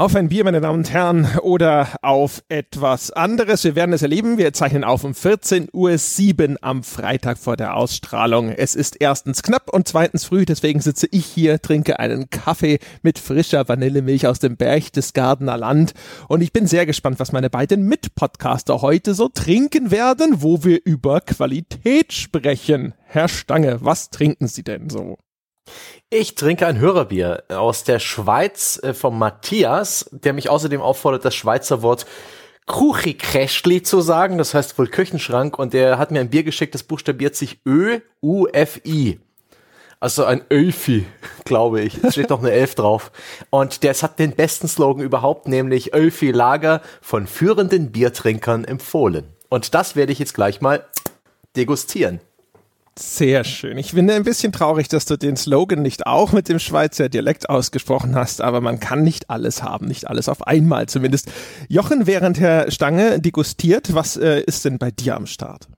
Auf ein Bier, meine Damen und Herren, oder auf etwas anderes. Wir werden es erleben. Wir zeichnen auf um 14.07 Uhr am Freitag vor der Ausstrahlung. Es ist erstens knapp und zweitens früh, deswegen sitze ich hier, trinke einen Kaffee mit frischer Vanillemilch aus dem Berchtesgadener Land. Und ich bin sehr gespannt, was meine beiden Mitpodcaster heute so trinken werden, wo wir über Qualität sprechen. Herr Stange, was trinken Sie denn so? Ich trinke ein Hörerbier aus der Schweiz äh, von Matthias, der mich außerdem auffordert, das Schweizer Wort Kruchikräschli zu sagen, das heißt wohl Küchenschrank, und der hat mir ein Bier geschickt, das buchstabiert sich Ö-U-F-I. Also ein Öfi, glaube ich. Es steht noch eine Elf drauf. Und der hat den besten Slogan überhaupt, nämlich Öfi Lager von führenden Biertrinkern empfohlen. Und das werde ich jetzt gleich mal degustieren. Sehr schön. Ich bin ein bisschen traurig, dass du den Slogan nicht auch mit dem Schweizer Dialekt ausgesprochen hast, aber man kann nicht alles haben, nicht alles auf einmal zumindest. Jochen, während Herr Stange degustiert, was äh, ist denn bei dir am Start?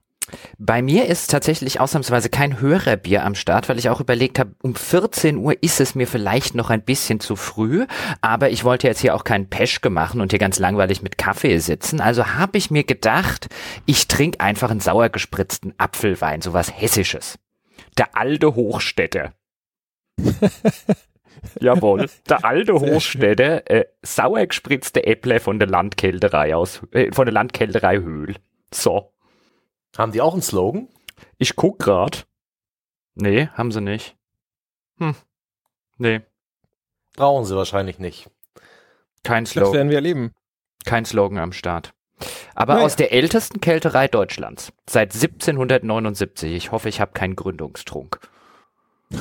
Bei mir ist tatsächlich ausnahmsweise kein Hörerbier am Start, weil ich auch überlegt habe, um 14 Uhr ist es mir vielleicht noch ein bisschen zu früh, aber ich wollte jetzt hier auch keinen Peschke machen und hier ganz langweilig mit Kaffee sitzen. Also habe ich mir gedacht, ich trinke einfach einen sauer gespritzten Apfelwein, sowas Hessisches. Der alte Hochstädter. Jawohl, der alte Hochstädter, äh, sauer gespritzte Äpple von der Landkälterei aus, äh, von der Landkälterei Höhl. So. Haben die auch einen Slogan? Ich guck grad. Nee, haben sie nicht. Hm. Nee. Brauchen sie wahrscheinlich nicht. Kein Slogan. Das werden wir erleben. Kein Slogan am Start. Aber Naja. aus der ältesten Kälterei Deutschlands. Seit 1779. Ich hoffe, ich habe keinen Gründungstrunk.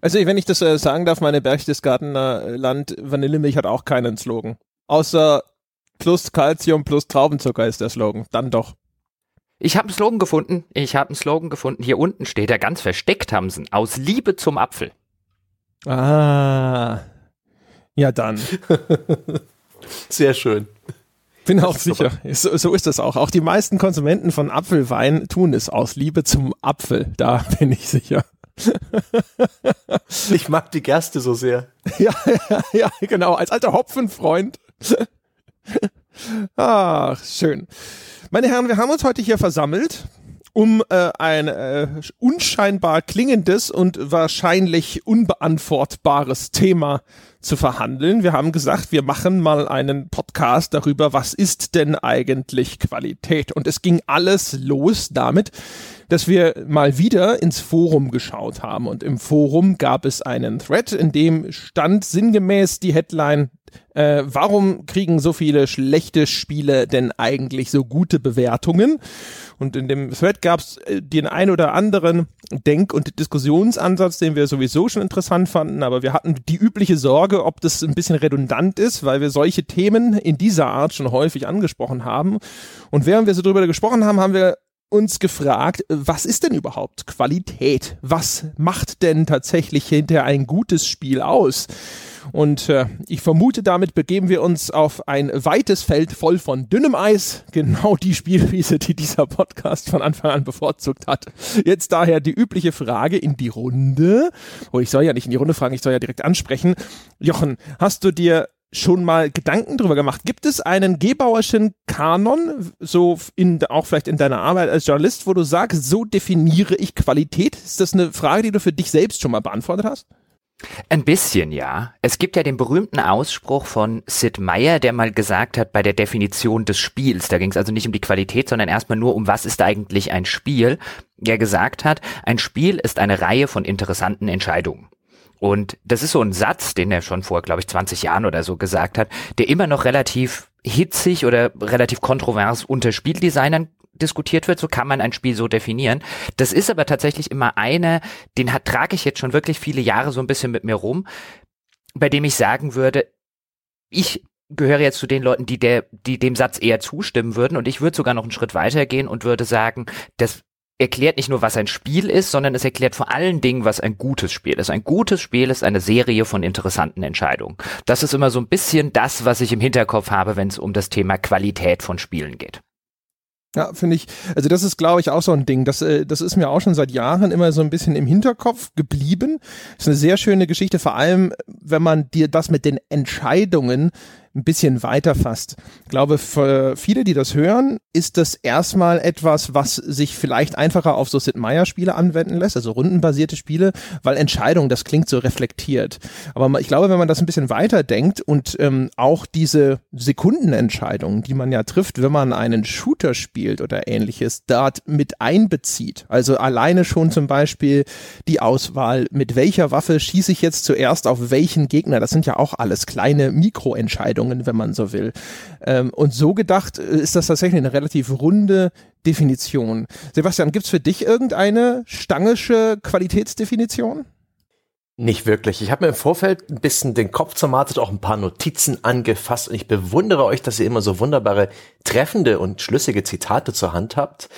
Also wenn ich das äh, sagen darf, meine Berchtesgadener Land Vanillemilch hat auch keinen Slogan. Außer plus Calcium plus Traubenzucker ist der Slogan. Dann doch. Ich habe einen Slogan gefunden. Ich habe einen Slogan gefunden. Hier unten steht er ganz versteckt, ihn. Aus Liebe zum Apfel. Ah. Ja, dann. Sehr schön. Bin auch sicher. So, so ist das auch. Auch die meisten Konsumenten von Apfelwein tun es aus Liebe zum Apfel. Da bin ich sicher. Ich mag die Gerste so sehr. Ja, ja, ja, genau. Als alter Hopfenfreund. Ach, schön. Meine Herren, wir haben uns heute hier versammelt, um äh, ein äh, unscheinbar klingendes und wahrscheinlich unbeantwortbares Thema zu verhandeln. Wir haben gesagt, wir machen mal einen Podcast darüber, was ist denn eigentlich Qualität? Und es ging alles los damit, dass wir mal wieder ins Forum geschaut haben. Und im Forum gab es einen Thread, in dem stand sinngemäß die Headline, äh, warum kriegen so viele schlechte Spiele denn eigentlich so gute Bewertungen? Und in dem Thread gab es äh, den ein oder anderen Denk- und Diskussionsansatz, den wir sowieso schon interessant fanden, aber wir hatten die übliche Sorge, ob das ein bisschen redundant ist, weil wir solche Themen in dieser Art schon häufig angesprochen haben. Und während wir so drüber gesprochen haben, haben wir uns gefragt, was ist denn überhaupt Qualität? Was macht denn tatsächlich hinter ein gutes Spiel aus? Und äh, ich vermute, damit begeben wir uns auf ein weites Feld voll von dünnem Eis. Genau die Spielwiese, die dieser Podcast von Anfang an bevorzugt hat. Jetzt daher die übliche Frage in die Runde. Oh, ich soll ja nicht in die Runde fragen, ich soll ja direkt ansprechen. Jochen, hast du dir schon mal Gedanken drüber gemacht? Gibt es einen Gebauerschen Kanon, so in, auch vielleicht in deiner Arbeit als Journalist, wo du sagst, so definiere ich Qualität? Ist das eine Frage, die du für dich selbst schon mal beantwortet hast? Ein bisschen, ja. Es gibt ja den berühmten Ausspruch von Sid Meier, der mal gesagt hat, bei der Definition des Spiels, da ging es also nicht um die Qualität, sondern erstmal nur um, was ist eigentlich ein Spiel, der gesagt hat, ein Spiel ist eine Reihe von interessanten Entscheidungen. Und das ist so ein Satz, den er schon vor, glaube ich, 20 Jahren oder so gesagt hat, der immer noch relativ hitzig oder relativ kontrovers unter Spieldesignern diskutiert wird, so kann man ein Spiel so definieren. Das ist aber tatsächlich immer einer, den hat, trage ich jetzt schon wirklich viele Jahre so ein bisschen mit mir rum, bei dem ich sagen würde, ich gehöre jetzt zu den Leuten, die der, die dem Satz eher zustimmen würden und ich würde sogar noch einen Schritt weiter gehen und würde sagen, das erklärt nicht nur, was ein Spiel ist, sondern es erklärt vor allen Dingen, was ein gutes Spiel ist. Ein gutes Spiel ist eine Serie von interessanten Entscheidungen. Das ist immer so ein bisschen das, was ich im Hinterkopf habe, wenn es um das Thema Qualität von Spielen geht. Ja, finde ich, also das ist, glaube ich, auch so ein Ding. Das, äh, das ist mir auch schon seit Jahren immer so ein bisschen im Hinterkopf geblieben. Ist eine sehr schöne Geschichte, vor allem, wenn man dir das mit den Entscheidungen ein bisschen weiter fasst. Ich glaube, für viele, die das hören, ist das erstmal etwas, was sich vielleicht einfacher auf so Sid Meier Spiele anwenden lässt, also rundenbasierte Spiele, weil Entscheidung, das klingt so reflektiert. Aber ich glaube, wenn man das ein bisschen weiter denkt und ähm, auch diese Sekundenentscheidungen, die man ja trifft, wenn man einen Shooter spielt oder ähnliches, dort mit einbezieht. Also alleine schon zum Beispiel die Auswahl, mit welcher Waffe schieße ich jetzt zuerst auf welchen Gegner. Das sind ja auch alles kleine Mikroentscheidungen Entscheidungen, wenn man so will. Ähm, und so gedacht äh, ist das tatsächlich eine relativ runde Definition. Sebastian, gibt's für dich irgendeine stangische Qualitätsdefinition? Nicht wirklich. Ich habe mir im Vorfeld ein bisschen den Kopf zermartet, auch ein paar Notizen angefasst und ich bewundere euch, dass ihr immer so wunderbare, treffende und schlüssige Zitate zur Hand habt.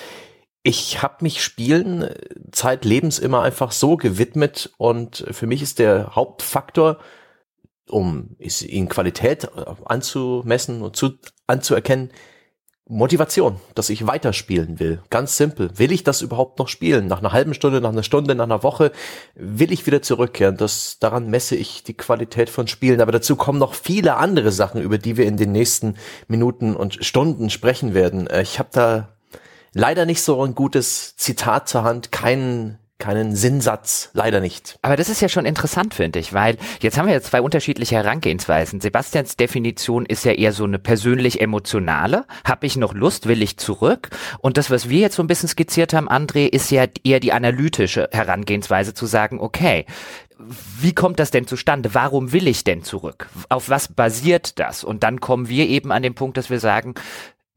Ich habe mich Spielen äh, zeitlebens immer einfach so gewidmet und für mich ist der Hauptfaktor um ihnen Qualität äh, anzumessen und zu, anzuerkennen, Motivation, dass ich weiterspielen will. Ganz simpel. Will ich das überhaupt noch spielen? Nach einer halben Stunde, nach einer Stunde, nach einer Woche will ich wieder zurückkehren. Das, daran messe ich die Qualität von Spielen. Aber dazu kommen noch viele andere Sachen, über die wir in den nächsten Minuten und Stunden sprechen werden. Äh, ich habe da leider nicht so ein gutes Zitat zur Hand, keinen keinen Sinnsatz, leider nicht. Aber das ist ja schon interessant, finde ich, weil jetzt haben wir jetzt zwei unterschiedliche Herangehensweisen. Sebastians Definition ist ja eher so eine persönlich emotionale. Hab ich noch Lust, will ich zurück? Und das, was wir jetzt so ein bisschen skizziert haben, André, ist ja eher die analytische Herangehensweise zu sagen, okay, wie kommt das denn zustande? Warum will ich denn zurück? Auf was basiert das? Und dann kommen wir eben an den Punkt, dass wir sagen,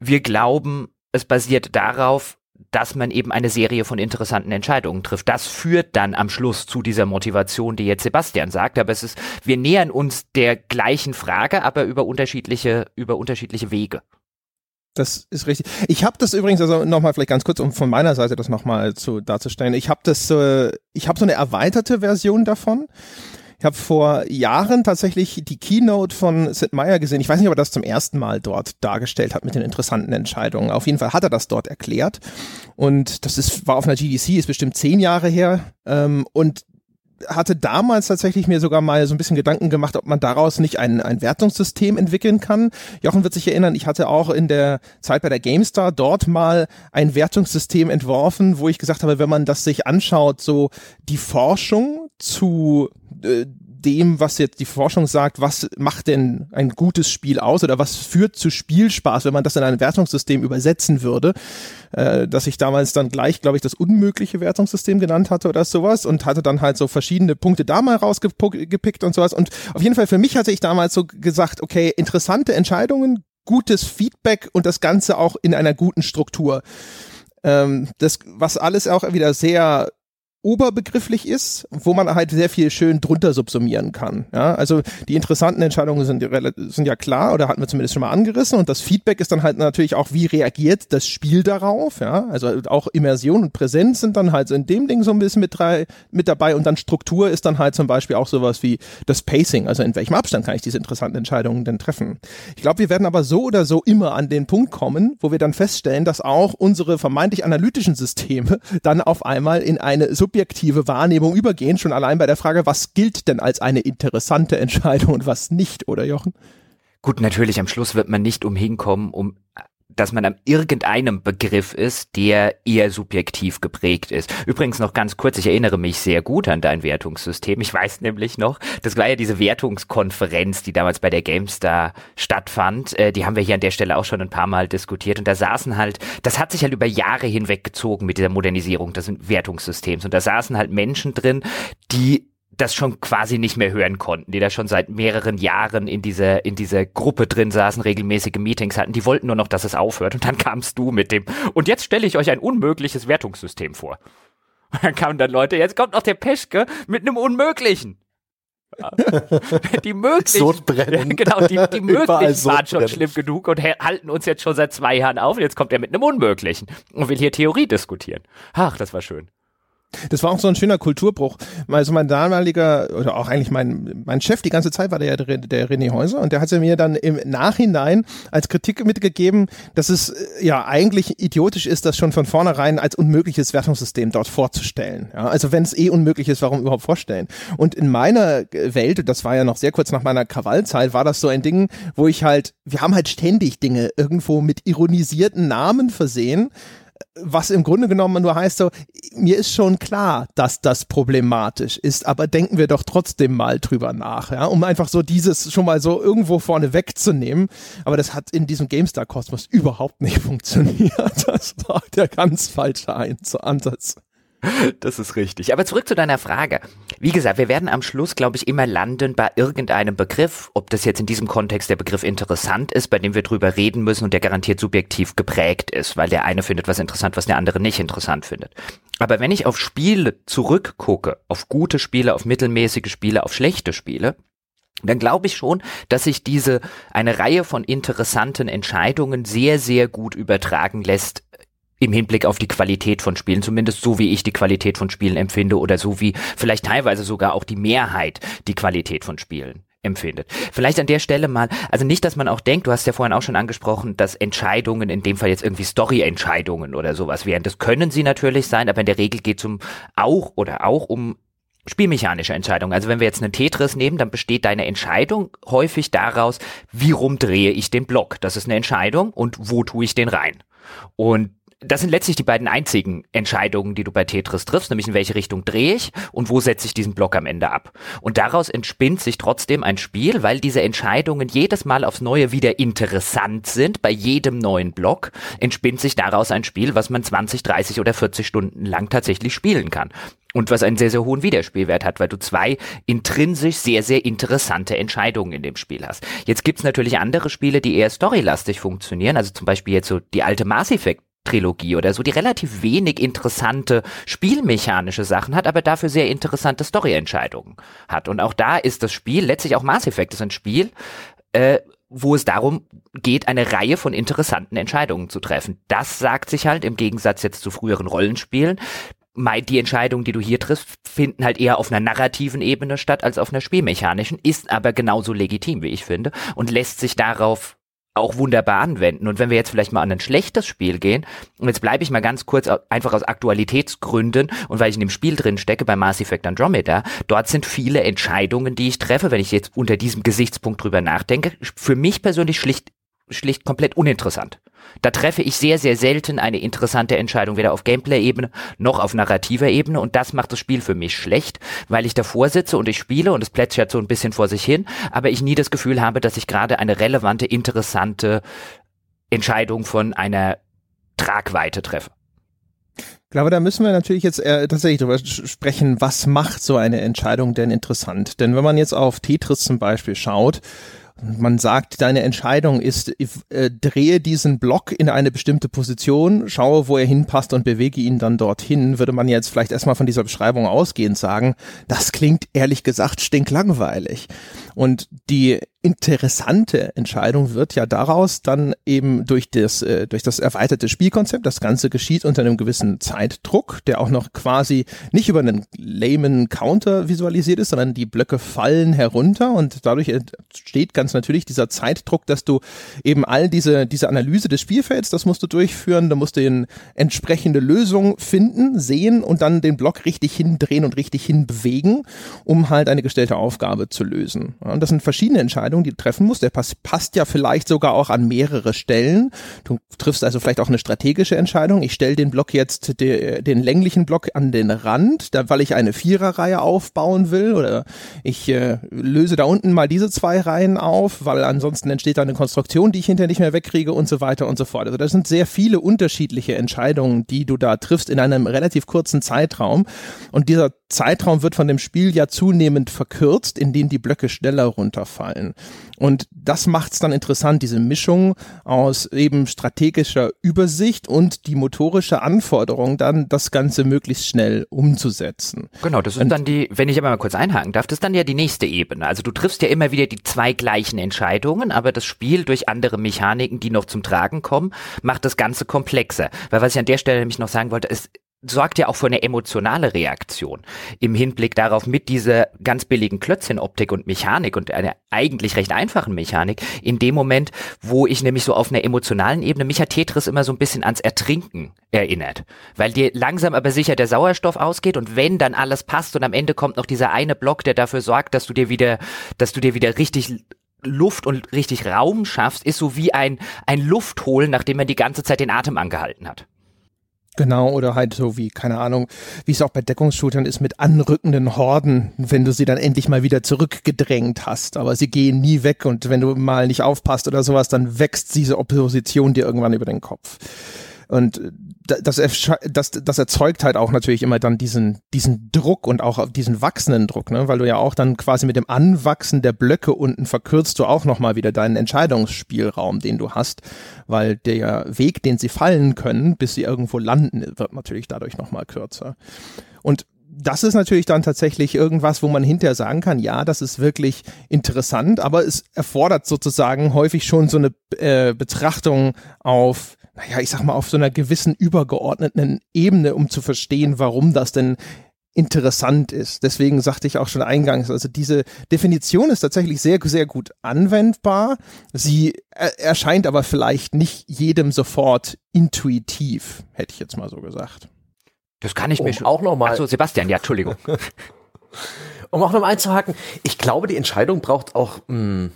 wir glauben, es basiert darauf, dass man eben eine Serie von interessanten Entscheidungen trifft. Das führt dann am Schluss zu dieser Motivation, die jetzt Sebastian sagt. Aber es ist, wir nähern uns der gleichen Frage, aber über unterschiedliche, über unterschiedliche Wege. Das ist richtig. Ich habe das übrigens, also nochmal vielleicht ganz kurz, um von meiner Seite das nochmal zu darzustellen. Ich habe das, äh, ich habe so eine erweiterte Version davon. Ich habe vor Jahren tatsächlich die Keynote von Sid Meier gesehen. Ich weiß nicht, ob er das zum ersten Mal dort dargestellt hat mit den interessanten Entscheidungen. Auf jeden Fall hat er das dort erklärt. Und das ist, war auf einer GDC, ist bestimmt zehn Jahre her. Ähm, und hatte damals tatsächlich mir sogar mal so ein bisschen Gedanken gemacht, ob man daraus nicht ein, ein Wertungssystem entwickeln kann. Jochen wird sich erinnern, ich hatte auch in der Zeit bei der GameStar dort mal ein Wertungssystem entworfen, wo ich gesagt habe, wenn man das sich anschaut, so die Forschung zu äh, dem, was jetzt die Forschung sagt, was macht denn ein gutes Spiel aus oder was führt zu Spielspaß, wenn man das in ein Wertungssystem übersetzen würde, äh, dass ich damals dann gleich, glaube ich, das unmögliche Wertungssystem genannt hatte oder sowas und hatte dann halt so verschiedene Punkte da mal rausgepickt und sowas und auf jeden Fall für mich hatte ich damals so gesagt, okay, interessante Entscheidungen, gutes Feedback und das Ganze auch in einer guten Struktur. Ähm, das, was alles auch wieder sehr oberbegrifflich ist, wo man halt sehr viel schön drunter subsumieren kann. Ja, also die interessanten Entscheidungen sind, sind ja klar oder hatten wir zumindest schon mal angerissen und das Feedback ist dann halt natürlich auch, wie reagiert das Spiel darauf. Ja, also auch Immersion und Präsenz sind dann halt so in dem Ding so ein bisschen mit, drei, mit dabei und dann Struktur ist dann halt zum Beispiel auch sowas wie das Pacing, also in welchem Abstand kann ich diese interessanten Entscheidungen denn treffen. Ich glaube, wir werden aber so oder so immer an den Punkt kommen, wo wir dann feststellen, dass auch unsere vermeintlich analytischen Systeme dann auf einmal in eine subjektive subjektive Wahrnehmung übergehen, schon allein bei der Frage, was gilt denn als eine interessante Entscheidung und was nicht, oder Jochen? Gut, natürlich, am Schluss wird man nicht umhinkommen, um dass man an irgendeinem Begriff ist, der eher subjektiv geprägt ist. Übrigens noch ganz kurz, ich erinnere mich sehr gut an dein Wertungssystem. Ich weiß nämlich noch, das war ja diese Wertungskonferenz, die damals bei der GameStar stattfand. Äh, die haben wir hier an der Stelle auch schon ein paar Mal diskutiert. Und da saßen halt, das hat sich halt über Jahre hinweg gezogen mit dieser Modernisierung des Wertungssystems. Und da saßen halt Menschen drin, die das schon quasi nicht mehr hören konnten, die da schon seit mehreren Jahren in dieser, in dieser Gruppe drin saßen, regelmäßige Meetings hatten, die wollten nur noch, dass es aufhört. Und dann kamst du mit dem, und jetzt stelle ich euch ein unmögliches Wertungssystem vor. Und dann kamen dann Leute, jetzt kommt noch der Peschke mit einem Unmöglichen. die möglichen, Sodbrennen. genau, die, die möglichen waren schon schlimm genug und halten uns jetzt schon seit zwei Jahren auf und jetzt kommt er mit einem Unmöglichen und will hier Theorie diskutieren. Ach, das war schön. Das war auch so ein schöner Kulturbruch. Also mein damaliger, oder auch eigentlich mein, mein Chef die ganze Zeit war der, der, der René Häuser und der hat mir dann im Nachhinein als Kritik mitgegeben, dass es äh, ja eigentlich idiotisch ist, das schon von vornherein als unmögliches Wertungssystem dort vorzustellen. Ja, also wenn es eh unmöglich ist, warum überhaupt vorstellen? Und in meiner Welt, das war ja noch sehr kurz nach meiner Krawallzeit, war das so ein Ding, wo ich halt, wir haben halt ständig Dinge irgendwo mit ironisierten Namen versehen was im Grunde genommen nur heißt so, mir ist schon klar, dass das problematisch ist, aber denken wir doch trotzdem mal drüber nach, ja, um einfach so dieses schon mal so irgendwo vorne wegzunehmen. Aber das hat in diesem GameStar-Kosmos überhaupt nicht funktioniert. Das war der ganz falsche Ansatz. Das ist richtig. Aber zurück zu deiner Frage. Wie gesagt, wir werden am Schluss, glaube ich, immer landen bei irgendeinem Begriff, ob das jetzt in diesem Kontext der Begriff interessant ist, bei dem wir drüber reden müssen und der garantiert subjektiv geprägt ist, weil der eine findet was interessant, was der andere nicht interessant findet. Aber wenn ich auf Spiele zurückgucke, auf gute Spiele, auf mittelmäßige Spiele, auf schlechte Spiele, dann glaube ich schon, dass sich diese eine Reihe von interessanten Entscheidungen sehr, sehr gut übertragen lässt im Hinblick auf die Qualität von Spielen, zumindest so wie ich die Qualität von Spielen empfinde oder so wie vielleicht teilweise sogar auch die Mehrheit die Qualität von Spielen empfindet. Vielleicht an der Stelle mal, also nicht, dass man auch denkt, du hast ja vorhin auch schon angesprochen, dass Entscheidungen, in dem Fall jetzt irgendwie Story-Entscheidungen oder sowas wären. Das können sie natürlich sein, aber in der Regel geht es um auch oder auch um spielmechanische Entscheidungen. Also wenn wir jetzt einen Tetris nehmen, dann besteht deine Entscheidung häufig daraus, wie rum drehe ich den Block. Das ist eine Entscheidung und wo tue ich den rein. Und das sind letztlich die beiden einzigen Entscheidungen, die du bei Tetris triffst, nämlich in welche Richtung drehe ich und wo setze ich diesen Block am Ende ab. Und daraus entspinnt sich trotzdem ein Spiel, weil diese Entscheidungen jedes Mal aufs Neue wieder interessant sind. Bei jedem neuen Block entspinnt sich daraus ein Spiel, was man 20, 30 oder 40 Stunden lang tatsächlich spielen kann. Und was einen sehr, sehr hohen Wiederspielwert hat, weil du zwei intrinsisch sehr, sehr interessante Entscheidungen in dem Spiel hast. Jetzt gibt's natürlich andere Spiele, die eher storylastig funktionieren, also zum Beispiel jetzt so die alte Mass Effect Trilogie oder so, die relativ wenig interessante spielmechanische Sachen hat, aber dafür sehr interessante Storyentscheidungen hat. Und auch da ist das Spiel, letztlich auch Mass Effect ist ein Spiel, äh, wo es darum geht, eine Reihe von interessanten Entscheidungen zu treffen. Das sagt sich halt im Gegensatz jetzt zu früheren Rollenspielen. Die Entscheidungen, die du hier triffst, finden halt eher auf einer narrativen Ebene statt als auf einer spielmechanischen, ist aber genauso legitim, wie ich finde, und lässt sich darauf auch wunderbar anwenden. Und wenn wir jetzt vielleicht mal an ein schlechtes Spiel gehen, und jetzt bleibe ich mal ganz kurz einfach aus Aktualitätsgründen und weil ich in dem Spiel drin stecke bei Mass Effect Andromeda, dort sind viele Entscheidungen, die ich treffe, wenn ich jetzt unter diesem Gesichtspunkt drüber nachdenke, für mich persönlich schlicht schlicht komplett uninteressant. Da treffe ich sehr, sehr selten eine interessante Entscheidung, weder auf Gameplay-Ebene noch auf narrativer Ebene. Und das macht das Spiel für mich schlecht, weil ich davor sitze und ich spiele und es plätschert so ein bisschen vor sich hin, aber ich nie das Gefühl habe, dass ich gerade eine relevante, interessante Entscheidung von einer Tragweite treffe. Ich glaube, da müssen wir natürlich jetzt äh, tatsächlich darüber sprechen, was macht so eine Entscheidung denn interessant? Denn wenn man jetzt auf Tetris zum Beispiel schaut, man sagt, deine Entscheidung ist, äh, drehe diesen Block in eine bestimmte Position, schaue, wo er hinpasst und bewege ihn dann dorthin, würde man jetzt vielleicht erstmal von dieser Beschreibung ausgehend sagen, das klingt ehrlich gesagt stinklangweilig. Und die interessante Entscheidung wird ja daraus dann eben durch das, äh, durch das erweiterte Spielkonzept, das Ganze geschieht unter einem gewissen Zeitdruck, der auch noch quasi nicht über einen lamen Counter visualisiert ist, sondern die Blöcke fallen herunter. Und dadurch entsteht ganz natürlich dieser Zeitdruck, dass du eben all diese, diese Analyse des Spielfelds, das musst du durchführen, da musst du eine entsprechende Lösung finden, sehen und dann den Block richtig hindrehen und richtig hinbewegen, um halt eine gestellte Aufgabe zu lösen. Und das sind verschiedene Entscheidungen, Entscheidung, die du treffen musst. Der pass passt ja vielleicht sogar auch an mehrere Stellen. Du triffst also vielleicht auch eine strategische Entscheidung. Ich stelle den Block jetzt, de, den länglichen Block an den Rand, da, weil ich eine Viererreihe aufbauen will oder ich äh, löse da unten mal diese zwei Reihen auf, weil ansonsten entsteht da eine Konstruktion, die ich hinterher nicht mehr wegkriege und so weiter und so fort. Also das sind sehr viele unterschiedliche Entscheidungen, die du da triffst in einem relativ kurzen Zeitraum. Und dieser Zeitraum wird von dem Spiel ja zunehmend verkürzt, indem die Blöcke schneller runterfallen. Und das macht es dann interessant, diese Mischung aus eben strategischer Übersicht und die motorische Anforderung, dann das Ganze möglichst schnell umzusetzen. Genau, das ist und dann die, wenn ich aber mal kurz einhaken darf, das ist dann ja die nächste Ebene. Also du triffst ja immer wieder die zwei gleichen Entscheidungen, aber das Spiel durch andere Mechaniken, die noch zum Tragen kommen, macht das Ganze komplexer. Weil was ich an der Stelle nämlich noch sagen wollte, ist, sorgt ja auch für eine emotionale Reaktion im Hinblick darauf mit dieser ganz billigen Klötzchenoptik und Mechanik und einer eigentlich recht einfachen Mechanik in dem Moment, wo ich nämlich so auf einer emotionalen Ebene mich hat Tetris immer so ein bisschen ans Ertrinken erinnert, weil dir langsam aber sicher der Sauerstoff ausgeht und wenn dann alles passt und am Ende kommt noch dieser eine Block, der dafür sorgt, dass du dir wieder, dass du dir wieder richtig Luft und richtig Raum schaffst, ist so wie ein, ein Luftholen, nachdem man die ganze Zeit den Atem angehalten hat. Genau, oder halt so wie, keine Ahnung, wie es auch bei Deckungsshootern ist mit anrückenden Horden, wenn du sie dann endlich mal wieder zurückgedrängt hast. Aber sie gehen nie weg und wenn du mal nicht aufpasst oder sowas, dann wächst diese Opposition dir irgendwann über den Kopf. Und das, das, das erzeugt halt auch natürlich immer dann diesen, diesen Druck und auch diesen wachsenden Druck, ne? weil du ja auch dann quasi mit dem Anwachsen der Blöcke unten verkürzt du auch nochmal wieder deinen Entscheidungsspielraum, den du hast, weil der Weg, den sie fallen können, bis sie irgendwo landen, wird natürlich dadurch nochmal kürzer. Und das ist natürlich dann tatsächlich irgendwas, wo man hinterher sagen kann, ja, das ist wirklich interessant, aber es erfordert sozusagen häufig schon so eine äh, Betrachtung auf naja, ich sag mal, auf so einer gewissen übergeordneten Ebene, um zu verstehen, warum das denn interessant ist. Deswegen sagte ich auch schon eingangs, also diese Definition ist tatsächlich sehr, sehr gut anwendbar. Sie erscheint aber vielleicht nicht jedem sofort intuitiv, hätte ich jetzt mal so gesagt. Das kann ich um mir schon. Auch nochmal. Achso, Sebastian, ja, Entschuldigung. um auch nochmal einzuhaken, ich glaube, die Entscheidung braucht auch, mh, hm,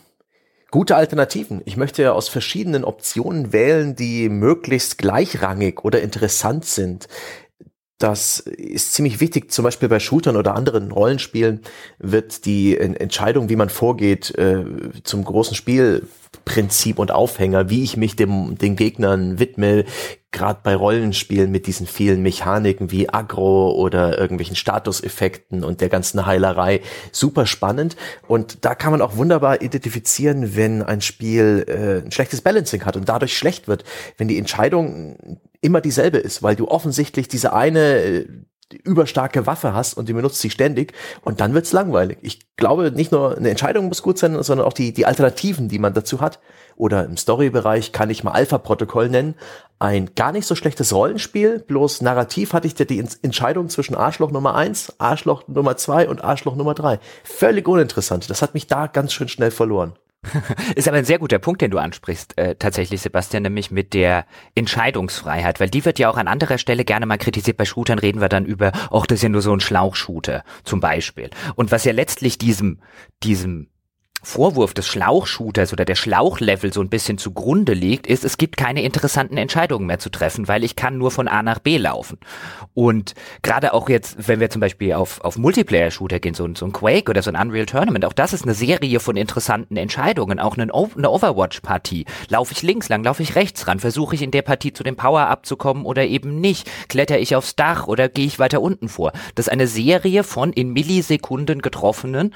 gute Alternativen. Ich möchte ja aus verschiedenen Optionen wählen, die möglichst gleichrangig oder interessant sind. Das ist ziemlich wichtig, zum Beispiel bei Shootern oder anderen Rollenspielen wird die Entscheidung, wie man vorgeht, äh, zum großen Spielprinzip und Aufhänger, wie ich mich dem, den Gegnern widme, gerade bei Rollenspielen mit diesen vielen Mechaniken wie Agro oder irgendwelchen Statuseffekten und der ganzen Heilerei super spannend. Und da kann man auch wunderbar identifizieren, wenn ein Spiel äh, ein schlechtes Balancing hat und dadurch schlecht wird, wenn die Entscheidung immer dieselbe ist, weil du offensichtlich diese eine äh, überstarke Waffe hast und die benutzt sie ständig und dann wird's langweilig. Ich glaube, nicht nur eine Entscheidung muss gut sein, sondern auch die, die Alternativen, die man dazu hat. Oder im Story-Bereich kann ich mal Alpha-Protokoll nennen. Ein gar nicht so schlechtes Rollenspiel, bloß narrativ hatte ich dir die Entscheidung zwischen Arschloch Nummer eins, Arschloch Nummer zwei und Arschloch Nummer drei. Völlig uninteressant. Das hat mich da ganz schön schnell verloren. Ist aber ein sehr guter Punkt, den du ansprichst, äh, tatsächlich, Sebastian, nämlich mit der Entscheidungsfreiheit, weil die wird ja auch an anderer Stelle gerne mal kritisiert. Bei Shootern reden wir dann über, ach, das ist ja nur so ein Schlauchshooter, zum Beispiel. Und was ja letztlich diesem, diesem Vorwurf des Schlauchshooters oder der Schlauchlevel so ein bisschen zugrunde liegt, ist, es gibt keine interessanten Entscheidungen mehr zu treffen, weil ich kann nur von A nach B laufen. Und gerade auch jetzt, wenn wir zum Beispiel auf, auf Multiplayer-Shooter gehen, so, so ein Quake oder so ein Unreal Tournament, auch das ist eine Serie von interessanten Entscheidungen, auch eine, eine Overwatch-Partie. Laufe ich links lang, laufe ich rechts ran, versuche ich in der Partie zu dem Power-Up zu kommen oder eben nicht, kletter ich aufs Dach oder gehe ich weiter unten vor. Das ist eine Serie von in Millisekunden getroffenen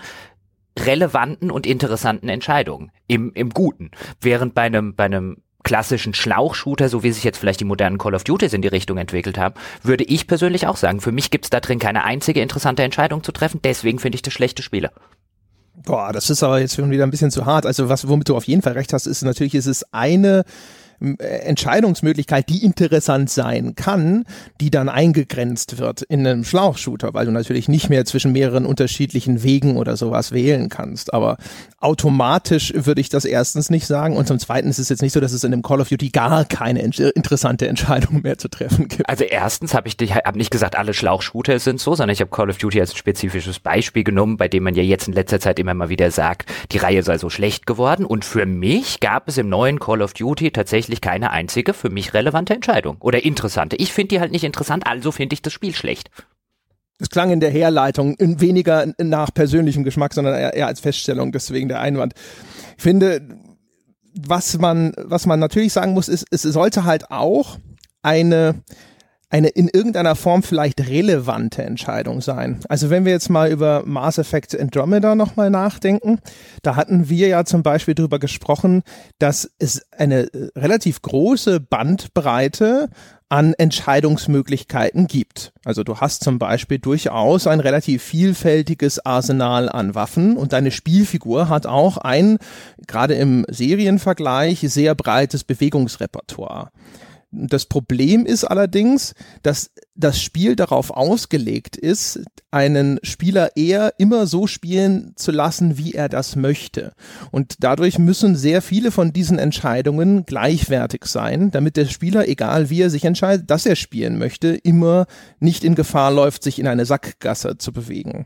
relevanten und interessanten Entscheidungen im, im Guten. Während bei einem, bei einem klassischen Schlauchshooter, so wie sich jetzt vielleicht die modernen Call of Duties in die Richtung entwickelt haben, würde ich persönlich auch sagen, für mich gibt's da drin keine einzige interessante Entscheidung zu treffen, deswegen finde ich das schlechte Spiele. Boah, das ist aber jetzt schon wieder ein bisschen zu hart. Also was, womit du auf jeden Fall recht hast, ist natürlich, ist es eine Entscheidungsmöglichkeit, die interessant sein kann, die dann eingegrenzt wird in einem Schlauchshooter, weil du natürlich nicht mehr zwischen mehreren unterschiedlichen Wegen oder sowas wählen kannst. Aber automatisch würde ich das erstens nicht sagen und zum zweiten ist es jetzt nicht so, dass es in dem Call of Duty gar keine interessante Entscheidung mehr zu treffen gibt. Also erstens habe ich hab nicht gesagt, alle Schlauchshooter sind so, sondern ich habe Call of Duty als ein spezifisches Beispiel genommen, bei dem man ja jetzt in letzter Zeit immer mal wieder sagt, die Reihe sei so schlecht geworden und für mich gab es im neuen Call of Duty tatsächlich tatsächlich keine einzige für mich relevante Entscheidung oder interessante. Ich finde die halt nicht interessant, also finde ich das Spiel schlecht. Es klang in der Herleitung weniger nach persönlichem Geschmack, sondern eher als Feststellung, deswegen der Einwand. Ich finde, was man, was man natürlich sagen muss, ist, es sollte halt auch eine, eine in irgendeiner Form vielleicht relevante Entscheidung sein. Also wenn wir jetzt mal über Mass Effect Andromeda nochmal nachdenken, da hatten wir ja zum Beispiel darüber gesprochen, dass es eine äh, relativ große Bandbreite an Entscheidungsmöglichkeiten gibt. Also du hast zum Beispiel durchaus ein relativ vielfältiges Arsenal an Waffen und deine Spielfigur hat auch ein, gerade im Serienvergleich, sehr breites Bewegungsrepertoire. Das Problem ist allerdings, dass das Spiel darauf ausgelegt ist, einen Spieler eher immer so spielen zu lassen, wie er das möchte. Und dadurch müssen sehr viele von diesen Entscheidungen gleichwertig sein, damit der Spieler, egal wie er sich entscheidet, dass er spielen möchte, immer nicht in Gefahr läuft, sich in eine Sackgasse zu bewegen.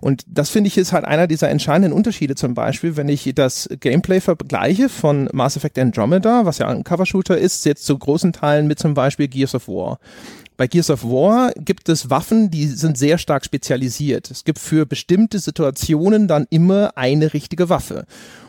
Und das finde ich ist halt einer dieser entscheidenden Unterschiede zum Beispiel, wenn ich das Gameplay vergleiche von Mass Effect Andromeda, was ja ein Cover-Shooter ist, jetzt zu großen Teilen mit zum Beispiel Gears of War. Bei Gears of War gibt es Waffen, die sind sehr stark spezialisiert. Es gibt für bestimmte Situationen dann immer eine richtige Waffe.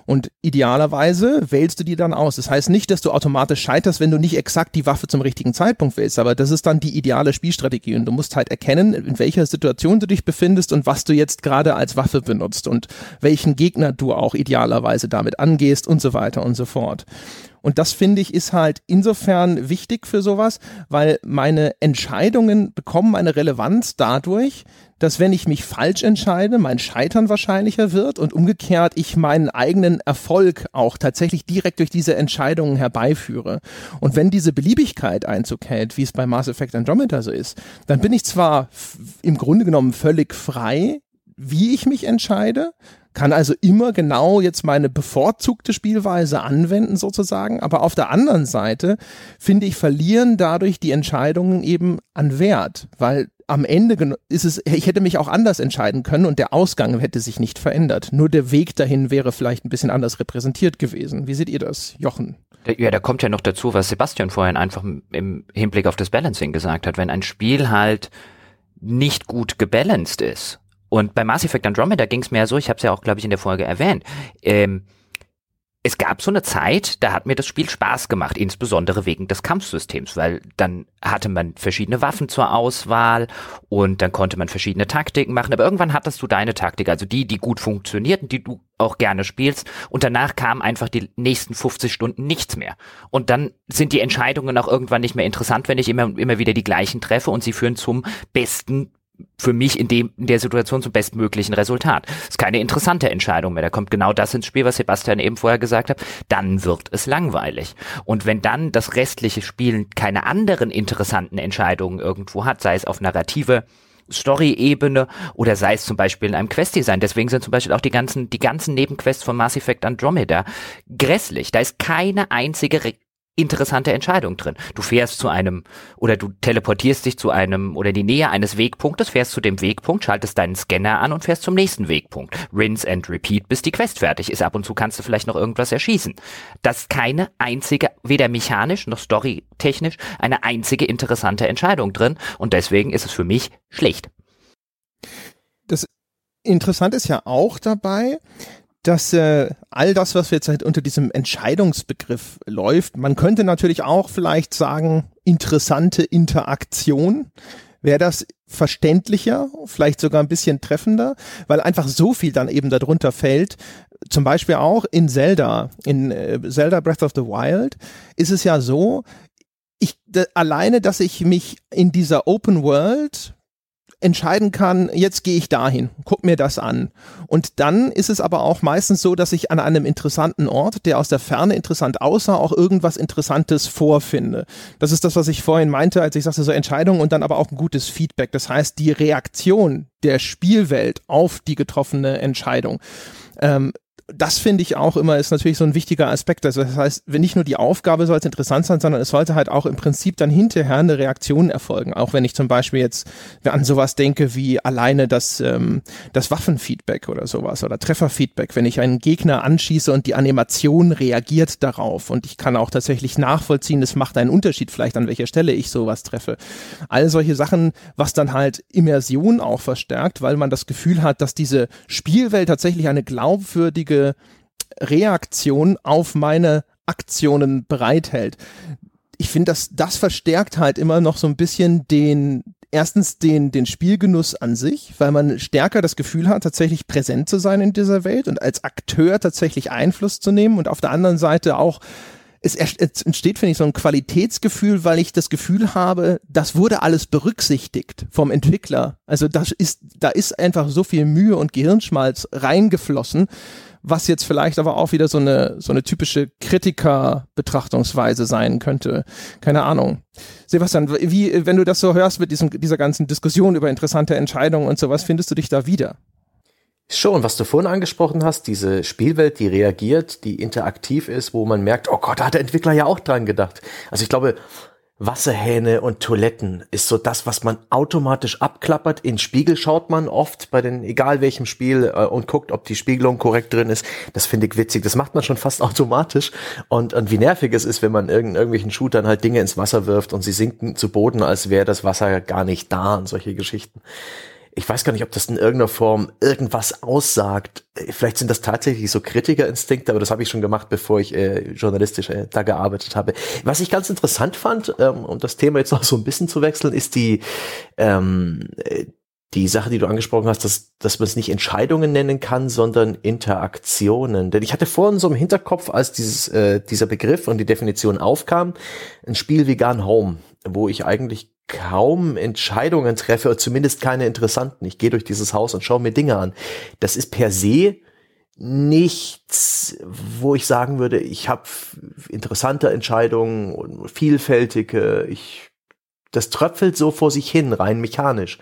Und idealerweise wählst du die dann aus. Das heißt nicht, dass du automatisch scheiterst, wenn du nicht exakt die Waffe zum richtigen Zeitpunkt wählst, aber das ist dann die ideale Spielstrategie und du musst halt erkennen, in welcher Situation du dich befindest und was du jetzt gerade als Waffe benutzt und welchen Gegner du auch idealerweise damit angehst und so weiter und so fort. Und das finde ich ist halt insofern wichtig für sowas, weil meine Entscheidungen bekommen eine Relevanz dadurch, dass wenn ich mich falsch entscheide, mein Scheitern wahrscheinlicher wird und umgekehrt ich meinen eigenen Erfolg auch tatsächlich direkt durch diese Entscheidungen herbeiführe. Und wenn diese Beliebigkeit Einzug hält, wie es bei Mass Effect Andromeda so ist, dann bin ich zwar im Grunde genommen völlig frei, wie ich mich entscheide, kann also immer genau jetzt meine bevorzugte Spielweise anwenden sozusagen, aber auf der anderen Seite finde ich verlieren dadurch die Entscheidungen eben an Wert, weil am Ende ist es, ich hätte mich auch anders entscheiden können und der Ausgang hätte sich nicht verändert. Nur der Weg dahin wäre vielleicht ein bisschen anders repräsentiert gewesen. Wie seht ihr das, Jochen? Ja, da kommt ja noch dazu, was Sebastian vorhin einfach im Hinblick auf das Balancing gesagt hat. Wenn ein Spiel halt nicht gut gebalanced ist, und bei Mass Effect Andromeda ging es mir ja so, ich habe es ja auch, glaube ich, in der Folge erwähnt, ähm, es gab so eine Zeit, da hat mir das Spiel Spaß gemacht, insbesondere wegen des Kampfsystems, weil dann hatte man verschiedene Waffen zur Auswahl und dann konnte man verschiedene Taktiken machen, aber irgendwann hattest du deine Taktik, also die, die gut funktionierten, die du auch gerne spielst und danach kamen einfach die nächsten 50 Stunden nichts mehr. Und dann sind die Entscheidungen auch irgendwann nicht mehr interessant, wenn ich immer, immer wieder die gleichen treffe und sie führen zum besten für mich in dem in der Situation zum bestmöglichen Resultat. Ist keine interessante Entscheidung mehr. Da kommt genau das ins Spiel, was Sebastian eben vorher gesagt hat. Dann wird es langweilig. Und wenn dann das restliche Spiel keine anderen interessanten Entscheidungen irgendwo hat, sei es auf narrative Story-Ebene oder sei es zum Beispiel in einem Quest-Design. Deswegen sind zum Beispiel auch die ganzen, die ganzen Nebenquests von Mass Effect Andromeda grässlich. Da ist keine einzige interessante Entscheidung drin. Du fährst zu einem oder du teleportierst dich zu einem oder die Nähe eines Wegpunktes, fährst zu dem Wegpunkt, schaltest deinen Scanner an und fährst zum nächsten Wegpunkt. Rinse and repeat, bis die Quest fertig ist. Ab und zu kannst du vielleicht noch irgendwas erschießen. Das ist keine einzige, weder mechanisch noch storytechnisch, eine einzige interessante Entscheidung drin und deswegen ist es für mich schlecht. Das Interessant ist ja auch dabei, dass äh, all das, was jetzt halt unter diesem Entscheidungsbegriff läuft, man könnte natürlich auch vielleicht sagen, interessante Interaktion. Wäre das verständlicher, vielleicht sogar ein bisschen treffender, weil einfach so viel dann eben darunter fällt. Zum Beispiel auch in Zelda, in äh, Zelda Breath of the Wild ist es ja so, ich, alleine, dass ich mich in dieser Open World entscheiden kann, jetzt gehe ich dahin, guck mir das an. Und dann ist es aber auch meistens so, dass ich an einem interessanten Ort, der aus der Ferne interessant aussah, auch irgendwas Interessantes vorfinde. Das ist das, was ich vorhin meinte, als ich sagte, so Entscheidungen und dann aber auch ein gutes Feedback. Das heißt, die Reaktion der Spielwelt auf die getroffene Entscheidung. Ähm, das finde ich auch immer ist natürlich so ein wichtiger Aspekt. Also das heißt, wenn nicht nur die Aufgabe sollte interessant sein, sondern es sollte halt auch im Prinzip dann hinterher eine Reaktion erfolgen. Auch wenn ich zum Beispiel jetzt an sowas denke wie alleine das, ähm, das Waffenfeedback oder sowas oder Trefferfeedback, wenn ich einen Gegner anschieße und die Animation reagiert darauf und ich kann auch tatsächlich nachvollziehen, es macht einen Unterschied vielleicht an welcher Stelle ich sowas treffe. All solche Sachen, was dann halt Immersion auch verstärkt, weil man das Gefühl hat, dass diese Spielwelt tatsächlich eine glaubwürdige Reaktion auf meine Aktionen bereithält. Ich finde, dass das verstärkt halt immer noch so ein bisschen den, erstens den, den Spielgenuss an sich, weil man stärker das Gefühl hat, tatsächlich präsent zu sein in dieser Welt und als Akteur tatsächlich Einfluss zu nehmen und auf der anderen Seite auch es, entsteht, finde ich, so ein Qualitätsgefühl, weil ich das Gefühl habe, das wurde alles berücksichtigt vom Entwickler. Also das ist, da ist einfach so viel Mühe und Gehirnschmalz reingeflossen, was jetzt vielleicht aber auch wieder so eine, so eine typische Kritiker-Betrachtungsweise sein könnte. Keine Ahnung. Sebastian, wie, wenn du das so hörst mit diesem, dieser ganzen Diskussion über interessante Entscheidungen und sowas, findest du dich da wieder? Schon, was du vorhin angesprochen hast, diese Spielwelt, die reagiert, die interaktiv ist, wo man merkt, oh Gott, da hat der Entwickler ja auch dran gedacht. Also ich glaube, Wasserhähne und Toiletten ist so das, was man automatisch abklappert. In Spiegel schaut man oft bei den, egal welchem Spiel, äh, und guckt, ob die Spiegelung korrekt drin ist. Das finde ich witzig. Das macht man schon fast automatisch. Und, und wie nervig es ist, wenn man in irgendwelchen Shootern halt Dinge ins Wasser wirft und sie sinken zu Boden, als wäre das Wasser gar nicht da und solche Geschichten ich weiß gar nicht, ob das in irgendeiner Form irgendwas aussagt. Vielleicht sind das tatsächlich so Kritikerinstinkte, aber das habe ich schon gemacht, bevor ich äh, journalistisch äh, da gearbeitet habe. Was ich ganz interessant fand, ähm, um das Thema jetzt noch so ein bisschen zu wechseln, ist die ähm, die Sache, die du angesprochen hast, dass, dass man es nicht Entscheidungen nennen kann, sondern Interaktionen. Denn ich hatte vorhin so im Hinterkopf, als dieses, äh, dieser Begriff und die Definition aufkam, ein Spiel wie Gone Home, wo ich eigentlich kaum Entscheidungen treffe, oder zumindest keine interessanten. Ich gehe durch dieses Haus und schaue mir Dinge an. Das ist per se nichts, wo ich sagen würde, ich habe interessante Entscheidungen und vielfältige, ich das tröpfelt so vor sich hin, rein mechanisch.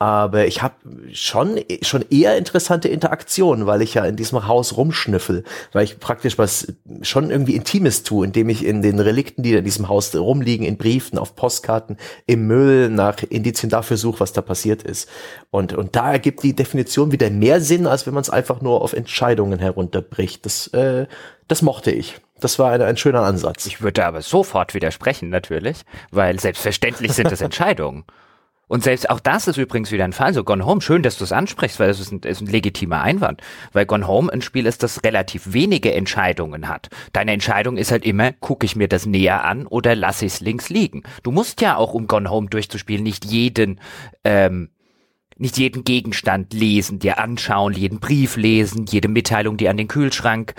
Aber ich habe schon schon eher interessante Interaktionen, weil ich ja in diesem Haus rumschnüffel, weil ich praktisch was schon irgendwie Intimes tue, indem ich in den Relikten, die in diesem Haus rumliegen, in Briefen, auf Postkarten, im Müll nach Indizien dafür suche, was da passiert ist. Und und da ergibt die Definition wieder mehr Sinn, als wenn man es einfach nur auf Entscheidungen herunterbricht. Das äh, das mochte ich. Das war ein, ein schöner Ansatz. Ich würde aber sofort widersprechen, natürlich, weil selbstverständlich sind es Entscheidungen. Und selbst auch das ist übrigens wieder ein Fall. So Gone Home, schön, dass du es ansprichst, weil das ist ein, ist ein legitimer Einwand. Weil Gone Home ein Spiel ist, das relativ wenige Entscheidungen hat. Deine Entscheidung ist halt immer, gucke ich mir das näher an oder lasse ich es links liegen. Du musst ja auch, um Gone Home durchzuspielen, nicht jeden ähm, nicht jeden Gegenstand lesen, dir anschauen, jeden Brief lesen, jede Mitteilung, die an den Kühlschrank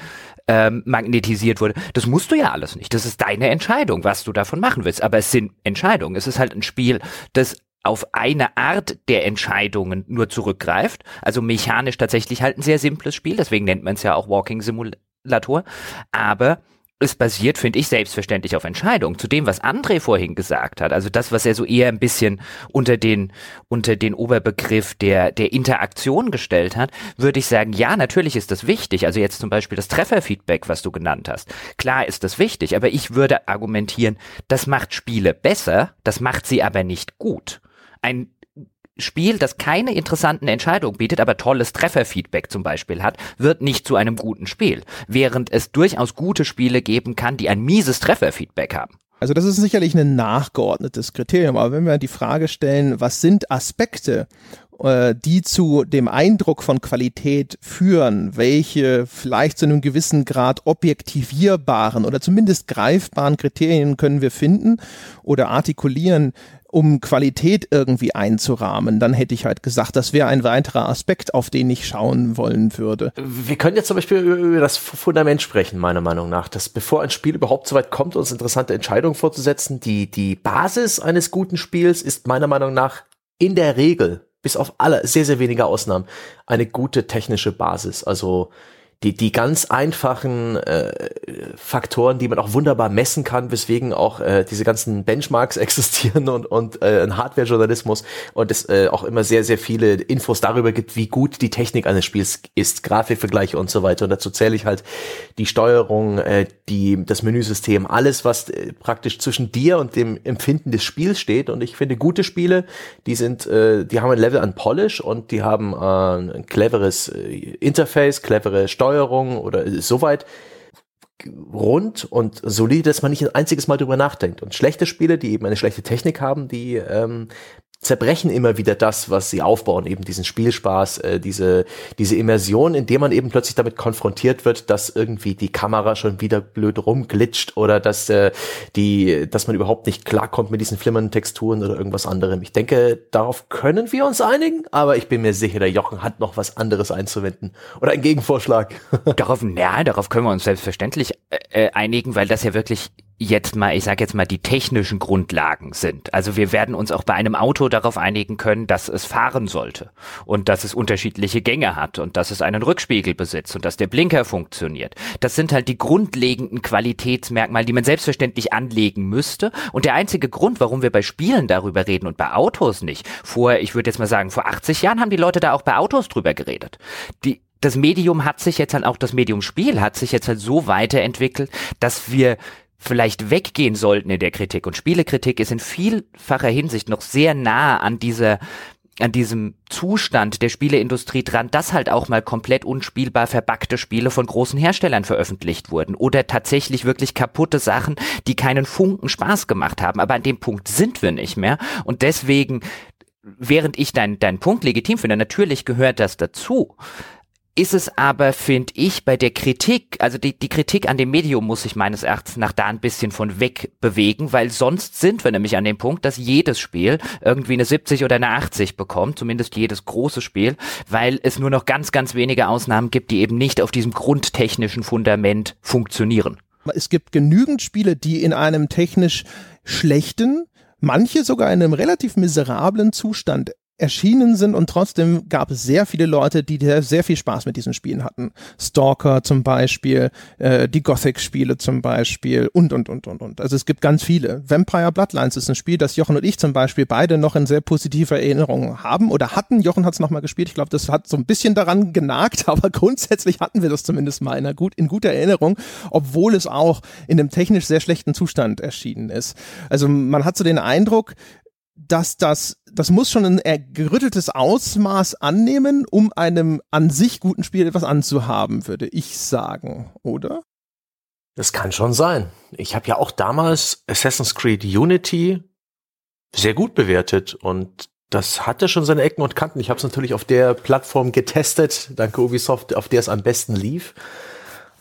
ähm, magnetisiert wurde. Das musst du ja alles nicht. Das ist deine Entscheidung, was du davon machen willst. Aber es sind Entscheidungen. Es ist halt ein Spiel, das auf eine Art der Entscheidungen nur zurückgreift. Also mechanisch tatsächlich halt ein sehr simples Spiel, deswegen nennt man es ja auch Walking Simulator. Aber es basiert, finde ich, selbstverständlich auf Entscheidungen. Zu dem, was André vorhin gesagt hat, also das, was er so eher ein bisschen unter den, unter den Oberbegriff der, der Interaktion gestellt hat, würde ich sagen, ja, natürlich ist das wichtig. Also jetzt zum Beispiel das Trefferfeedback, was du genannt hast. Klar ist das wichtig, aber ich würde argumentieren, das macht Spiele besser, das macht sie aber nicht gut ein Spiel, das keine interessanten Entscheidungen bietet, aber tolles Trefferfeedback zum Beispiel hat, wird nicht zu einem guten Spiel. Während es durchaus gute Spiele geben kann, die ein mieses Trefferfeedback haben. Also das ist sicherlich ein nachgeordnetes Kriterium, aber wenn wir die Frage stellen, was sind Aspekte, äh, die zu dem Eindruck von Qualität führen, welche vielleicht zu einem gewissen Grad objektivierbaren oder zumindest greifbaren Kriterien können wir finden oder artikulieren, um Qualität irgendwie einzurahmen, dann hätte ich halt gesagt, das wäre ein weiterer Aspekt, auf den ich schauen wollen würde. Wir können jetzt zum Beispiel über das Fundament sprechen, meiner Meinung nach, dass bevor ein Spiel überhaupt so weit kommt, uns interessante Entscheidungen vorzusetzen, die, die Basis eines guten Spiels ist meiner Meinung nach in der Regel, bis auf alle, sehr, sehr wenige Ausnahmen, eine gute technische Basis. Also die, die ganz einfachen äh, Faktoren, die man auch wunderbar messen kann, weswegen auch äh, diese ganzen Benchmarks existieren und, und äh, ein Hardware-Journalismus und es äh, auch immer sehr, sehr viele Infos darüber gibt, wie gut die Technik eines Spiels ist, Grafikvergleiche und so weiter. Und dazu zähle ich halt die Steuerung, äh, die, das Menüsystem, alles, was äh, praktisch zwischen dir und dem Empfinden des Spiels steht. Und ich finde, gute Spiele, die sind, äh, die haben ein Level an Polish und die haben äh, ein cleveres äh, Interface, clevere Steuerung Steuerung oder soweit rund und solide, dass man nicht ein einziges Mal drüber nachdenkt. Und schlechte Spiele, die eben eine schlechte Technik haben, die ähm, zerbrechen immer wieder das, was sie aufbauen, eben diesen Spielspaß, äh, diese, diese Immersion, indem man eben plötzlich damit konfrontiert wird, dass irgendwie die Kamera schon wieder blöd rumglitscht oder dass, äh, die, dass man überhaupt nicht klarkommt mit diesen flimmernden Texturen oder irgendwas anderem. Ich denke, darauf können wir uns einigen, aber ich bin mir sicher, der Jochen hat noch was anderes einzuwenden oder einen Gegenvorschlag. darauf, ja, darauf können wir uns selbstverständlich äh, äh einigen, weil das ja wirklich jetzt mal, ich sage jetzt mal, die technischen Grundlagen sind. Also wir werden uns auch bei einem Auto darauf einigen können, dass es fahren sollte und dass es unterschiedliche Gänge hat und dass es einen Rückspiegel besitzt und dass der Blinker funktioniert. Das sind halt die grundlegenden Qualitätsmerkmale, die man selbstverständlich anlegen müsste. Und der einzige Grund, warum wir bei Spielen darüber reden und bei Autos nicht, vor, ich würde jetzt mal sagen, vor 80 Jahren haben die Leute da auch bei Autos drüber geredet. Die, das Medium hat sich jetzt halt auch das Medium Spiel hat sich jetzt halt so weiterentwickelt, dass wir vielleicht weggehen sollten in der Kritik. Und Spielekritik ist in vielfacher Hinsicht noch sehr nah an dieser an diesem Zustand der Spieleindustrie dran, dass halt auch mal komplett unspielbar verbackte Spiele von großen Herstellern veröffentlicht wurden oder tatsächlich wirklich kaputte Sachen, die keinen Funken Spaß gemacht haben. Aber an dem Punkt sind wir nicht mehr und deswegen, während ich deinen dein Punkt legitim finde, natürlich gehört das dazu ist es aber, finde ich, bei der Kritik, also die, die Kritik an dem Medium muss sich meines Erachtens nach da ein bisschen von weg bewegen, weil sonst sind wir nämlich an dem Punkt, dass jedes Spiel irgendwie eine 70 oder eine 80 bekommt, zumindest jedes große Spiel, weil es nur noch ganz, ganz wenige Ausnahmen gibt, die eben nicht auf diesem grundtechnischen Fundament funktionieren. Es gibt genügend Spiele, die in einem technisch schlechten, manche sogar in einem relativ miserablen Zustand erschienen sind und trotzdem gab es sehr viele Leute, die sehr viel Spaß mit diesen Spielen hatten. Stalker zum Beispiel, äh, die Gothic-Spiele zum Beispiel und, und, und, und, und. Also es gibt ganz viele. Vampire Bloodlines ist ein Spiel, das Jochen und ich zum Beispiel beide noch in sehr positiver Erinnerung haben oder hatten. Jochen hat es nochmal gespielt. Ich glaube, das hat so ein bisschen daran genagt, aber grundsätzlich hatten wir das zumindest mal in, gut, in guter Erinnerung, obwohl es auch in einem technisch sehr schlechten Zustand erschienen ist. Also man hat so den Eindruck, dass das, das muss schon ein gerütteltes Ausmaß annehmen, um einem an sich guten Spiel etwas anzuhaben, würde ich sagen, oder? Das kann schon sein. Ich habe ja auch damals Assassin's Creed Unity sehr gut bewertet und das hatte schon seine Ecken und Kanten. Ich habe es natürlich auf der Plattform getestet, danke Ubisoft, auf der es am besten lief.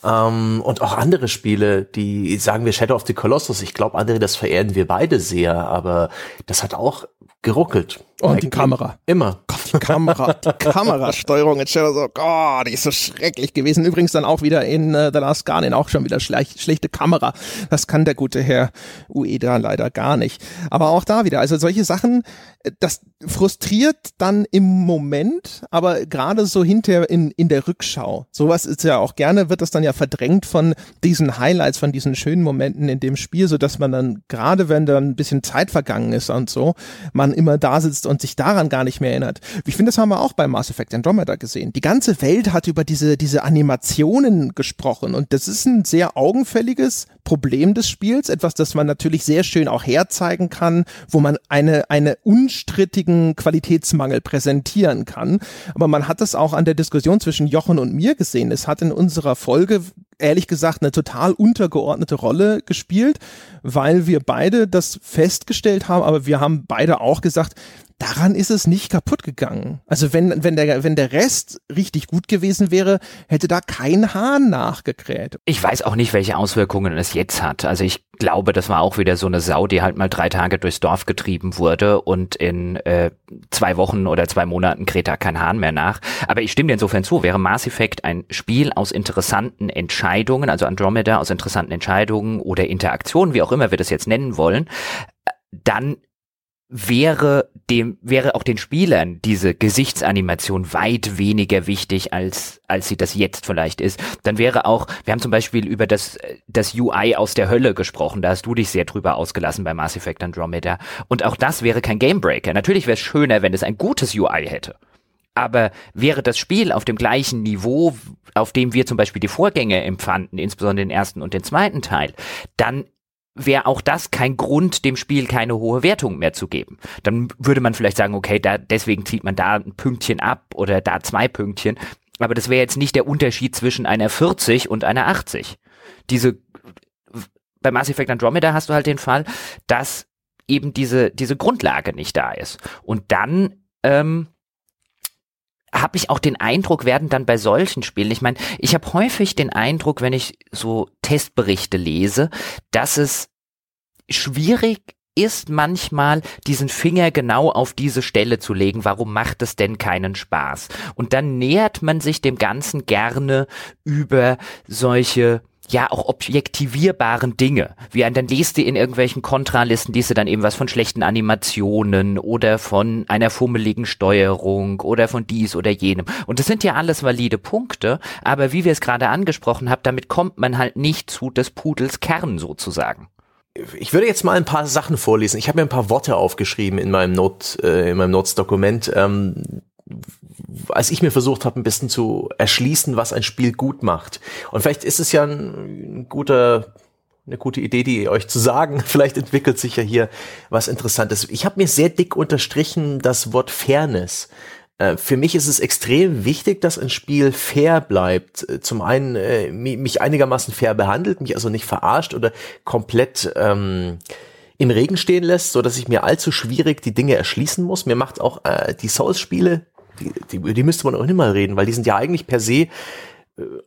Ähm, und auch andere Spiele, die sagen wir Shadow of the Colossus. Ich glaube, andere, das verehren wir beide sehr, aber das hat auch geruckelt. Und die Kamera. Immer. Gott, die Kamera, die Kamerasteuerung in Shadow so, oh, die ist so schrecklich gewesen. Übrigens dann auch wieder in uh, The Last Guardian auch schon wieder schlecht, schlechte Kamera. Das kann der gute Herr Ueda leider gar nicht. Aber auch da wieder, also solche Sachen, das frustriert dann im Moment, aber gerade so hinterher in, in der Rückschau. Sowas ist ja auch gerne, wird das dann ja verdrängt von diesen Highlights, von diesen schönen Momenten in dem Spiel, so dass man dann, gerade wenn dann ein bisschen Zeit vergangen ist und so, man immer da sitzt und sich daran gar nicht mehr erinnert. Ich finde, das haben wir auch bei Mass Effect Andromeda gesehen. Die ganze Welt hat über diese, diese Animationen gesprochen und das ist ein sehr augenfälliges Problem des Spiels, etwas, das man natürlich sehr schön auch herzeigen kann, wo man eine, eine unstrittigen Qualitätsmangel präsentieren kann. Aber man hat das auch an der Diskussion zwischen Jochen und mir gesehen. Es hat in unserer Folge ehrlich gesagt eine total untergeordnete Rolle gespielt, weil wir beide das festgestellt haben, aber wir haben beide auch gesagt, daran ist es nicht kaputt gegangen. Also wenn, wenn, der, wenn der Rest richtig gut gewesen wäre, hätte da kein Hahn nachgekräht. Ich weiß auch nicht, welche Auswirkungen es jetzt hat. Also ich glaube, das war auch wieder so eine Sau, die halt mal drei Tage durchs Dorf getrieben wurde und in äh, zwei Wochen oder zwei Monaten kräht da kein Hahn mehr nach. Aber ich stimme dir insofern zu, wäre Mass Effect ein Spiel aus interessanten Entscheidungen, also Andromeda aus interessanten Entscheidungen oder Interaktionen, wie auch immer wir das jetzt nennen wollen, dann wäre dem, wäre auch den Spielern diese Gesichtsanimation weit weniger wichtig, als, als sie das jetzt vielleicht ist. Dann wäre auch, wir haben zum Beispiel über das, das UI aus der Hölle gesprochen, da hast du dich sehr drüber ausgelassen bei Mass Effect Andromeda. Und auch das wäre kein Gamebreaker. Natürlich wäre es schöner, wenn es ein gutes UI hätte. Aber wäre das Spiel auf dem gleichen Niveau, auf dem wir zum Beispiel die Vorgänge empfanden, insbesondere den ersten und den zweiten Teil, dann wäre auch das kein Grund, dem Spiel keine hohe Wertung mehr zu geben. Dann würde man vielleicht sagen, okay, da, deswegen zieht man da ein Pünktchen ab oder da zwei Pünktchen. Aber das wäre jetzt nicht der Unterschied zwischen einer 40 und einer 80. Diese, bei Mass Effect Andromeda hast du halt den Fall, dass eben diese, diese Grundlage nicht da ist. Und dann, ähm, habe ich auch den Eindruck, werden dann bei solchen Spielen, ich meine, ich habe häufig den Eindruck, wenn ich so Testberichte lese, dass es schwierig ist manchmal, diesen Finger genau auf diese Stelle zu legen, warum macht es denn keinen Spaß? Und dann nähert man sich dem Ganzen gerne über solche ja auch objektivierbaren Dinge. Wie ein, dann liest du in irgendwelchen Kontralisten, liest du dann eben was von schlechten Animationen oder von einer fummeligen Steuerung oder von dies oder jenem. Und das sind ja alles valide Punkte, aber wie wir es gerade angesprochen haben, damit kommt man halt nicht zu des Pudels Kern sozusagen. Ich würde jetzt mal ein paar Sachen vorlesen. Ich habe mir ein paar Worte aufgeschrieben in meinem Not, äh, in meinem Notes-Dokument, ähm, als ich mir versucht habe, ein bisschen zu erschließen, was ein Spiel gut macht. Und vielleicht ist es ja ein, guter eine gute Idee, die euch zu sagen. Vielleicht entwickelt sich ja hier was Interessantes. Ich habe mir sehr dick unterstrichen das Wort Fairness. Äh, für mich ist es extrem wichtig, dass ein Spiel fair bleibt. Äh, zum einen äh, mich einigermaßen fair behandelt, mich also nicht verarscht oder komplett ähm, im Regen stehen lässt, so dass ich mir allzu schwierig die Dinge erschließen muss. Mir macht auch äh, die Souls-Spiele die, die, die müsste man auch nicht mal reden, weil die sind ja eigentlich per se äh,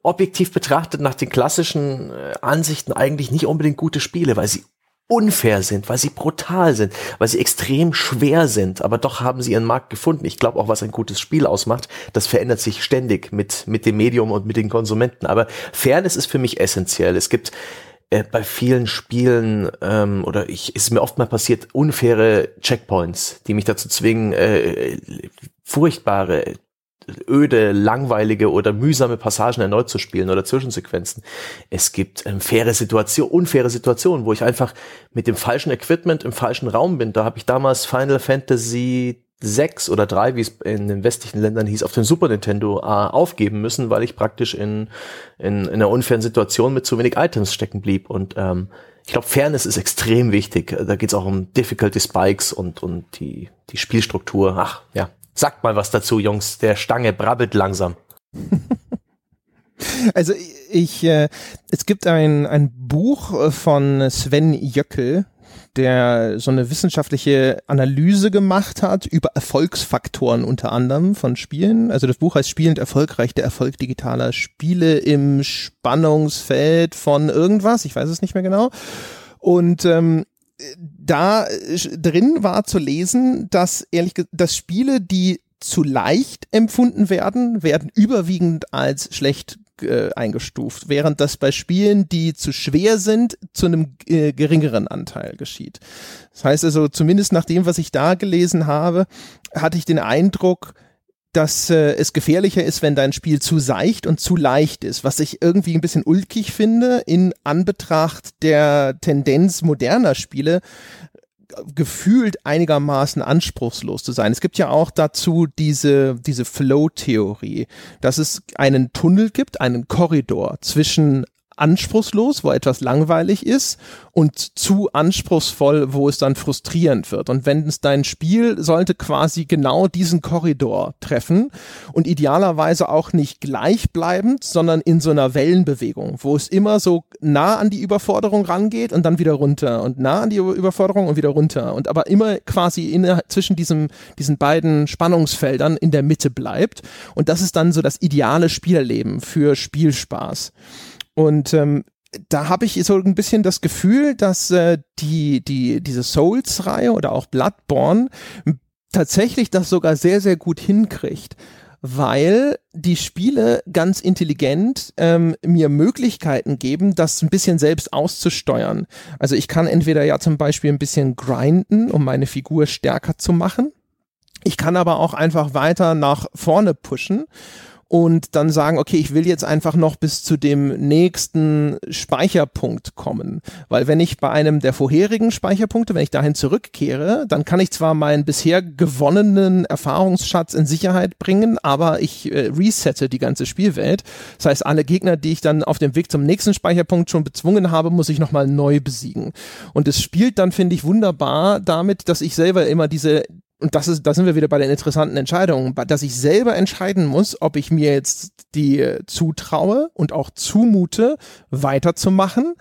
objektiv betrachtet nach den klassischen Ansichten eigentlich nicht unbedingt gute Spiele, weil sie unfair sind, weil sie brutal sind, weil sie extrem schwer sind, aber doch haben sie ihren Markt gefunden. Ich glaube auch, was ein gutes Spiel ausmacht, das verändert sich ständig mit, mit dem Medium und mit den Konsumenten. Aber Fairness ist für mich essentiell. Es gibt äh, bei vielen Spielen ähm, oder ich ist mir oft mal passiert unfaire Checkpoints, die mich dazu zwingen, äh, furchtbare, öde, langweilige oder mühsame Passagen erneut zu spielen oder Zwischensequenzen. Es gibt ähm, faire Situationen, unfaire Situationen, wo ich einfach mit dem falschen Equipment im falschen Raum bin. Da habe ich damals Final Fantasy 6 oder 3, wie es in den westlichen Ländern hieß, auf dem Super Nintendo äh, aufgeben müssen, weil ich praktisch in, in, in einer unfairen Situation mit zu wenig Items stecken blieb. Und ähm, ich glaube, Fairness ist extrem wichtig. Da geht es auch um Difficulty Spikes und, und die, die Spielstruktur. Ach, ja, Sagt mal was dazu, Jungs. Der Stange brabbelt langsam. Also ich, äh, es gibt ein, ein Buch von Sven Jöckel, der so eine wissenschaftliche Analyse gemacht hat über Erfolgsfaktoren unter anderem von Spielen. Also das Buch heißt Spielend erfolgreich, der Erfolg digitaler Spiele im Spannungsfeld von irgendwas, ich weiß es nicht mehr genau. Und ähm, da drin war zu lesen, dass ehrlich dass Spiele, die zu leicht empfunden werden, werden überwiegend als schlecht äh, eingestuft, während das bei Spielen, die zu schwer sind, zu einem äh, geringeren Anteil geschieht. Das heißt also, zumindest nach dem, was ich da gelesen habe, hatte ich den Eindruck, dass äh, es gefährlicher ist, wenn dein Spiel zu seicht und zu leicht ist, was ich irgendwie ein bisschen ulkig finde in Anbetracht der Tendenz moderner Spiele, gefühlt einigermaßen anspruchslos zu sein. Es gibt ja auch dazu diese, diese Flow-Theorie, dass es einen Tunnel gibt, einen Korridor zwischen anspruchslos, wo etwas langweilig ist und zu anspruchsvoll, wo es dann frustrierend wird. Und wenn es dein Spiel sollte quasi genau diesen Korridor treffen und idealerweise auch nicht gleichbleibend, sondern in so einer Wellenbewegung, wo es immer so nah an die Überforderung rangeht und dann wieder runter und nah an die Überforderung und wieder runter und aber immer quasi in, zwischen diesem, diesen beiden Spannungsfeldern in der Mitte bleibt. Und das ist dann so das ideale Spielerleben für Spielspaß. Und ähm, da habe ich so ein bisschen das Gefühl, dass äh, die, die, diese Souls-Reihe oder auch Bloodborne tatsächlich das sogar sehr, sehr gut hinkriegt weil die Spiele ganz intelligent ähm, mir Möglichkeiten geben, das ein bisschen selbst auszusteuern. Also ich kann entweder ja zum Beispiel ein bisschen grinden, um meine Figur stärker zu machen. Ich kann aber auch einfach weiter nach vorne pushen und dann sagen, okay, ich will jetzt einfach noch bis zu dem nächsten Speicherpunkt kommen. Weil wenn ich bei einem der vorherigen Speicherpunkte, wenn ich dahin zurückkehre, dann kann ich zwar meinen bisher gewonnenen Erfahrungsschatz in Sicherheit bringen, aber ich äh, resette die ganze Spielwelt. Das heißt, alle Gegner, die ich dann auf dem Weg zum nächsten Speicherpunkt schon bezwungen habe, muss ich nochmal neu besiegen. Und es spielt dann, finde ich, wunderbar damit, dass ich selber immer diese und das ist, da sind wir wieder bei den interessanten Entscheidungen, dass ich selber entscheiden muss, ob ich mir jetzt die äh, zutraue und auch zumute, weiterzumachen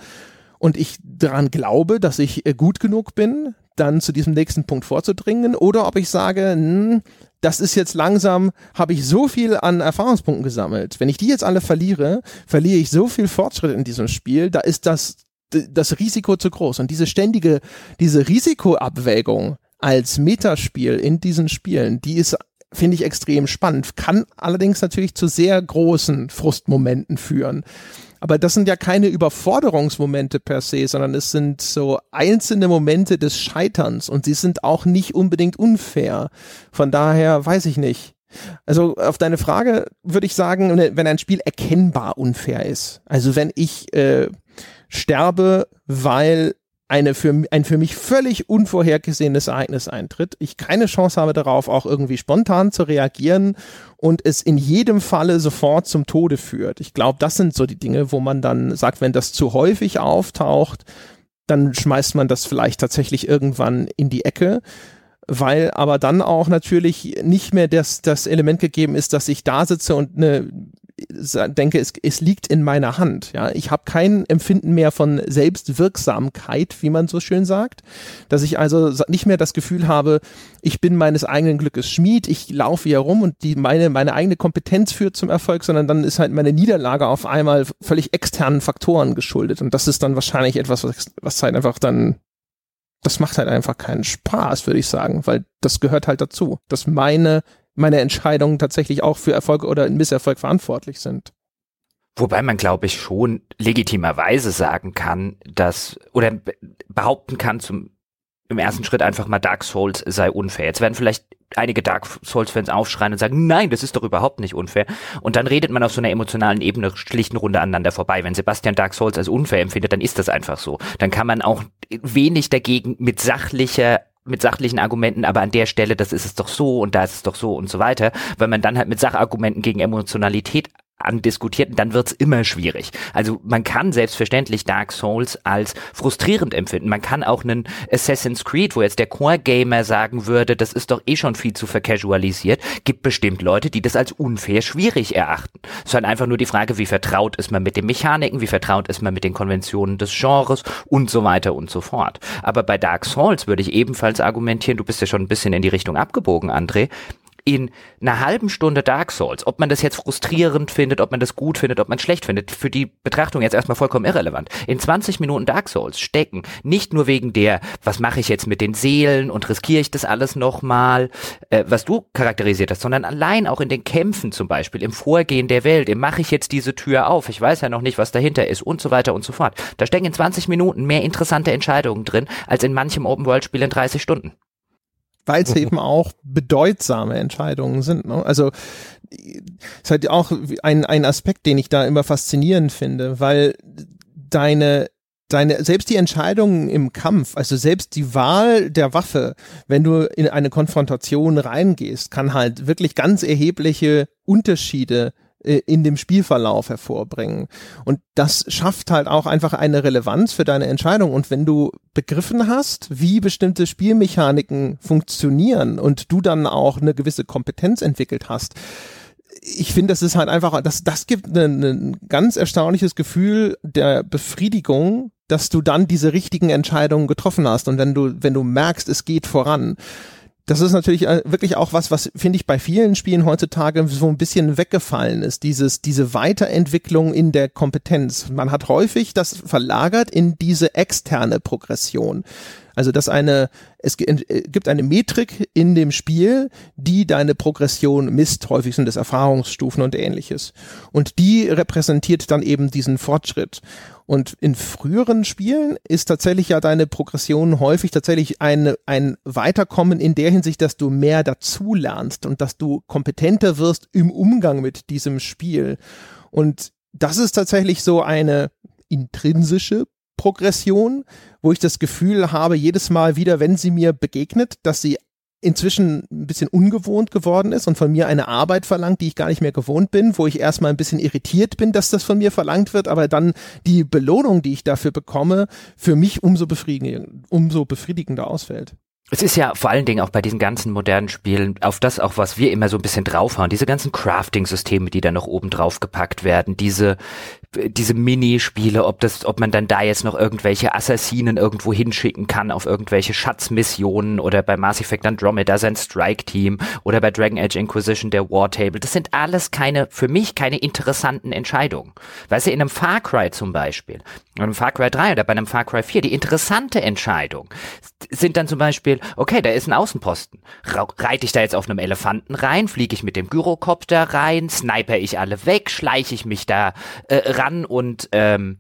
und ich daran glaube, dass ich äh, gut genug bin, dann zu diesem nächsten Punkt vorzudringen, oder ob ich sage, hm, das ist jetzt langsam, habe ich so viel an Erfahrungspunkten gesammelt. Wenn ich die jetzt alle verliere, verliere ich so viel Fortschritt in diesem Spiel, da ist das das Risiko zu groß. Und diese ständige, diese Risikoabwägung, als Metaspiel in diesen Spielen, die ist finde ich extrem spannend, kann allerdings natürlich zu sehr großen Frustmomenten führen. Aber das sind ja keine Überforderungsmomente per se, sondern es sind so einzelne Momente des Scheiterns und sie sind auch nicht unbedingt unfair. Von daher weiß ich nicht. Also auf deine Frage würde ich sagen, wenn ein Spiel erkennbar unfair ist. Also wenn ich äh, sterbe, weil eine für, ein für mich völlig unvorhergesehenes Ereignis eintritt, ich keine Chance habe darauf, auch irgendwie spontan zu reagieren und es in jedem Falle sofort zum Tode führt. Ich glaube, das sind so die Dinge, wo man dann sagt, wenn das zu häufig auftaucht, dann schmeißt man das vielleicht tatsächlich irgendwann in die Ecke weil aber dann auch natürlich nicht mehr das, das Element gegeben ist, dass ich da sitze und eine denke, es, es liegt in meiner Hand. Ja, ich habe kein Empfinden mehr von Selbstwirksamkeit, wie man so schön sagt, dass ich also nicht mehr das Gefühl habe, ich bin meines eigenen Glückes Schmied, ich laufe hier rum und die meine meine eigene Kompetenz führt zum Erfolg, sondern dann ist halt meine Niederlage auf einmal völlig externen Faktoren geschuldet und das ist dann wahrscheinlich etwas, was, was halt einfach dann das macht halt einfach keinen Spaß, würde ich sagen, weil das gehört halt dazu, dass meine meine Entscheidungen tatsächlich auch für Erfolg oder Misserfolg verantwortlich sind. Wobei man, glaube ich, schon legitimerweise sagen kann, dass oder behaupten kann zum im ersten Schritt einfach mal Dark Souls sei unfair. Jetzt werden vielleicht einige Dark Souls-Fans aufschreien und sagen, nein, das ist doch überhaupt nicht unfair. Und dann redet man auf so einer emotionalen Ebene schlichten Runde aneinander vorbei. Wenn Sebastian Dark Souls als unfair empfindet, dann ist das einfach so. Dann kann man auch wenig dagegen mit sachlicher mit sachlichen Argumenten, aber an der Stelle, das ist es doch so und da ist es doch so und so weiter, weil man dann halt mit Sachargumenten gegen Emotionalität andiskutierten, dann wird's immer schwierig. Also man kann selbstverständlich Dark Souls als frustrierend empfinden. Man kann auch einen Assassin's Creed, wo jetzt der Core-Gamer sagen würde, das ist doch eh schon viel zu vercasualisiert, gibt bestimmt Leute, die das als unfair schwierig erachten. Es ist halt einfach nur die Frage, wie vertraut ist man mit den Mechaniken, wie vertraut ist man mit den Konventionen des Genres und so weiter und so fort. Aber bei Dark Souls würde ich ebenfalls argumentieren, du bist ja schon ein bisschen in die Richtung abgebogen, André, in einer halben Stunde Dark Souls, ob man das jetzt frustrierend findet, ob man das gut findet, ob man schlecht findet, für die Betrachtung jetzt erstmal vollkommen irrelevant. In 20 Minuten Dark Souls stecken, nicht nur wegen der, was mache ich jetzt mit den Seelen und riskiere ich das alles nochmal, äh, was du charakterisiert hast, sondern allein auch in den Kämpfen zum Beispiel, im Vorgehen der Welt, im mache ich jetzt diese Tür auf, ich weiß ja noch nicht, was dahinter ist und so weiter und so fort. Da stecken in 20 Minuten mehr interessante Entscheidungen drin, als in manchem Open-World-Spiel in 30 Stunden weil es eben auch bedeutsame Entscheidungen sind. Ne? Also ist halt auch ein, ein Aspekt, den ich da immer faszinierend finde, weil deine deine, selbst die Entscheidungen im Kampf, also selbst die Wahl der Waffe, wenn du in eine Konfrontation reingehst, kann halt wirklich ganz erhebliche Unterschiede in dem Spielverlauf hervorbringen. Und das schafft halt auch einfach eine Relevanz für deine Entscheidung. Und wenn du begriffen hast, wie bestimmte Spielmechaniken funktionieren und du dann auch eine gewisse Kompetenz entwickelt hast, ich finde, das ist halt einfach, das, das gibt ein, ein ganz erstaunliches Gefühl der Befriedigung, dass du dann diese richtigen Entscheidungen getroffen hast. Und wenn du, wenn du merkst, es geht voran, das ist natürlich äh, wirklich auch was, was finde ich bei vielen Spielen heutzutage so ein bisschen weggefallen ist. Dieses, diese Weiterentwicklung in der Kompetenz. Man hat häufig das verlagert in diese externe Progression. Also, dass eine, es äh, gibt eine Metrik in dem Spiel, die deine Progression misst. Häufig sind es Erfahrungsstufen und ähnliches. Und die repräsentiert dann eben diesen Fortschritt. Und in früheren Spielen ist tatsächlich ja deine Progression häufig tatsächlich ein, ein Weiterkommen in der Hinsicht, dass du mehr dazu lernst und dass du kompetenter wirst im Umgang mit diesem Spiel. Und das ist tatsächlich so eine intrinsische Progression, wo ich das Gefühl habe, jedes Mal wieder, wenn sie mir begegnet, dass sie inzwischen ein bisschen ungewohnt geworden ist und von mir eine Arbeit verlangt, die ich gar nicht mehr gewohnt bin, wo ich erstmal ein bisschen irritiert bin, dass das von mir verlangt wird, aber dann die Belohnung, die ich dafür bekomme, für mich umso befriedigender, umso befriedigender ausfällt. Es ist ja vor allen Dingen auch bei diesen ganzen modernen Spielen, auf das auch, was wir immer so ein bisschen draufhauen, diese ganzen Crafting-Systeme, die da noch oben drauf gepackt werden, diese, diese Minispiele, ob das, ob man dann da jetzt noch irgendwelche Assassinen irgendwo hinschicken kann auf irgendwelche Schatzmissionen oder bei Mass Effect Andromeda sein Strike-Team oder bei Dragon Age Inquisition der War Table. Das sind alles keine, für mich keine interessanten Entscheidungen. Weißt du, in einem Far Cry zum Beispiel, in einem Far Cry 3 oder bei einem Far Cry 4, die interessante Entscheidung sind dann zum Beispiel, okay, da ist ein Außenposten. Reite ich da jetzt auf einem Elefanten rein, fliege ich mit dem Gyrocopter rein, sniper ich alle weg, schleiche ich mich da äh, ran und ähm,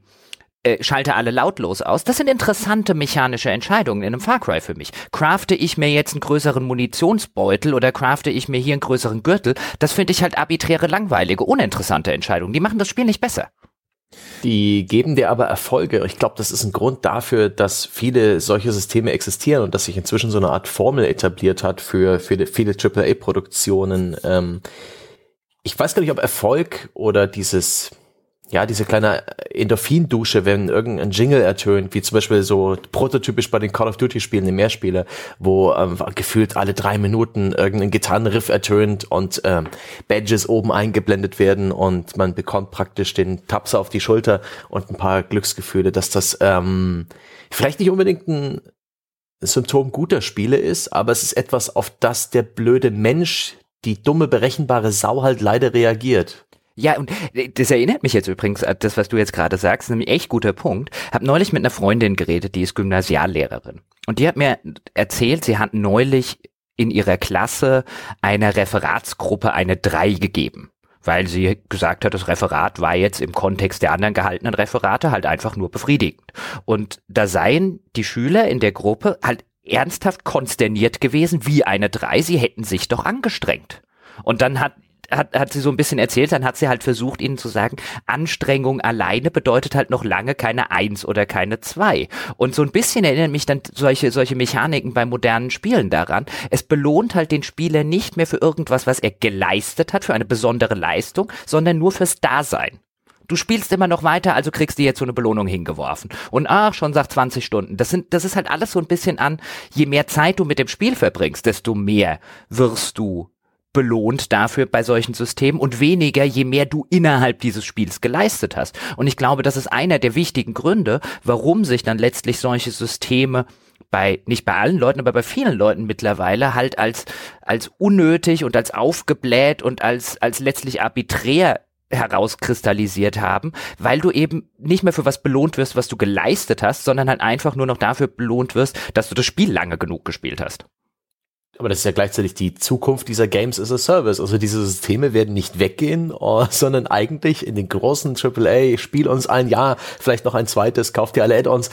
äh, schalte alle lautlos aus. Das sind interessante mechanische Entscheidungen in einem Far Cry für mich. Crafte ich mir jetzt einen größeren Munitionsbeutel oder crafte ich mir hier einen größeren Gürtel? Das finde ich halt arbiträre, langweilige, uninteressante Entscheidungen. Die machen das Spiel nicht besser. Die geben dir aber Erfolge. Ich glaube, das ist ein Grund dafür, dass viele solche Systeme existieren und dass sich inzwischen so eine Art Formel etabliert hat für, für viele AAA-Produktionen. Ähm, ich weiß gar nicht, ob Erfolg oder dieses ja, diese kleine Endorphindusche, wenn irgendein Jingle ertönt, wie zum Beispiel so prototypisch bei den Call of Duty Spielen, den Mehrspieler, wo ähm, gefühlt alle drei Minuten irgendein Gitarrenriff ertönt und ähm, Badges oben eingeblendet werden und man bekommt praktisch den Tapser auf die Schulter und ein paar Glücksgefühle, dass das ähm, vielleicht nicht unbedingt ein Symptom guter Spiele ist, aber es ist etwas, auf das der blöde Mensch, die dumme, berechenbare Sau halt leider reagiert. Ja, und äh, das erinnert mich jetzt übrigens an das, was du jetzt gerade sagst, nämlich echt guter Punkt. Hab neulich mit einer Freundin geredet, die ist Gymnasiallehrerin. Und die hat mir erzählt, sie hat neulich in ihrer Klasse einer Referatsgruppe eine 3 gegeben. Weil sie gesagt hat, das Referat war jetzt im Kontext der anderen gehaltenen Referate halt einfach nur befriedigend. Und da seien die Schüler in der Gruppe halt ernsthaft konsterniert gewesen, wie eine 3, sie hätten sich doch angestrengt. Und dann hat hat, hat sie so ein bisschen erzählt, dann hat sie halt versucht, ihnen zu sagen, Anstrengung alleine bedeutet halt noch lange keine Eins oder keine Zwei. Und so ein bisschen erinnern mich dann solche, solche Mechaniken bei modernen Spielen daran. Es belohnt halt den Spieler nicht mehr für irgendwas, was er geleistet hat, für eine besondere Leistung, sondern nur fürs Dasein. Du spielst immer noch weiter, also kriegst du jetzt so eine Belohnung hingeworfen. Und ach, schon sagt 20 Stunden. Das sind, das ist halt alles so ein bisschen an, je mehr Zeit du mit dem Spiel verbringst, desto mehr wirst du belohnt dafür bei solchen Systemen und weniger, je mehr du innerhalb dieses Spiels geleistet hast. Und ich glaube, das ist einer der wichtigen Gründe, warum sich dann letztlich solche Systeme bei, nicht bei allen Leuten, aber bei vielen Leuten mittlerweile halt als, als unnötig und als aufgebläht und als, als letztlich arbiträr herauskristallisiert haben, weil du eben nicht mehr für was belohnt wirst, was du geleistet hast, sondern halt einfach nur noch dafür belohnt wirst, dass du das Spiel lange genug gespielt hast. Aber das ist ja gleichzeitig die Zukunft dieser Games as a Service. Also diese Systeme werden nicht weggehen, oh, sondern eigentlich in den großen AAA, spiel uns ein Jahr, vielleicht noch ein zweites, kauft ihr alle Add-ons,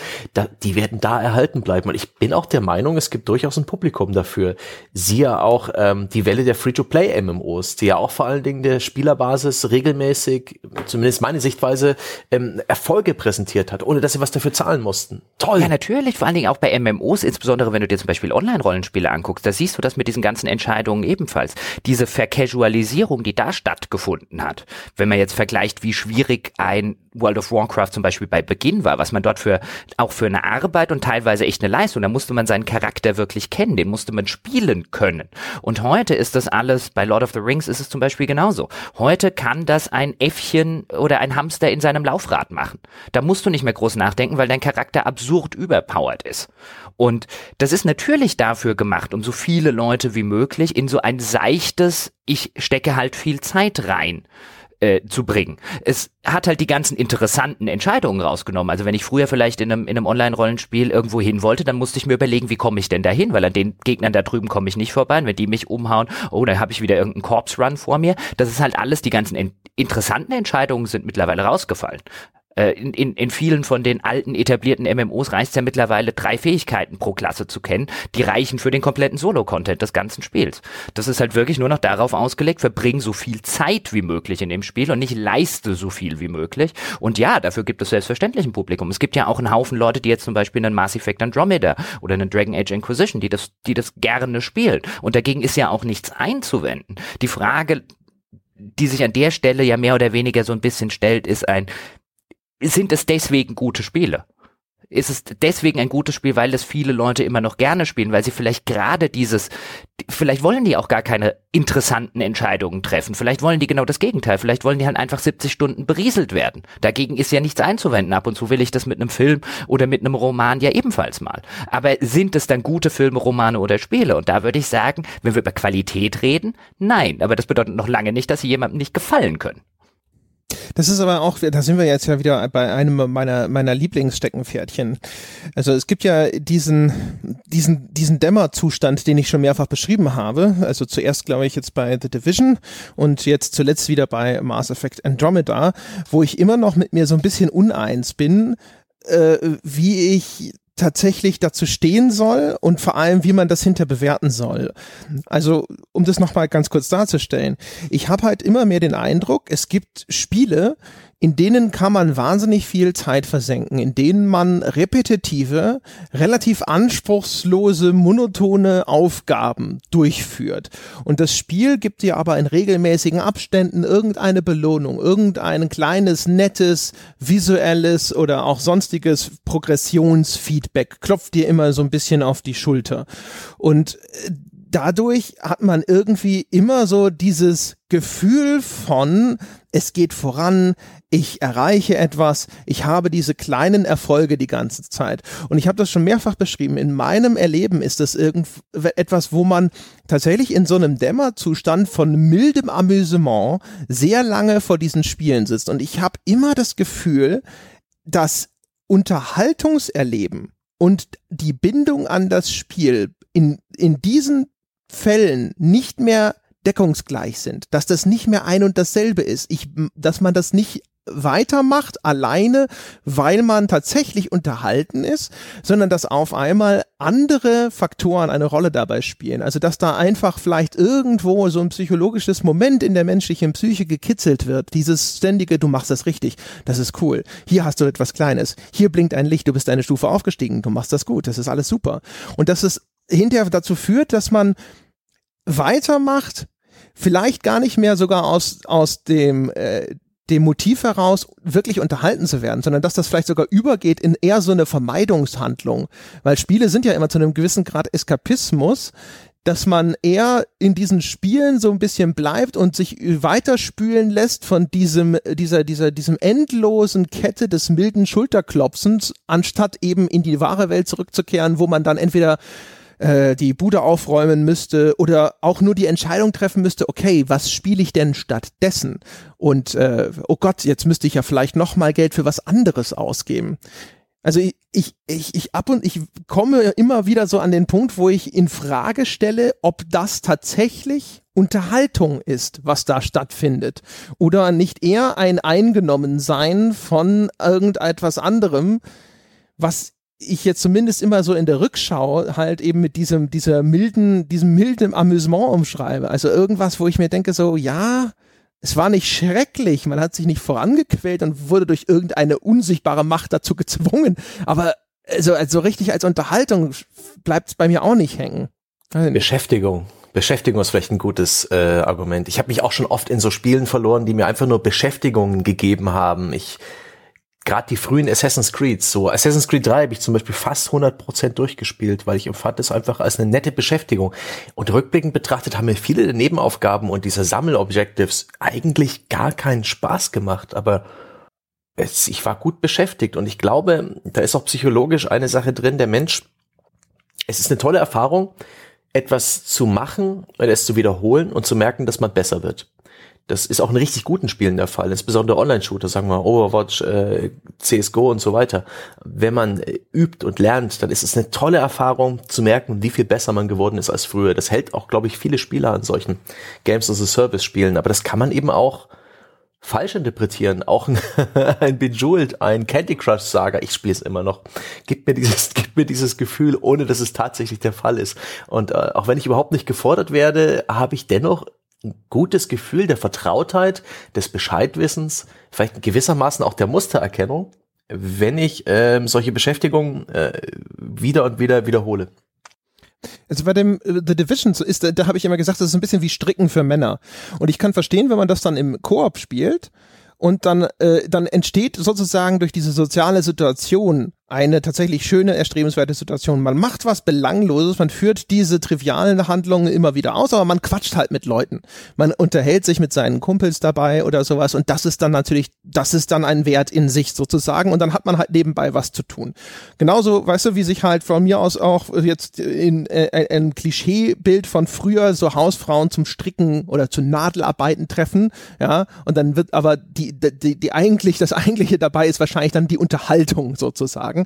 die werden da erhalten bleiben. Und ich bin auch der Meinung, es gibt durchaus ein Publikum dafür. Siehe auch ähm, die Welle der Free-to-Play-MMOs, die ja auch vor allen Dingen der Spielerbasis regelmäßig, zumindest meine Sichtweise, ähm, Erfolge präsentiert hat, ohne dass sie was dafür zahlen mussten. Toll! Ja, natürlich, vor allen Dingen auch bei MMOs, insbesondere wenn du dir zum Beispiel Online-Rollenspiele anguckst, da siehst siehst du das mit diesen ganzen Entscheidungen ebenfalls. Diese Vercasualisierung, die da stattgefunden hat. Wenn man jetzt vergleicht, wie schwierig ein World of Warcraft zum Beispiel bei Beginn war, was man dort für, auch für eine Arbeit und teilweise echt eine Leistung, da musste man seinen Charakter wirklich kennen, den musste man spielen können. Und heute ist das alles, bei Lord of the Rings ist es zum Beispiel genauso. Heute kann das ein Äffchen oder ein Hamster in seinem Laufrad machen. Da musst du nicht mehr groß nachdenken, weil dein Charakter absurd überpowered ist. Und das ist natürlich dafür gemacht, um so viele Leute wie möglich in so ein seichtes, ich stecke halt viel Zeit rein äh, zu bringen. Es hat halt die ganzen interessanten Entscheidungen rausgenommen. Also wenn ich früher vielleicht in einem, in einem Online-Rollenspiel irgendwo hin wollte, dann musste ich mir überlegen, wie komme ich denn da hin, weil an den Gegnern da drüben komme ich nicht vorbei. Und wenn die mich umhauen, oh, dann habe ich wieder irgendeinen Corpse-Run vor mir. Das ist halt alles, die ganzen interessanten Entscheidungen sind mittlerweile rausgefallen. Äh, in, in, in vielen von den alten etablierten MMOs reicht es ja mittlerweile drei Fähigkeiten pro Klasse zu kennen, die reichen für den kompletten Solo-Content des ganzen Spiels. Das ist halt wirklich nur noch darauf ausgelegt, verbring so viel Zeit wie möglich in dem Spiel und nicht leiste so viel wie möglich. Und ja, dafür gibt es selbstverständlich ein Publikum. Es gibt ja auch einen Haufen Leute, die jetzt zum Beispiel einen Mass Effect Andromeda oder einen Dragon Age Inquisition, die das, die das gerne spielen. Und dagegen ist ja auch nichts einzuwenden. Die Frage, die sich an der Stelle ja mehr oder weniger so ein bisschen stellt, ist ein, sind es deswegen gute Spiele? Ist es deswegen ein gutes Spiel, weil es viele Leute immer noch gerne spielen, weil sie vielleicht gerade dieses, vielleicht wollen die auch gar keine interessanten Entscheidungen treffen. Vielleicht wollen die genau das Gegenteil. Vielleicht wollen die halt einfach 70 Stunden berieselt werden. Dagegen ist ja nichts einzuwenden. Ab und zu will ich das mit einem Film oder mit einem Roman ja ebenfalls mal. Aber sind es dann gute Filme, Romane oder Spiele? Und da würde ich sagen, wenn wir über Qualität reden, nein. Aber das bedeutet noch lange nicht, dass sie jemandem nicht gefallen können. Das ist aber auch, da sind wir jetzt ja wieder bei einem meiner, meiner Lieblingssteckenpferdchen. Also es gibt ja diesen, diesen, diesen Dämmerzustand, den ich schon mehrfach beschrieben habe. Also zuerst, glaube ich, jetzt bei The Division und jetzt zuletzt wieder bei Mass Effect Andromeda, wo ich immer noch mit mir so ein bisschen uneins bin, äh, wie ich tatsächlich dazu stehen soll und vor allem, wie man das hinter bewerten soll. Also, um das nochmal ganz kurz darzustellen. Ich habe halt immer mehr den Eindruck, es gibt Spiele, in denen kann man wahnsinnig viel Zeit versenken, in denen man repetitive, relativ anspruchslose, monotone Aufgaben durchführt. Und das Spiel gibt dir aber in regelmäßigen Abständen irgendeine Belohnung, irgendein kleines, nettes, visuelles oder auch sonstiges Progressionsfeedback, klopft dir immer so ein bisschen auf die Schulter. Und äh, dadurch hat man irgendwie immer so dieses Gefühl von, es geht voran, ich erreiche etwas, ich habe diese kleinen Erfolge die ganze Zeit. Und ich habe das schon mehrfach beschrieben. In meinem Erleben ist das etwas, wo man tatsächlich in so einem Dämmerzustand von mildem Amüsement sehr lange vor diesen Spielen sitzt. Und ich habe immer das Gefühl, dass Unterhaltungserleben und die Bindung an das Spiel in, in diesen Fällen nicht mehr deckungsgleich sind, dass das nicht mehr ein und dasselbe ist, ich, dass man das nicht weitermacht alleine, weil man tatsächlich unterhalten ist, sondern dass auf einmal andere Faktoren eine Rolle dabei spielen. Also dass da einfach vielleicht irgendwo so ein psychologisches Moment in der menschlichen Psyche gekitzelt wird. Dieses ständige, du machst das richtig, das ist cool. Hier hast du etwas Kleines. Hier blinkt ein Licht, du bist eine Stufe aufgestiegen, du machst das gut, das ist alles super. Und dass es hinterher dazu führt, dass man weitermacht, vielleicht gar nicht mehr sogar aus, aus dem, äh, dem Motiv heraus, wirklich unterhalten zu werden, sondern dass das vielleicht sogar übergeht in eher so eine Vermeidungshandlung. Weil Spiele sind ja immer zu einem gewissen Grad Eskapismus, dass man eher in diesen Spielen so ein bisschen bleibt und sich weiterspülen lässt von diesem, dieser, dieser, diesem endlosen Kette des milden Schulterklopsens, anstatt eben in die wahre Welt zurückzukehren, wo man dann entweder äh, die Bude aufräumen müsste oder auch nur die Entscheidung treffen müsste, okay, was spiele ich denn stattdessen? Und äh, oh Gott, jetzt müsste ich ja vielleicht noch mal Geld für was anderes ausgeben. Also ich, ich, ich ab und ich komme immer wieder so an den Punkt, wo ich in Frage stelle, ob das tatsächlich Unterhaltung ist, was da stattfindet. Oder nicht eher ein Eingenommensein von irgendetwas anderem, was ich jetzt zumindest immer so in der Rückschau halt eben mit diesem, dieser milden, diesem milden Amüsement umschreibe. Also irgendwas, wo ich mir denke so, ja, es war nicht schrecklich, man hat sich nicht vorangequält und wurde durch irgendeine unsichtbare Macht dazu gezwungen, aber also, also richtig als Unterhaltung bleibt es bei mir auch nicht hängen. Beschäftigung. Beschäftigung ist vielleicht ein gutes äh, Argument. Ich habe mich auch schon oft in so Spielen verloren, die mir einfach nur Beschäftigungen gegeben haben. Ich gerade die frühen Assassin's Creed, so Assassin's Creed 3 habe ich zum Beispiel fast 100% durchgespielt, weil ich empfand es einfach als eine nette Beschäftigung. Und rückblickend betrachtet haben mir viele der Nebenaufgaben und diese Sammelobjectives eigentlich gar keinen Spaß gemacht, aber es, ich war gut beschäftigt und ich glaube, da ist auch psychologisch eine Sache drin, der Mensch, es ist eine tolle Erfahrung, etwas zu machen oder es zu wiederholen und zu merken, dass man besser wird. Das ist auch in richtig guten Spielen der Fall, insbesondere Online-Shooter, sagen wir Overwatch, äh, CSGO und so weiter. Wenn man äh, übt und lernt, dann ist es eine tolle Erfahrung zu merken, wie viel besser man geworden ist als früher. Das hält auch, glaube ich, viele Spieler an solchen Games as a Service Spielen, aber das kann man eben auch falsch interpretieren. Auch ein, Bejeweled, ein Candy Crush Saga, ich spiele es immer noch, gibt mir dieses, gibt mir dieses Gefühl, ohne dass es tatsächlich der Fall ist. Und äh, auch wenn ich überhaupt nicht gefordert werde, habe ich dennoch ein gutes Gefühl der Vertrautheit, des Bescheidwissens, vielleicht gewissermaßen auch der Mustererkennung, wenn ich ähm, solche Beschäftigungen äh, wieder und wieder wiederhole. Also bei dem äh, The Division so ist, da, da habe ich immer gesagt, das ist ein bisschen wie Stricken für Männer. Und ich kann verstehen, wenn man das dann im Koop spielt und dann, äh, dann entsteht sozusagen durch diese soziale Situation eine tatsächlich schöne, erstrebenswerte Situation. Man macht was Belangloses, man führt diese trivialen Handlungen immer wieder aus, aber man quatscht halt mit Leuten. Man unterhält sich mit seinen Kumpels dabei oder sowas und das ist dann natürlich, das ist dann ein Wert in sich sozusagen und dann hat man halt nebenbei was zu tun. Genauso, weißt du, wie sich halt von mir aus auch jetzt in äh, ein Klischeebild von früher so Hausfrauen zum Stricken oder zu Nadelarbeiten treffen, ja, und dann wird aber die, die, die eigentlich, das eigentliche dabei ist wahrscheinlich dann die Unterhaltung sozusagen sagen.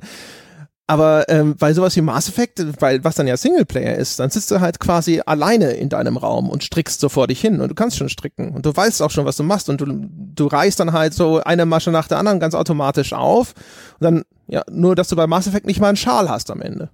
Aber ähm, bei sowas wie Mass Effect, weil was dann ja Singleplayer ist, dann sitzt du halt quasi alleine in deinem Raum und strickst so vor dich hin und du kannst schon stricken und du weißt auch schon, was du machst und du, du reißt dann halt so eine Masche nach der anderen ganz automatisch auf und dann, ja, nur dass du bei Mass Effect nicht mal einen Schal hast am Ende.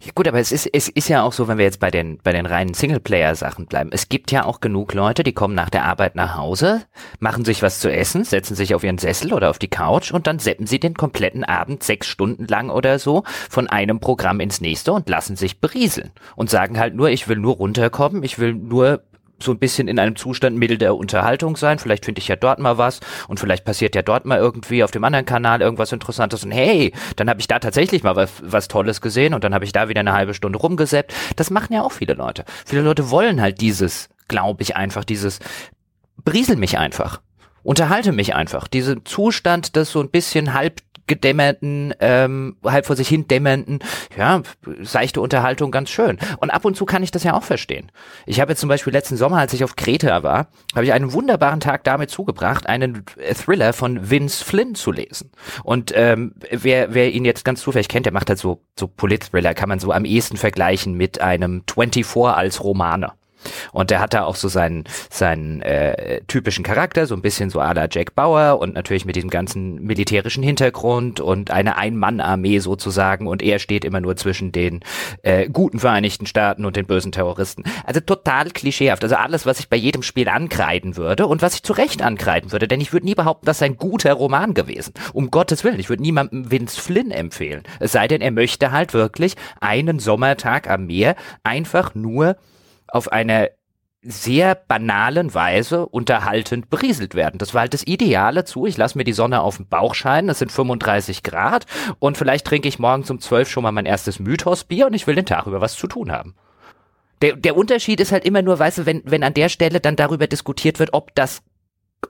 Ja, gut, aber es ist, es ist ja auch so, wenn wir jetzt bei den, bei den reinen Singleplayer-Sachen bleiben. Es gibt ja auch genug Leute, die kommen nach der Arbeit nach Hause, machen sich was zu essen, setzen sich auf ihren Sessel oder auf die Couch und dann seppen sie den kompletten Abend sechs Stunden lang oder so von einem Programm ins nächste und lassen sich berieseln und sagen halt nur, ich will nur runterkommen, ich will nur so ein bisschen in einem Zustand mittel der Unterhaltung sein. Vielleicht finde ich ja dort mal was und vielleicht passiert ja dort mal irgendwie auf dem anderen Kanal irgendwas Interessantes und hey, dann habe ich da tatsächlich mal was, was Tolles gesehen und dann habe ich da wieder eine halbe Stunde rumgesäppt. Das machen ja auch viele Leute. Viele Leute wollen halt dieses, glaube ich einfach, dieses briesel mich einfach. Unterhalte mich einfach. Diesen Zustand, das so ein bisschen halb gedämmerten, ähm, halb vor sich hin dämmernden, ja, seichte Unterhaltung ganz schön. Und ab und zu kann ich das ja auch verstehen. Ich habe jetzt zum Beispiel letzten Sommer, als ich auf Kreta war, habe ich einen wunderbaren Tag damit zugebracht, einen Thriller von Vince Flynn zu lesen. Und ähm, wer, wer ihn jetzt ganz zufällig kennt, der macht halt so, so Polit-Thriller, kann man so am ehesten vergleichen mit einem 24 als Romane. Und der hat da auch so seinen, seinen äh, typischen Charakter, so ein bisschen so à la Jack Bauer und natürlich mit diesem ganzen militärischen Hintergrund und eine Ein-Mann-Armee sozusagen und er steht immer nur zwischen den äh, guten Vereinigten Staaten und den bösen Terroristen. Also total klischeehaft. Also alles, was ich bei jedem Spiel ankreiden würde und was ich zu Recht ankreiden würde, denn ich würde nie behaupten, das sei ein guter Roman gewesen. Um Gottes Willen. Ich würde niemandem Vince Flynn empfehlen. Es sei denn, er möchte halt wirklich einen Sommertag am Meer einfach nur auf eine sehr banalen Weise unterhaltend berieselt werden. Das war halt das Ideale zu. Ich lasse mir die Sonne auf den Bauch scheinen, es sind 35 Grad und vielleicht trinke ich morgens um 12 schon mal mein erstes Mythosbier und ich will den Tag über was zu tun haben. Der, der Unterschied ist halt immer nur, weißt du, wenn, wenn an der Stelle dann darüber diskutiert wird, ob das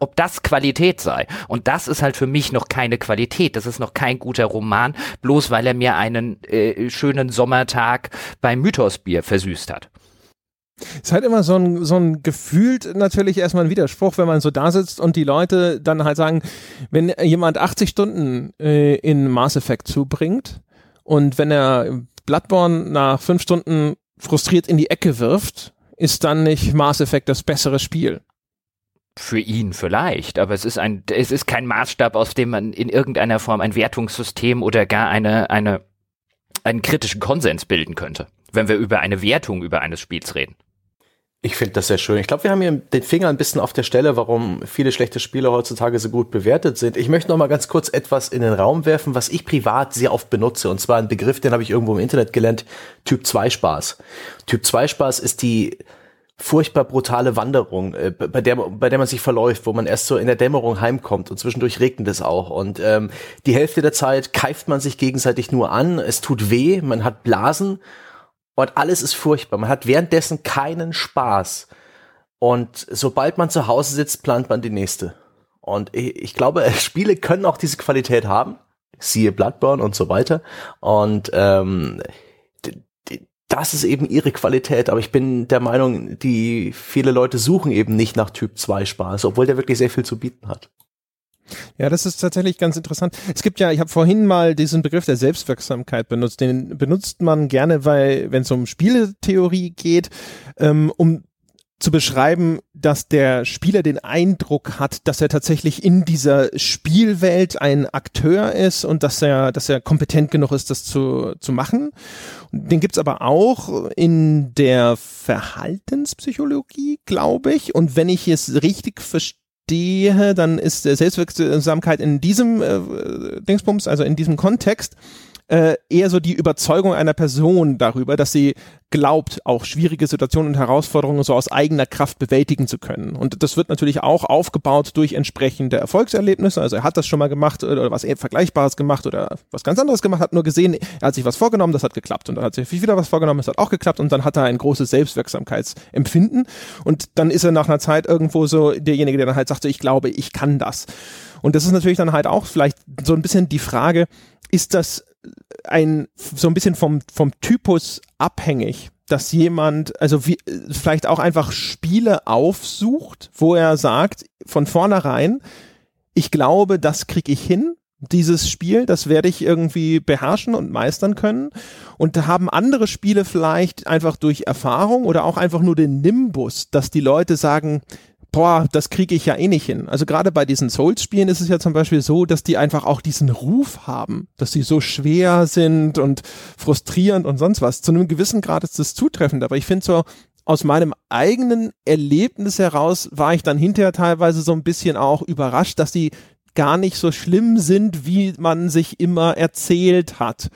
ob das Qualität sei. Und das ist halt für mich noch keine Qualität. Das ist noch kein guter Roman, bloß weil er mir einen äh, schönen Sommertag beim Mythosbier versüßt hat. Ist halt immer so ein, so ein gefühlt natürlich erstmal ein Widerspruch, wenn man so da sitzt und die Leute dann halt sagen, wenn jemand 80 Stunden äh, in Mass Effect zubringt und wenn er Bloodborne nach fünf Stunden frustriert in die Ecke wirft, ist dann nicht Mass Effect das bessere Spiel. Für ihn vielleicht, aber es ist ein, es ist kein Maßstab, aus dem man in irgendeiner Form ein Wertungssystem oder gar eine, eine, einen kritischen Konsens bilden könnte, wenn wir über eine Wertung über eines Spiels reden. Ich finde das sehr schön. Ich glaube, wir haben hier den Finger ein bisschen auf der Stelle, warum viele schlechte Spiele heutzutage so gut bewertet sind. Ich möchte noch mal ganz kurz etwas in den Raum werfen, was ich privat sehr oft benutze. Und zwar ein Begriff, den habe ich irgendwo im Internet gelernt, Typ 2 Spaß. Typ 2 Spaß ist die furchtbar brutale Wanderung, äh, bei der bei der man sich verläuft, wo man erst so in der Dämmerung heimkommt und zwischendurch regnet es auch und ähm, die Hälfte der Zeit keift man sich gegenseitig nur an, es tut weh, man hat Blasen und alles ist furchtbar. Man hat währenddessen keinen Spaß. Und sobald man zu Hause sitzt, plant man die nächste. Und ich, ich glaube, Spiele können auch diese Qualität haben. Siehe Bloodborne und so weiter. Und ähm, das ist eben ihre Qualität, aber ich bin der Meinung, die viele Leute suchen eben nicht nach Typ 2 Spaß, obwohl der wirklich sehr viel zu bieten hat. Ja, das ist tatsächlich ganz interessant. Es gibt ja, ich habe vorhin mal diesen Begriff der Selbstwirksamkeit benutzt. Den benutzt man gerne, weil, wenn es um Spieletheorie geht, ähm, um zu beschreiben, dass der Spieler den Eindruck hat, dass er tatsächlich in dieser Spielwelt ein Akteur ist und dass er, dass er kompetent genug ist, das zu, zu machen. Den gibt's aber auch in der Verhaltenspsychologie, glaube ich. Und wenn ich es richtig verstehe, verstehe, dann ist Selbstwirksamkeit in diesem äh, Dingsbums, also in diesem Kontext, äh, eher so die Überzeugung einer Person darüber, dass sie glaubt, auch schwierige Situationen und Herausforderungen so aus eigener Kraft bewältigen zu können. Und das wird natürlich auch aufgebaut durch entsprechende Erfolgserlebnisse. Also er hat das schon mal gemacht oder was Vergleichbares gemacht oder was ganz anderes gemacht, hat nur gesehen, er hat sich was vorgenommen, das hat geklappt. Und dann hat sich wieder was vorgenommen, das hat auch geklappt. Und dann hat er ein großes Selbstwirksamkeitsempfinden. Und dann ist er nach einer Zeit irgendwo so derjenige, der dann halt sagt, so, ich glaube, ich kann das. Und das ist natürlich dann halt auch vielleicht so ein bisschen die Frage, ist das ein so ein bisschen vom vom Typus abhängig, dass jemand also wie vielleicht auch einfach Spiele aufsucht, wo er sagt von vornherein, ich glaube, das kriege ich hin, dieses Spiel, das werde ich irgendwie beherrschen und meistern können. Und haben andere Spiele vielleicht einfach durch Erfahrung oder auch einfach nur den Nimbus, dass die Leute sagen, boah, das kriege ich ja eh nicht hin. Also gerade bei diesen Souls-Spielen ist es ja zum Beispiel so, dass die einfach auch diesen Ruf haben, dass sie so schwer sind und frustrierend und sonst was. Zu einem gewissen Grad ist das zutreffend, aber ich finde so, aus meinem eigenen Erlebnis heraus war ich dann hinterher teilweise so ein bisschen auch überrascht, dass die gar nicht so schlimm sind, wie man sich immer erzählt hat.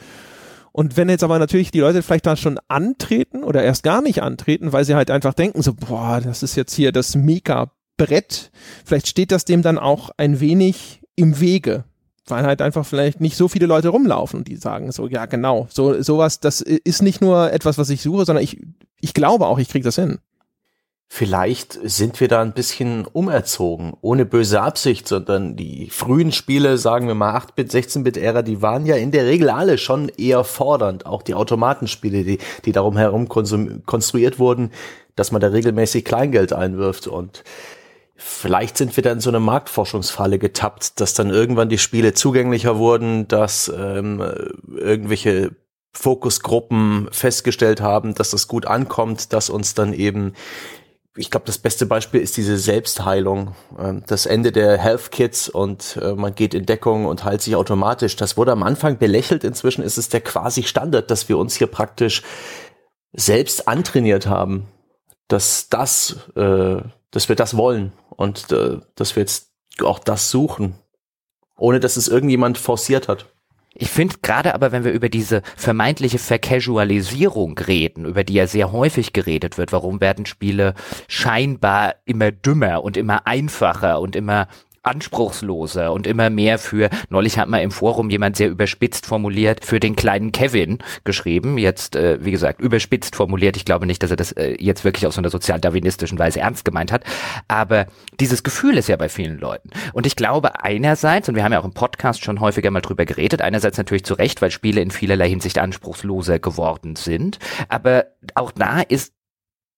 Und wenn jetzt aber natürlich die Leute vielleicht da schon antreten oder erst gar nicht antreten, weil sie halt einfach denken so, boah, das ist jetzt hier das Mega-Brett, vielleicht steht das dem dann auch ein wenig im Wege. Weil halt einfach vielleicht nicht so viele Leute rumlaufen und die sagen so, ja genau, so sowas, das ist nicht nur etwas, was ich suche, sondern ich, ich glaube auch, ich kriege das hin. Vielleicht sind wir da ein bisschen umerzogen, ohne böse Absicht, sondern die frühen Spiele, sagen wir mal 8-Bit, 16-Bit-Ära, die waren ja in der Regel alle schon eher fordernd. Auch die Automatenspiele, die, die darum herum konstruiert wurden, dass man da regelmäßig Kleingeld einwirft und Vielleicht sind wir da in so eine Marktforschungsfalle getappt, dass dann irgendwann die Spiele zugänglicher wurden, dass ähm, irgendwelche Fokusgruppen festgestellt haben, dass das gut ankommt, dass uns dann eben ich glaube, das beste Beispiel ist diese Selbstheilung. Ähm, das Ende der Health Kits und äh, man geht in Deckung und heilt sich automatisch. Das wurde am Anfang belächelt. Inzwischen ist es der quasi Standard, dass wir uns hier praktisch selbst antrainiert haben, dass das, äh, dass wir das wollen und äh, dass wir jetzt auch das suchen, ohne dass es irgendjemand forciert hat. Ich finde gerade aber, wenn wir über diese vermeintliche Vercasualisierung reden, über die ja sehr häufig geredet wird, warum werden Spiele scheinbar immer dümmer und immer einfacher und immer anspruchsloser und immer mehr für, neulich hat mal im Forum jemand sehr überspitzt formuliert, für den kleinen Kevin geschrieben. Jetzt, äh, wie gesagt, überspitzt formuliert. Ich glaube nicht, dass er das äh, jetzt wirklich aus so einer sozialdarwinistischen Weise ernst gemeint hat. Aber dieses Gefühl ist ja bei vielen Leuten. Und ich glaube einerseits, und wir haben ja auch im Podcast schon häufiger mal drüber geredet, einerseits natürlich zu Recht, weil Spiele in vielerlei Hinsicht anspruchsloser geworden sind. Aber auch da ist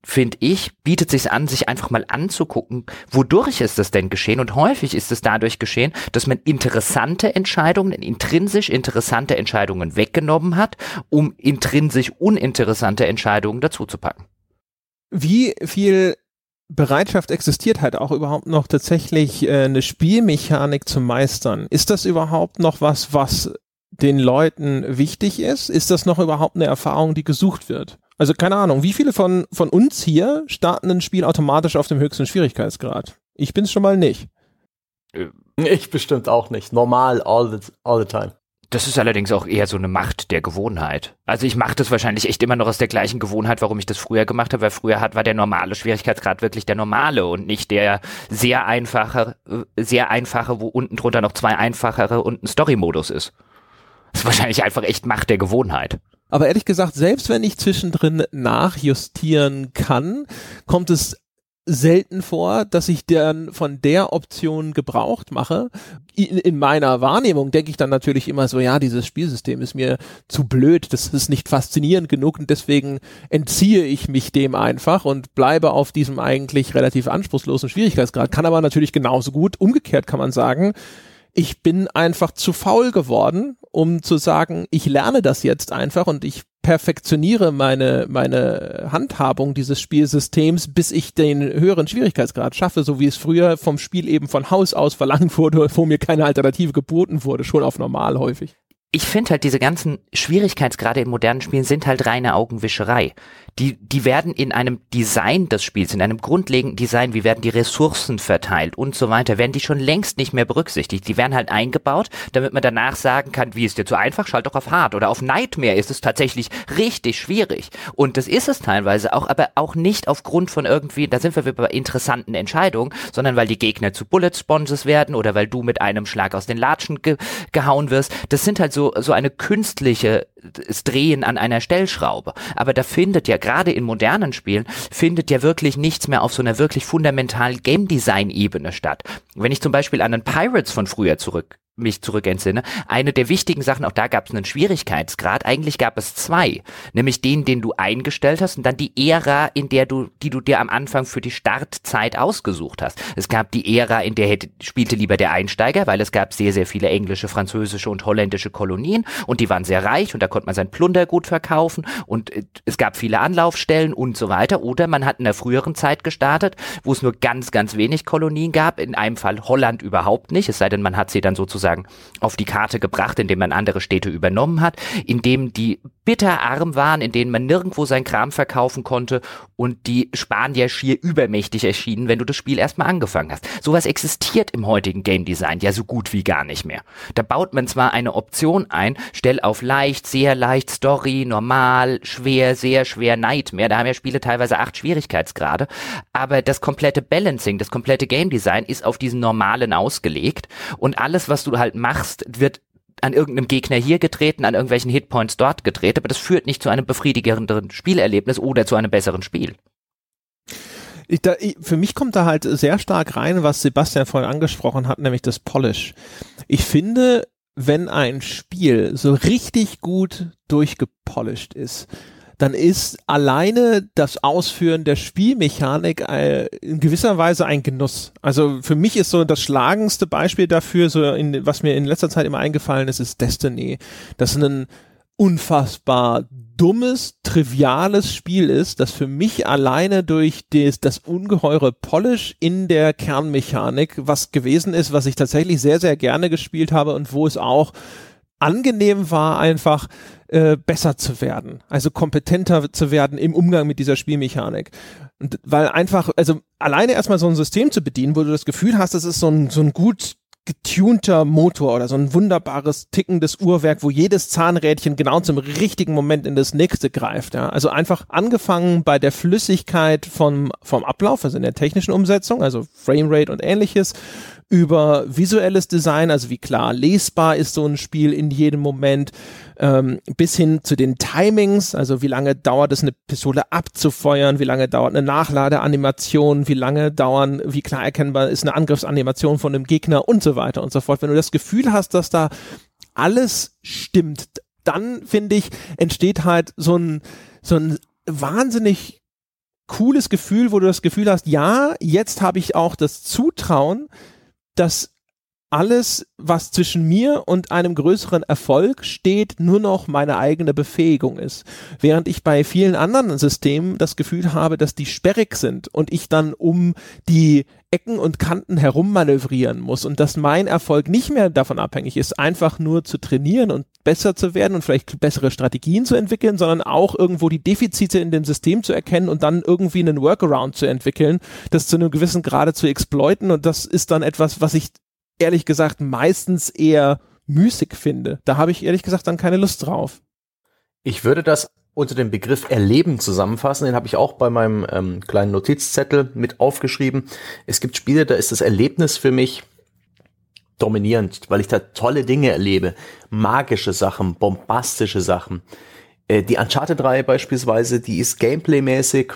finde ich, bietet sich an, sich einfach mal anzugucken, wodurch ist das denn geschehen? Und häufig ist es dadurch geschehen, dass man interessante Entscheidungen, intrinsisch interessante Entscheidungen weggenommen hat, um intrinsisch uninteressante Entscheidungen dazuzupacken. Wie viel Bereitschaft existiert halt auch überhaupt noch tatsächlich äh, eine Spielmechanik zu meistern? Ist das überhaupt noch was, was den Leuten wichtig ist? Ist das noch überhaupt eine Erfahrung, die gesucht wird? Also keine Ahnung, wie viele von, von uns hier starten ein Spiel automatisch auf dem höchsten Schwierigkeitsgrad? Ich bin's schon mal nicht. Äh, ich bestimmt auch nicht. Normal, all the, all the time. Das ist allerdings auch eher so eine Macht der Gewohnheit. Also ich mache das wahrscheinlich echt immer noch aus der gleichen Gewohnheit, warum ich das früher gemacht habe, weil früher hat, war der normale Schwierigkeitsgrad wirklich der normale und nicht der sehr einfache, äh, sehr einfache, wo unten drunter noch zwei einfachere und ein Story-Modus ist. Das ist wahrscheinlich einfach echt Macht der Gewohnheit. Aber ehrlich gesagt, selbst wenn ich zwischendrin nachjustieren kann, kommt es selten vor, dass ich dann von der Option gebraucht mache. In, in meiner Wahrnehmung denke ich dann natürlich immer so, ja, dieses Spielsystem ist mir zu blöd, das ist nicht faszinierend genug und deswegen entziehe ich mich dem einfach und bleibe auf diesem eigentlich relativ anspruchslosen Schwierigkeitsgrad. Kann aber natürlich genauso gut, umgekehrt kann man sagen, ich bin einfach zu faul geworden, um zu sagen, ich lerne das jetzt einfach und ich perfektioniere meine, meine Handhabung dieses Spielsystems, bis ich den höheren Schwierigkeitsgrad schaffe, so wie es früher vom Spiel eben von Haus aus verlangt wurde, wo mir keine Alternative geboten wurde, schon auf normal häufig ich finde halt, diese ganzen Schwierigkeitsgrade in modernen Spielen sind halt reine Augenwischerei. Die, die werden in einem Design des Spiels, in einem grundlegenden Design, wie werden die Ressourcen verteilt und so weiter, werden die schon längst nicht mehr berücksichtigt. Die werden halt eingebaut, damit man danach sagen kann, wie ist dir zu einfach, schalt doch auf hart. Oder auf Nightmare ist es tatsächlich richtig schwierig. Und das ist es teilweise auch, aber auch nicht aufgrund von irgendwie, da sind wir bei interessanten Entscheidungen, sondern weil die Gegner zu Bullet Sponges werden oder weil du mit einem Schlag aus den Latschen ge gehauen wirst. Das sind halt so, so eine künstliche Drehen an einer Stellschraube. Aber da findet ja gerade in modernen Spielen findet ja wirklich nichts mehr auf so einer wirklich fundamentalen Game Design Ebene statt. Wenn ich zum Beispiel an den Pirates von früher zurück mich zurück entsinne, eine der wichtigen Sachen, auch da gab es einen Schwierigkeitsgrad, eigentlich gab es zwei, nämlich den, den du eingestellt hast und dann die Ära, in der du, die du dir am Anfang für die Startzeit ausgesucht hast. Es gab die Ära, in der hätte, spielte lieber der Einsteiger, weil es gab sehr, sehr viele englische, französische und holländische Kolonien und die waren sehr reich und da konnte man sein Plunder gut verkaufen und äh, es gab viele Anlaufstellen und so weiter. Oder man hat in der früheren Zeit gestartet, wo es nur ganz, ganz wenig Kolonien gab, in einem Fall Holland überhaupt nicht, es sei denn, man hat sie dann sozusagen sozusagen auf die Karte gebracht, indem man andere Städte übernommen hat, indem die bitterarm waren, in denen man nirgendwo sein Kram verkaufen konnte und die Spanier schier übermächtig erschienen, wenn du das Spiel erstmal angefangen hast. Sowas existiert im heutigen Game Design ja so gut wie gar nicht mehr. Da baut man zwar eine Option ein, stell auf leicht, sehr leicht, Story, normal, schwer, sehr schwer, Nightmare. Da haben ja Spiele teilweise acht Schwierigkeitsgrade, aber das komplette Balancing, das komplette Game Design ist auf diesen normalen ausgelegt und alles, was du halt machst, wird an irgendeinem Gegner hier getreten, an irgendwelchen Hitpoints dort gedreht, aber das führt nicht zu einem befriedigenden Spielerlebnis oder zu einem besseren Spiel. Ich, da, ich, für mich kommt da halt sehr stark rein, was Sebastian vorhin angesprochen hat, nämlich das Polish. Ich finde, wenn ein Spiel so richtig gut durchgepolished ist, dann ist alleine das Ausführen der Spielmechanik äh, in gewisser Weise ein Genuss. Also für mich ist so das schlagendste Beispiel dafür, so in, was mir in letzter Zeit immer eingefallen ist, ist Destiny. Das ist ein unfassbar dummes, triviales Spiel ist, das für mich alleine durch des, das ungeheure Polish in der Kernmechanik was gewesen ist, was ich tatsächlich sehr, sehr gerne gespielt habe und wo es auch angenehm war, einfach äh, besser zu werden, also kompetenter zu werden im Umgang mit dieser Spielmechanik. Und weil einfach, also alleine erstmal so ein System zu bedienen, wo du das Gefühl hast, das ist so ein, so ein gut getunter Motor oder so ein wunderbares tickendes Uhrwerk, wo jedes Zahnrädchen genau zum richtigen Moment in das nächste greift. Ja. Also einfach angefangen bei der Flüssigkeit vom, vom Ablauf, also in der technischen Umsetzung, also Framerate und ähnliches, über visuelles Design, also wie klar lesbar ist so ein Spiel in jedem Moment, ähm, bis hin zu den Timings, also wie lange dauert es, eine Pistole abzufeuern, wie lange dauert eine Nachladeanimation, wie lange dauern, wie klar erkennbar ist eine Angriffsanimation von einem Gegner und so weiter und so fort. Wenn du das Gefühl hast, dass da alles stimmt, dann finde ich, entsteht halt so ein, so ein wahnsinnig cooles Gefühl, wo du das Gefühl hast, ja, jetzt habe ich auch das Zutrauen, dass alles, was zwischen mir und einem größeren Erfolg steht, nur noch meine eigene Befähigung ist. Während ich bei vielen anderen Systemen das Gefühl habe, dass die sperrig sind und ich dann um die Ecken und Kanten herum manövrieren muss und dass mein Erfolg nicht mehr davon abhängig ist, einfach nur zu trainieren und besser zu werden und vielleicht bessere Strategien zu entwickeln, sondern auch irgendwo die Defizite in dem System zu erkennen und dann irgendwie einen Workaround zu entwickeln, das zu einem gewissen Grade zu exploiten und das ist dann etwas, was ich ehrlich gesagt meistens eher müßig finde. Da habe ich ehrlich gesagt dann keine Lust drauf. Ich würde das unter dem Begriff Erleben zusammenfassen. Den habe ich auch bei meinem ähm, kleinen Notizzettel mit aufgeschrieben. Es gibt Spiele, da ist das Erlebnis für mich dominierend, weil ich da tolle Dinge erlebe. Magische Sachen, bombastische Sachen. Äh, die Uncharted-Reihe beispielsweise, die ist gameplaymäßig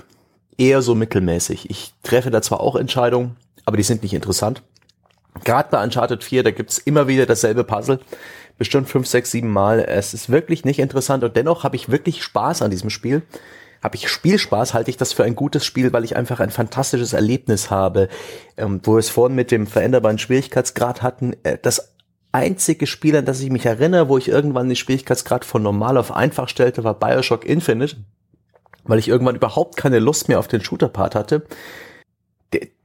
eher so mittelmäßig. Ich treffe da zwar auch Entscheidungen, aber die sind nicht interessant. Gerade bei Uncharted 4, da gibt's immer wieder dasselbe Puzzle. Bestimmt fünf, sechs, sieben Mal. Es ist wirklich nicht interessant und dennoch habe ich wirklich Spaß an diesem Spiel. Habe ich Spielspaß, halte ich das für ein gutes Spiel, weil ich einfach ein fantastisches Erlebnis habe. Ähm, wo wir es vorhin mit dem veränderbaren Schwierigkeitsgrad hatten. Äh, das einzige Spiel, an das ich mich erinnere, wo ich irgendwann den Schwierigkeitsgrad von normal auf einfach stellte, war Bioshock Infinite. Weil ich irgendwann überhaupt keine Lust mehr auf den Shooter-Part hatte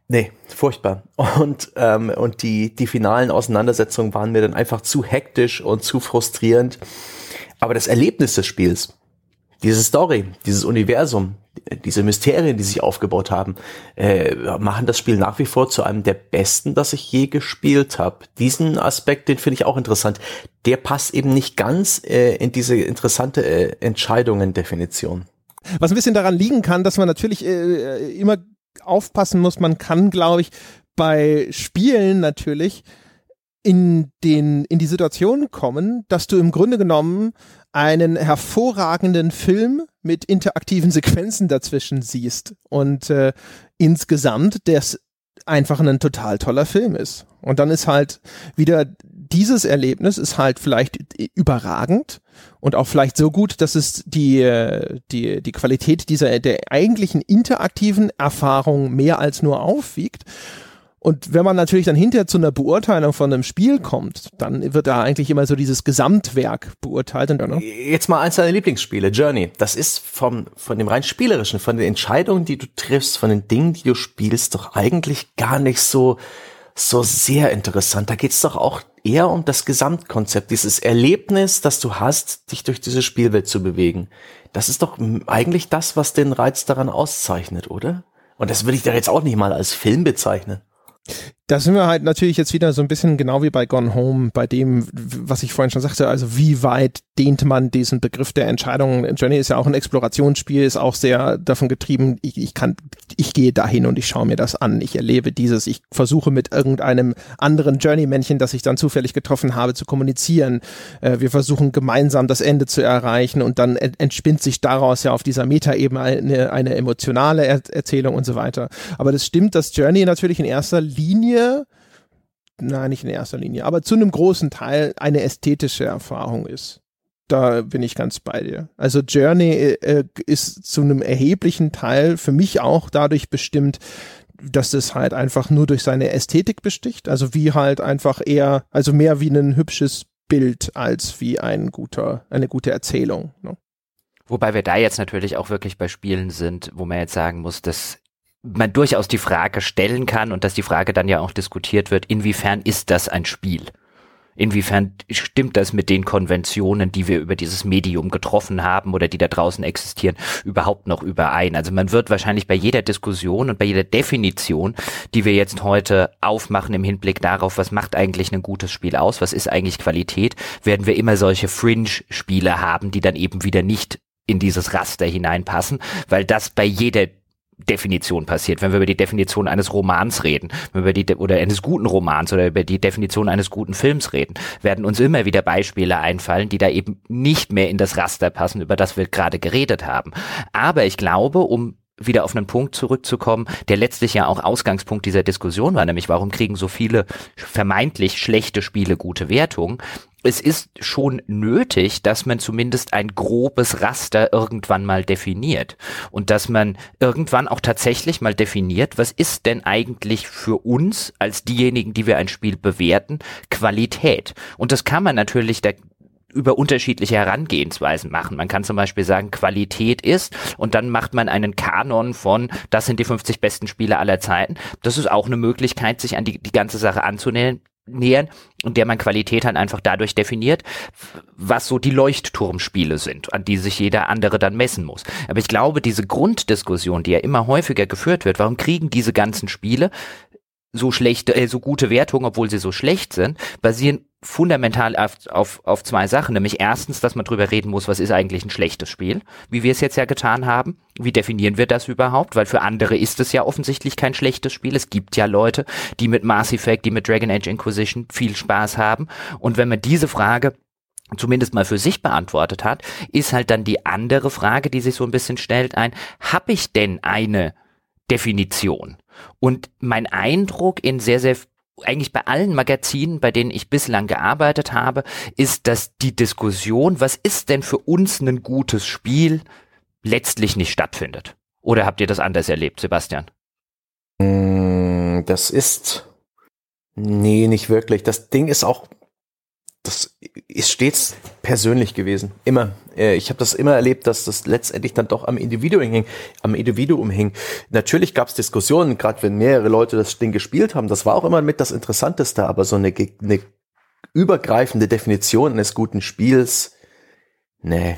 Nee, furchtbar. Und, ähm, und die, die finalen Auseinandersetzungen waren mir dann einfach zu hektisch und zu frustrierend. Aber das Erlebnis des Spiels, diese Story, dieses Universum, diese Mysterien, die sich aufgebaut haben, äh, machen das Spiel nach wie vor zu einem der besten, das ich je gespielt habe. Diesen Aspekt, den finde ich auch interessant. Der passt eben nicht ganz äh, in diese interessante äh, Entscheidungen-Definition. Was ein bisschen daran liegen kann, dass man natürlich äh, immer aufpassen muss, man kann, glaube ich, bei Spielen natürlich in den in die Situation kommen, dass du im Grunde genommen einen hervorragenden Film mit interaktiven Sequenzen dazwischen siehst und äh, insgesamt das einfach ein total toller Film ist. Und dann ist halt wieder dieses Erlebnis ist halt vielleicht überragend und auch vielleicht so gut, dass es die, die, die Qualität dieser, der eigentlichen interaktiven Erfahrung mehr als nur aufwiegt. Und wenn man natürlich dann hinterher zu einer Beurteilung von einem Spiel kommt, dann wird da eigentlich immer so dieses Gesamtwerk beurteilt. Und ne? Jetzt mal eins deiner Lieblingsspiele, Journey. Das ist vom, von dem rein spielerischen, von den Entscheidungen, die du triffst, von den Dingen, die du spielst, doch eigentlich gar nicht so, so sehr interessant. Da geht's doch auch eher um das Gesamtkonzept, dieses Erlebnis, das du hast, dich durch diese Spielwelt zu bewegen. Das ist doch eigentlich das, was den Reiz daran auszeichnet, oder? Und das würde ich da jetzt auch nicht mal als Film bezeichnen. Da sind wir halt natürlich jetzt wieder so ein bisschen genau wie bei Gone Home, bei dem, was ich vorhin schon sagte, also wie weit dehnt man diesen Begriff der Entscheidung? Journey ist ja auch ein Explorationsspiel, ist auch sehr davon getrieben, ich, ich kann, ich gehe dahin und ich schaue mir das an, ich erlebe dieses, ich versuche mit irgendeinem anderen Journey-Männchen, das ich dann zufällig getroffen habe, zu kommunizieren. Äh, wir versuchen gemeinsam das Ende zu erreichen und dann entspinnt sich daraus ja auf dieser Metaebene eine, eine emotionale er Erzählung und so weiter. Aber das stimmt, dass Journey natürlich in erster Linie, nein, nicht in erster Linie, aber zu einem großen Teil eine ästhetische Erfahrung ist. Da bin ich ganz bei dir. Also Journey äh, ist zu einem erheblichen Teil für mich auch dadurch bestimmt, dass es halt einfach nur durch seine Ästhetik besticht. Also wie halt einfach eher, also mehr wie ein hübsches Bild als wie ein guter, eine gute Erzählung. Ne? Wobei wir da jetzt natürlich auch wirklich bei Spielen sind, wo man jetzt sagen muss, dass man durchaus die Frage stellen kann und dass die Frage dann ja auch diskutiert wird, inwiefern ist das ein Spiel? Inwiefern stimmt das mit den Konventionen, die wir über dieses Medium getroffen haben oder die da draußen existieren, überhaupt noch überein? Also man wird wahrscheinlich bei jeder Diskussion und bei jeder Definition, die wir jetzt heute aufmachen im Hinblick darauf, was macht eigentlich ein gutes Spiel aus, was ist eigentlich Qualität, werden wir immer solche Fringe-Spiele haben, die dann eben wieder nicht in dieses Raster hineinpassen, weil das bei jeder Definition passiert. Wenn wir über die Definition eines Romans reden, wenn wir die oder eines guten Romans oder über die Definition eines guten Films reden, werden uns immer wieder Beispiele einfallen, die da eben nicht mehr in das Raster passen, über das wir gerade geredet haben. Aber ich glaube, um wieder auf einen Punkt zurückzukommen, der letztlich ja auch Ausgangspunkt dieser Diskussion war, nämlich warum kriegen so viele vermeintlich schlechte Spiele gute Wertungen? Es ist schon nötig, dass man zumindest ein grobes Raster irgendwann mal definiert und dass man irgendwann auch tatsächlich mal definiert, was ist denn eigentlich für uns als diejenigen, die wir ein Spiel bewerten, Qualität. Und das kann man natürlich, da über unterschiedliche Herangehensweisen machen. Man kann zum Beispiel sagen, Qualität ist und dann macht man einen Kanon von, das sind die 50 besten Spiele aller Zeiten. Das ist auch eine Möglichkeit, sich an die, die ganze Sache anzunähern nähern und der man Qualität halt einfach dadurch definiert, was so die Leuchtturmspiele sind, an die sich jeder andere dann messen muss. Aber ich glaube, diese Grunddiskussion, die ja immer häufiger geführt wird, warum kriegen diese ganzen Spiele so schlechte, äh, so gute Wertungen, obwohl sie so schlecht sind, basieren fundamental auf, auf, auf zwei Sachen. Nämlich erstens, dass man drüber reden muss, was ist eigentlich ein schlechtes Spiel, wie wir es jetzt ja getan haben. Wie definieren wir das überhaupt? Weil für andere ist es ja offensichtlich kein schlechtes Spiel. Es gibt ja Leute, die mit Mass Effect, die mit Dragon Age Inquisition viel Spaß haben. Und wenn man diese Frage zumindest mal für sich beantwortet hat, ist halt dann die andere Frage, die sich so ein bisschen stellt, ein, habe ich denn eine Definition? Und mein Eindruck in sehr, sehr eigentlich bei allen Magazinen, bei denen ich bislang gearbeitet habe, ist, dass die Diskussion, was ist denn für uns ein gutes Spiel, letztlich nicht stattfindet. Oder habt ihr das anders erlebt, Sebastian? Mm, das ist, nee, nicht wirklich. Das Ding ist auch das ist stets persönlich gewesen. Immer. Äh, ich habe das immer erlebt, dass das letztendlich dann doch am Individuum hing. Am Individuum hing. Natürlich gab es Diskussionen, gerade wenn mehrere Leute das Ding gespielt haben. Das war auch immer mit das Interessanteste, aber so eine, eine übergreifende Definition eines guten Spiels, nee.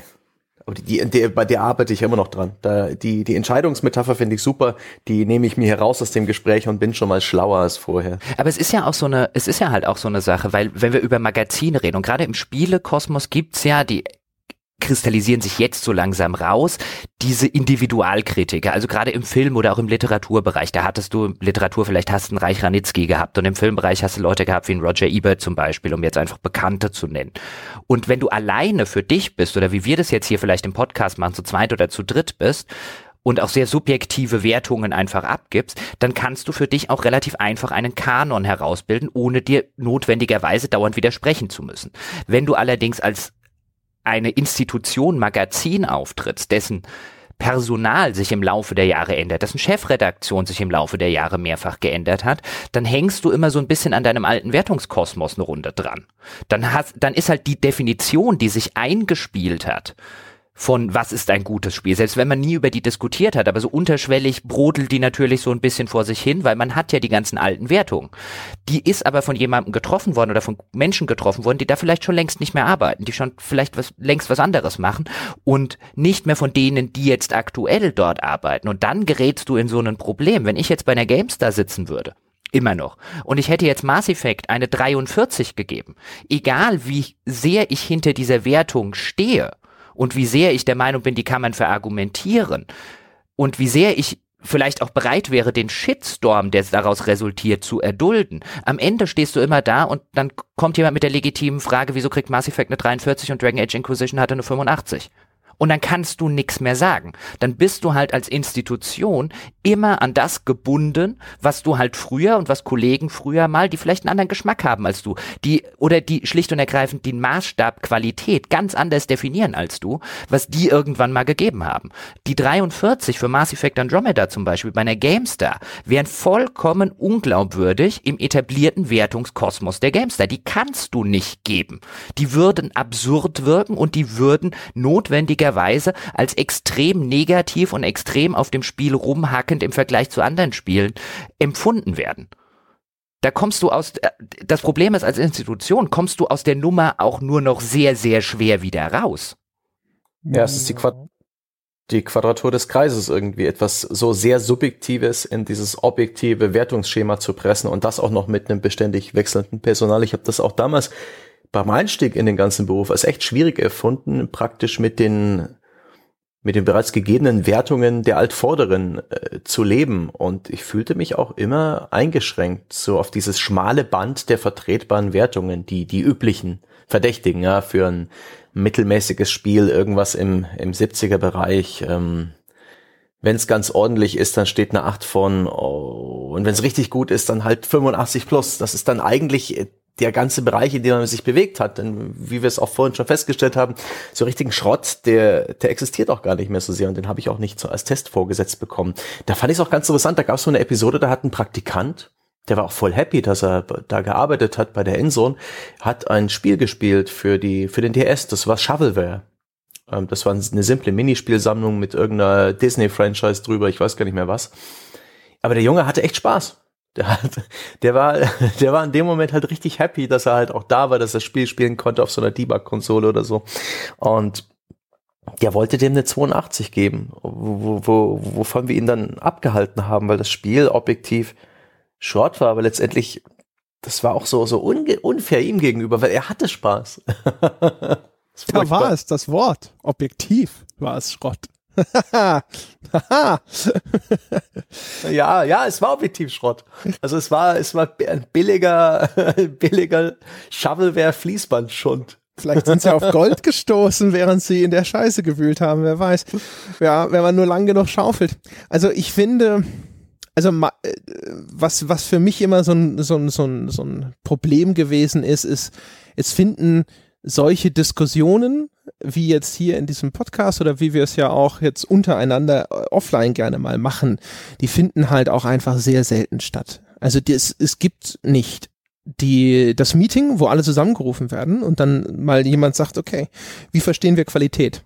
Aber die, die, bei der arbeite ich immer noch dran. Da, die, die Entscheidungsmetapher finde ich super. Die nehme ich mir heraus aus dem Gespräch und bin schon mal schlauer als vorher. Aber es ist ja auch so eine, es ist ja halt auch so eine Sache, weil wenn wir über Magazine reden und gerade im Spielekosmos gibt's ja die kristallisieren sich jetzt so langsam raus, diese Individualkritiker, also gerade im Film oder auch im Literaturbereich, da hattest du Literatur, vielleicht hast du einen Reich Ranitzky gehabt und im Filmbereich hast du Leute gehabt wie einen Roger Ebert zum Beispiel, um jetzt einfach Bekannte zu nennen. Und wenn du alleine für dich bist oder wie wir das jetzt hier vielleicht im Podcast machen, zu zweit oder zu dritt bist, und auch sehr subjektive Wertungen einfach abgibst, dann kannst du für dich auch relativ einfach einen Kanon herausbilden, ohne dir notwendigerweise dauernd widersprechen zu müssen. Wenn du allerdings als eine Institution Magazin auftrittst, dessen Personal sich im Laufe der Jahre ändert, dessen Chefredaktion sich im Laufe der Jahre mehrfach geändert hat, dann hängst du immer so ein bisschen an deinem alten Wertungskosmos eine Runde dran. Dann hast, dann ist halt die Definition, die sich eingespielt hat, von was ist ein gutes Spiel, selbst wenn man nie über die diskutiert hat, aber so unterschwellig brodelt die natürlich so ein bisschen vor sich hin, weil man hat ja die ganzen alten Wertungen. Die ist aber von jemandem getroffen worden oder von Menschen getroffen worden, die da vielleicht schon längst nicht mehr arbeiten, die schon vielleicht was, längst was anderes machen und nicht mehr von denen, die jetzt aktuell dort arbeiten. Und dann gerätst du in so ein Problem. Wenn ich jetzt bei einer GameStar sitzen würde, Immer noch. Und ich hätte jetzt Mass Effect eine 43 gegeben. Egal wie sehr ich hinter dieser Wertung stehe, und wie sehr ich der Meinung bin, die kann man verargumentieren und wie sehr ich vielleicht auch bereit wäre, den Shitstorm, der daraus resultiert, zu erdulden. Am Ende stehst du immer da und dann kommt jemand mit der legitimen Frage, wieso kriegt Mass Effect eine 43 und Dragon Age Inquisition hatte eine 85? Und dann kannst du nichts mehr sagen. Dann bist du halt als Institution immer an das gebunden, was du halt früher und was Kollegen früher mal, die vielleicht einen anderen Geschmack haben als du, die oder die schlicht und ergreifend den Maßstab Qualität ganz anders definieren als du, was die irgendwann mal gegeben haben. Die 43 für Mass Effect Andromeda zum Beispiel bei einer GameStar wären vollkommen unglaubwürdig im etablierten Wertungskosmos der GameStar. Die kannst du nicht geben. Die würden absurd wirken und die würden notwendiger möglicherweise als extrem negativ und extrem auf dem Spiel rumhackend im Vergleich zu anderen Spielen empfunden werden. Da kommst du aus, äh, das Problem ist, als Institution kommst du aus der Nummer auch nur noch sehr, sehr schwer wieder raus. Ja, es ist die, Quad die Quadratur des Kreises irgendwie, etwas so sehr Subjektives in dieses objektive Wertungsschema zu pressen und das auch noch mit einem beständig wechselnden Personal. Ich habe das auch damals beim Einstieg in den ganzen Beruf als echt schwierig erfunden, praktisch mit den mit den bereits gegebenen Wertungen der Altvorderen äh, zu leben. Und ich fühlte mich auch immer eingeschränkt, so auf dieses schmale Band der vertretbaren Wertungen, die, die üblichen Verdächtigen, ja, für ein mittelmäßiges Spiel, irgendwas im, im 70er Bereich. Ähm, wenn es ganz ordentlich ist, dann steht eine 8 von, oh, und wenn es richtig gut ist, dann halt 85 plus. Das ist dann eigentlich äh, der ganze Bereich, in dem man sich bewegt hat. Denn wie wir es auch vorhin schon festgestellt haben, so richtigen Schrott, der, der existiert auch gar nicht mehr so sehr und den habe ich auch nicht so als Test vorgesetzt bekommen. Da fand ich es auch ganz interessant, da gab es so eine Episode, da hat ein Praktikant, der war auch voll happy, dass er da gearbeitet hat bei der Endzone, hat ein Spiel gespielt für die, für den DS, das war Shovelware. Ähm, das war eine simple Minispielsammlung mit irgendeiner Disney-Franchise drüber, ich weiß gar nicht mehr was. Aber der Junge hatte echt Spaß. Der, hat, der war, der war in dem Moment halt richtig happy, dass er halt auch da war, dass er das Spiel spielen konnte auf so einer Debug-Konsole oder so. Und der wollte dem eine 82 geben, wo, wo, wovon wir ihn dann abgehalten haben, weil das Spiel objektiv Schrott war, aber letztendlich, das war auch so, so unfair ihm gegenüber, weil er hatte Spaß. da war es, das Wort. Objektiv war es Schrott. ja, ja, es war objektiv Schrott. Also es war, es war ein billiger, billiger Shovelware-Fließbandschund. Vielleicht sind sie auf Gold gestoßen, während sie in der Scheiße gewühlt haben, wer weiß. Ja, wenn man nur lang genug schaufelt. Also ich finde, also äh, was, was für mich immer so ein, so ein, so ein, so ein Problem gewesen ist, ist, es finden solche Diskussionen wie jetzt hier in diesem Podcast oder wie wir es ja auch jetzt untereinander äh, offline gerne mal machen, die finden halt auch einfach sehr selten statt. Also das, es gibt nicht die, das Meeting, wo alle zusammengerufen werden und dann mal jemand sagt, okay, wie verstehen wir Qualität?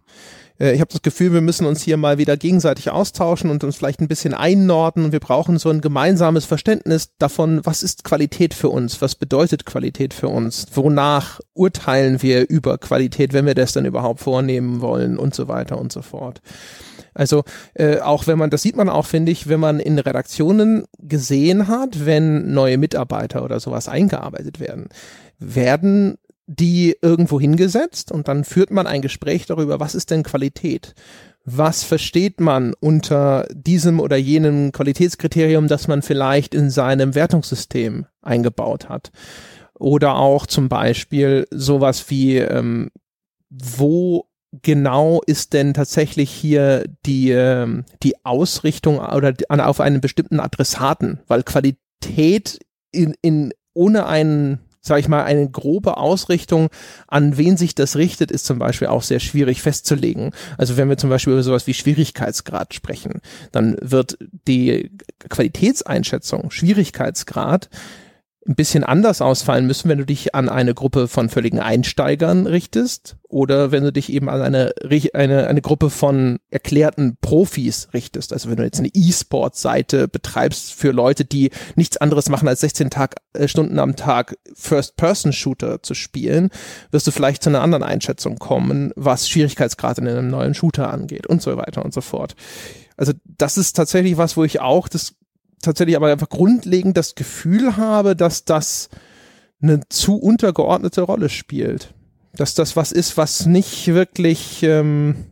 Äh, ich habe das Gefühl, wir müssen uns hier mal wieder gegenseitig austauschen und uns vielleicht ein bisschen einnorden. Wir brauchen so ein gemeinsames Verständnis davon, was ist Qualität für uns, was bedeutet Qualität für uns, wonach urteilen wir über Qualität, wenn wir das dann überhaupt vornehmen wollen und so weiter und so fort. Also äh, auch wenn man, das sieht man auch, finde ich, wenn man in Redaktionen gesehen hat, wenn neue Mitarbeiter oder sowas eingearbeitet werden, werden die irgendwo hingesetzt und dann führt man ein Gespräch darüber, was ist denn Qualität? Was versteht man unter diesem oder jenem Qualitätskriterium, das man vielleicht in seinem Wertungssystem eingebaut hat? Oder auch zum Beispiel sowas wie, ähm, wo genau ist denn tatsächlich hier die, ähm, die Ausrichtung oder auf einen bestimmten Adressaten? Weil Qualität in, in ohne einen sage ich mal, eine grobe Ausrichtung, an wen sich das richtet, ist zum Beispiel auch sehr schwierig festzulegen. Also wenn wir zum Beispiel über sowas wie Schwierigkeitsgrad sprechen, dann wird die Qualitätseinschätzung, Schwierigkeitsgrad, ein bisschen anders ausfallen müssen, wenn du dich an eine Gruppe von völligen Einsteigern richtest oder wenn du dich eben an eine, eine, eine Gruppe von erklärten Profis richtest. Also wenn du jetzt eine E-Sport-Seite betreibst für Leute, die nichts anderes machen als 16 Tag, äh, Stunden am Tag First-Person-Shooter zu spielen, wirst du vielleicht zu einer anderen Einschätzung kommen, was Schwierigkeitsgrad in einem neuen Shooter angeht und so weiter und so fort. Also das ist tatsächlich was, wo ich auch das tatsächlich aber einfach grundlegend das Gefühl habe, dass das eine zu untergeordnete Rolle spielt. Dass das was ist, was nicht wirklich ähm,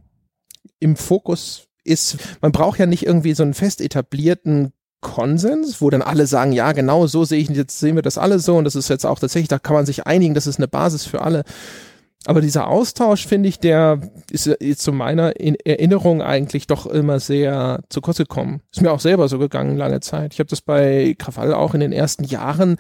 im Fokus ist. Man braucht ja nicht irgendwie so einen fest etablierten Konsens, wo dann alle sagen, ja, genau so sehe ich, jetzt sehen wir das alle so und das ist jetzt auch tatsächlich, da kann man sich einigen, das ist eine Basis für alle. Aber dieser Austausch, finde ich, der ist zu meiner Erinnerung eigentlich doch immer sehr zu kurz gekommen. Ist mir auch selber so gegangen lange Zeit. Ich habe das bei Krawall auch in den ersten Jahren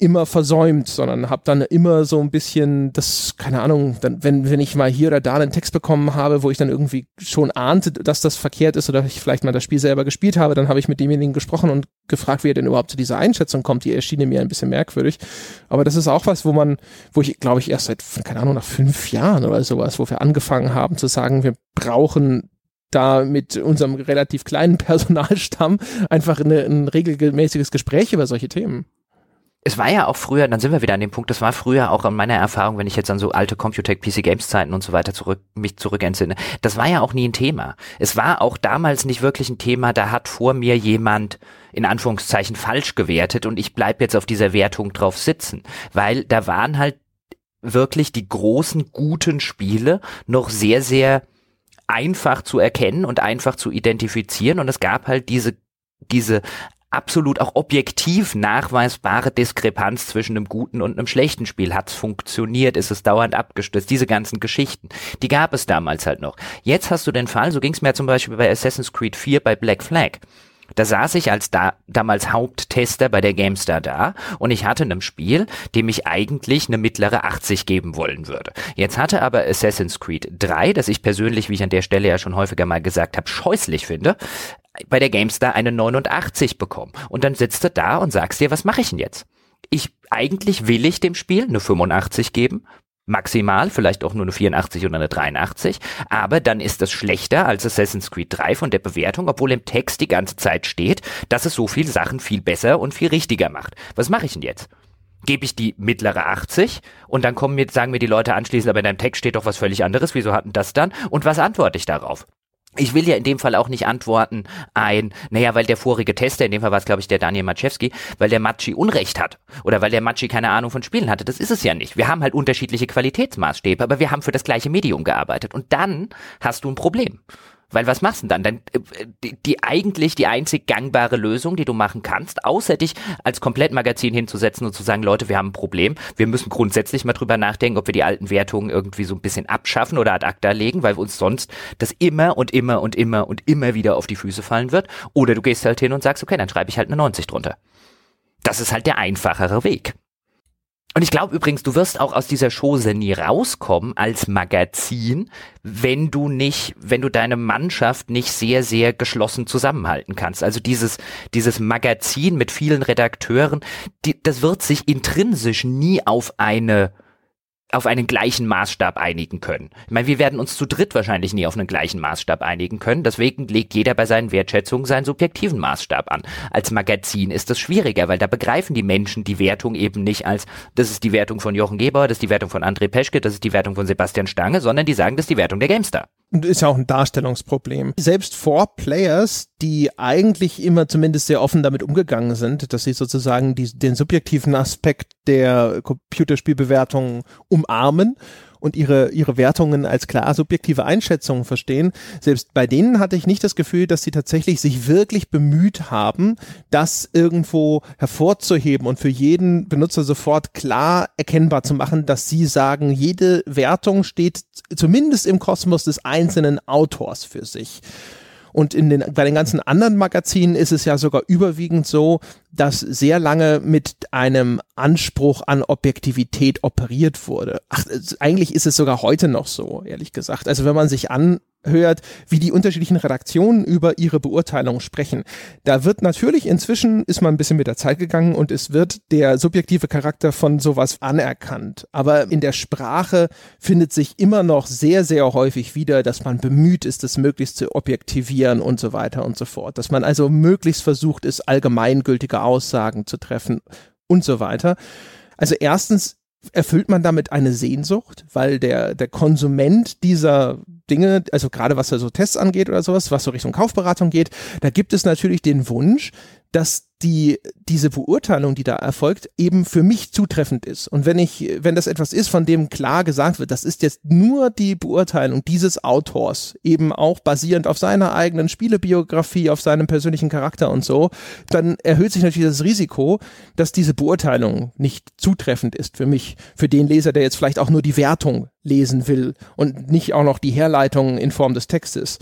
immer versäumt, sondern habe dann immer so ein bisschen das, keine Ahnung, dann, wenn, wenn ich mal hier oder da einen Text bekommen habe, wo ich dann irgendwie schon ahnte, dass das verkehrt ist oder ich vielleicht mal das Spiel selber gespielt habe, dann habe ich mit demjenigen gesprochen und gefragt, wie er denn überhaupt zu dieser Einschätzung kommt. Die erschien mir ein bisschen merkwürdig. Aber das ist auch was, wo man, wo ich, glaube ich, erst seit, keine Ahnung, nach fünf Jahren oder sowas, wo wir angefangen haben zu sagen, wir brauchen da mit unserem relativ kleinen Personalstamm einfach eine, ein regelmäßiges Gespräch über solche Themen es war ja auch früher, dann sind wir wieder an dem Punkt, das war früher auch an meiner Erfahrung, wenn ich jetzt an so alte Computec PC Games Zeiten und so weiter zurück, mich zurück entsinne, das war ja auch nie ein Thema. Es war auch damals nicht wirklich ein Thema, da hat vor mir jemand in Anführungszeichen falsch gewertet und ich bleib jetzt auf dieser Wertung drauf sitzen, weil da waren halt wirklich die großen guten Spiele noch sehr, sehr einfach zu erkennen und einfach zu identifizieren und es gab halt diese diese absolut auch objektiv nachweisbare Diskrepanz zwischen einem guten und einem schlechten Spiel. Hat's funktioniert? Ist es dauernd abgestürzt? Diese ganzen Geschichten, die gab es damals halt noch. Jetzt hast du den Fall, so ging's mir zum Beispiel bei Assassin's Creed 4 bei Black Flag. Da saß ich als da, damals Haupttester bei der GameStar da und ich hatte einem Spiel, dem ich eigentlich eine mittlere 80 geben wollen würde. Jetzt hatte aber Assassin's Creed 3, das ich persönlich, wie ich an der Stelle ja schon häufiger mal gesagt habe, scheußlich finde, bei der GameStar eine 89 bekommen. Und dann sitzt du da und sagst dir, was mache ich denn jetzt? Ich, eigentlich will ich dem Spiel eine 85 geben, maximal, vielleicht auch nur eine 84 oder eine 83, aber dann ist das schlechter als Assassin's Creed 3 von der Bewertung, obwohl im Text die ganze Zeit steht, dass es so viele Sachen viel besser und viel richtiger macht. Was mache ich denn jetzt? Gebe ich die mittlere 80 und dann kommen mir, sagen mir die Leute anschließend, aber in deinem Text steht doch was völlig anderes, wieso hatten das dann? Und was antworte ich darauf? Ich will ja in dem Fall auch nicht antworten ein, naja, weil der vorige Tester, in dem Fall war es glaube ich der Daniel Maczewski, weil der Matschi Unrecht hat oder weil der Matschi keine Ahnung von Spielen hatte. Das ist es ja nicht. Wir haben halt unterschiedliche Qualitätsmaßstäbe, aber wir haben für das gleiche Medium gearbeitet und dann hast du ein Problem. Weil was machst du denn dann? Dann äh, die, die eigentlich die einzig gangbare Lösung, die du machen kannst, außer dich als Komplettmagazin hinzusetzen und zu sagen, Leute, wir haben ein Problem. Wir müssen grundsätzlich mal drüber nachdenken, ob wir die alten Wertungen irgendwie so ein bisschen abschaffen oder ad acta legen, weil uns sonst das immer und immer und immer und immer wieder auf die Füße fallen wird. Oder du gehst halt hin und sagst, okay, dann schreibe ich halt eine 90 drunter. Das ist halt der einfachere Weg. Und ich glaube übrigens, du wirst auch aus dieser Chose nie rauskommen als Magazin, wenn du nicht, wenn du deine Mannschaft nicht sehr, sehr geschlossen zusammenhalten kannst. Also dieses, dieses Magazin mit vielen Redakteuren, die, das wird sich intrinsisch nie auf eine auf einen gleichen Maßstab einigen können. Ich meine, wir werden uns zu dritt wahrscheinlich nie auf einen gleichen Maßstab einigen können. Deswegen legt jeder bei seinen Wertschätzungen seinen subjektiven Maßstab an. Als Magazin ist das schwieriger, weil da begreifen die Menschen die Wertung eben nicht als, das ist die Wertung von Jochen Gebauer, das ist die Wertung von André Peschke, das ist die Wertung von Sebastian Stange, sondern die sagen, das ist die Wertung der GameStar. Ist ja auch ein Darstellungsproblem. Selbst vor Players, die eigentlich immer zumindest sehr offen damit umgegangen sind, dass sie sozusagen die, den subjektiven Aspekt der Computerspielbewertung umarmen und ihre, ihre Wertungen als klar subjektive Einschätzungen verstehen. Selbst bei denen hatte ich nicht das Gefühl, dass sie tatsächlich sich wirklich bemüht haben, das irgendwo hervorzuheben und für jeden Benutzer sofort klar erkennbar zu machen, dass sie sagen, jede Wertung steht zumindest im Kosmos des einzelnen Autors für sich. Und in den, bei den ganzen anderen Magazinen ist es ja sogar überwiegend so, dass sehr lange mit einem Anspruch an Objektivität operiert wurde. Ach, eigentlich ist es sogar heute noch so, ehrlich gesagt. Also wenn man sich an hört, wie die unterschiedlichen Redaktionen über ihre Beurteilung sprechen. Da wird natürlich inzwischen ist man ein bisschen mit der Zeit gegangen und es wird der subjektive Charakter von sowas anerkannt. Aber in der Sprache findet sich immer noch sehr, sehr häufig wieder, dass man bemüht ist, es möglichst zu objektivieren und so weiter und so fort. Dass man also möglichst versucht ist, allgemeingültige Aussagen zu treffen und so weiter. Also erstens erfüllt man damit eine Sehnsucht, weil der, der Konsument dieser Dinge, also gerade was da so Tests angeht oder sowas, was so Richtung Kaufberatung geht, da gibt es natürlich den Wunsch, dass die, diese Beurteilung, die da erfolgt, eben für mich zutreffend ist. Und wenn ich, wenn das etwas ist, von dem klar gesagt wird, das ist jetzt nur die Beurteilung dieses Autors, eben auch basierend auf seiner eigenen Spielebiografie, auf seinem persönlichen Charakter und so, dann erhöht sich natürlich das Risiko, dass diese Beurteilung nicht zutreffend ist für mich, für den Leser, der jetzt vielleicht auch nur die Wertung lesen will und nicht auch noch die Herleitung in Form des Textes.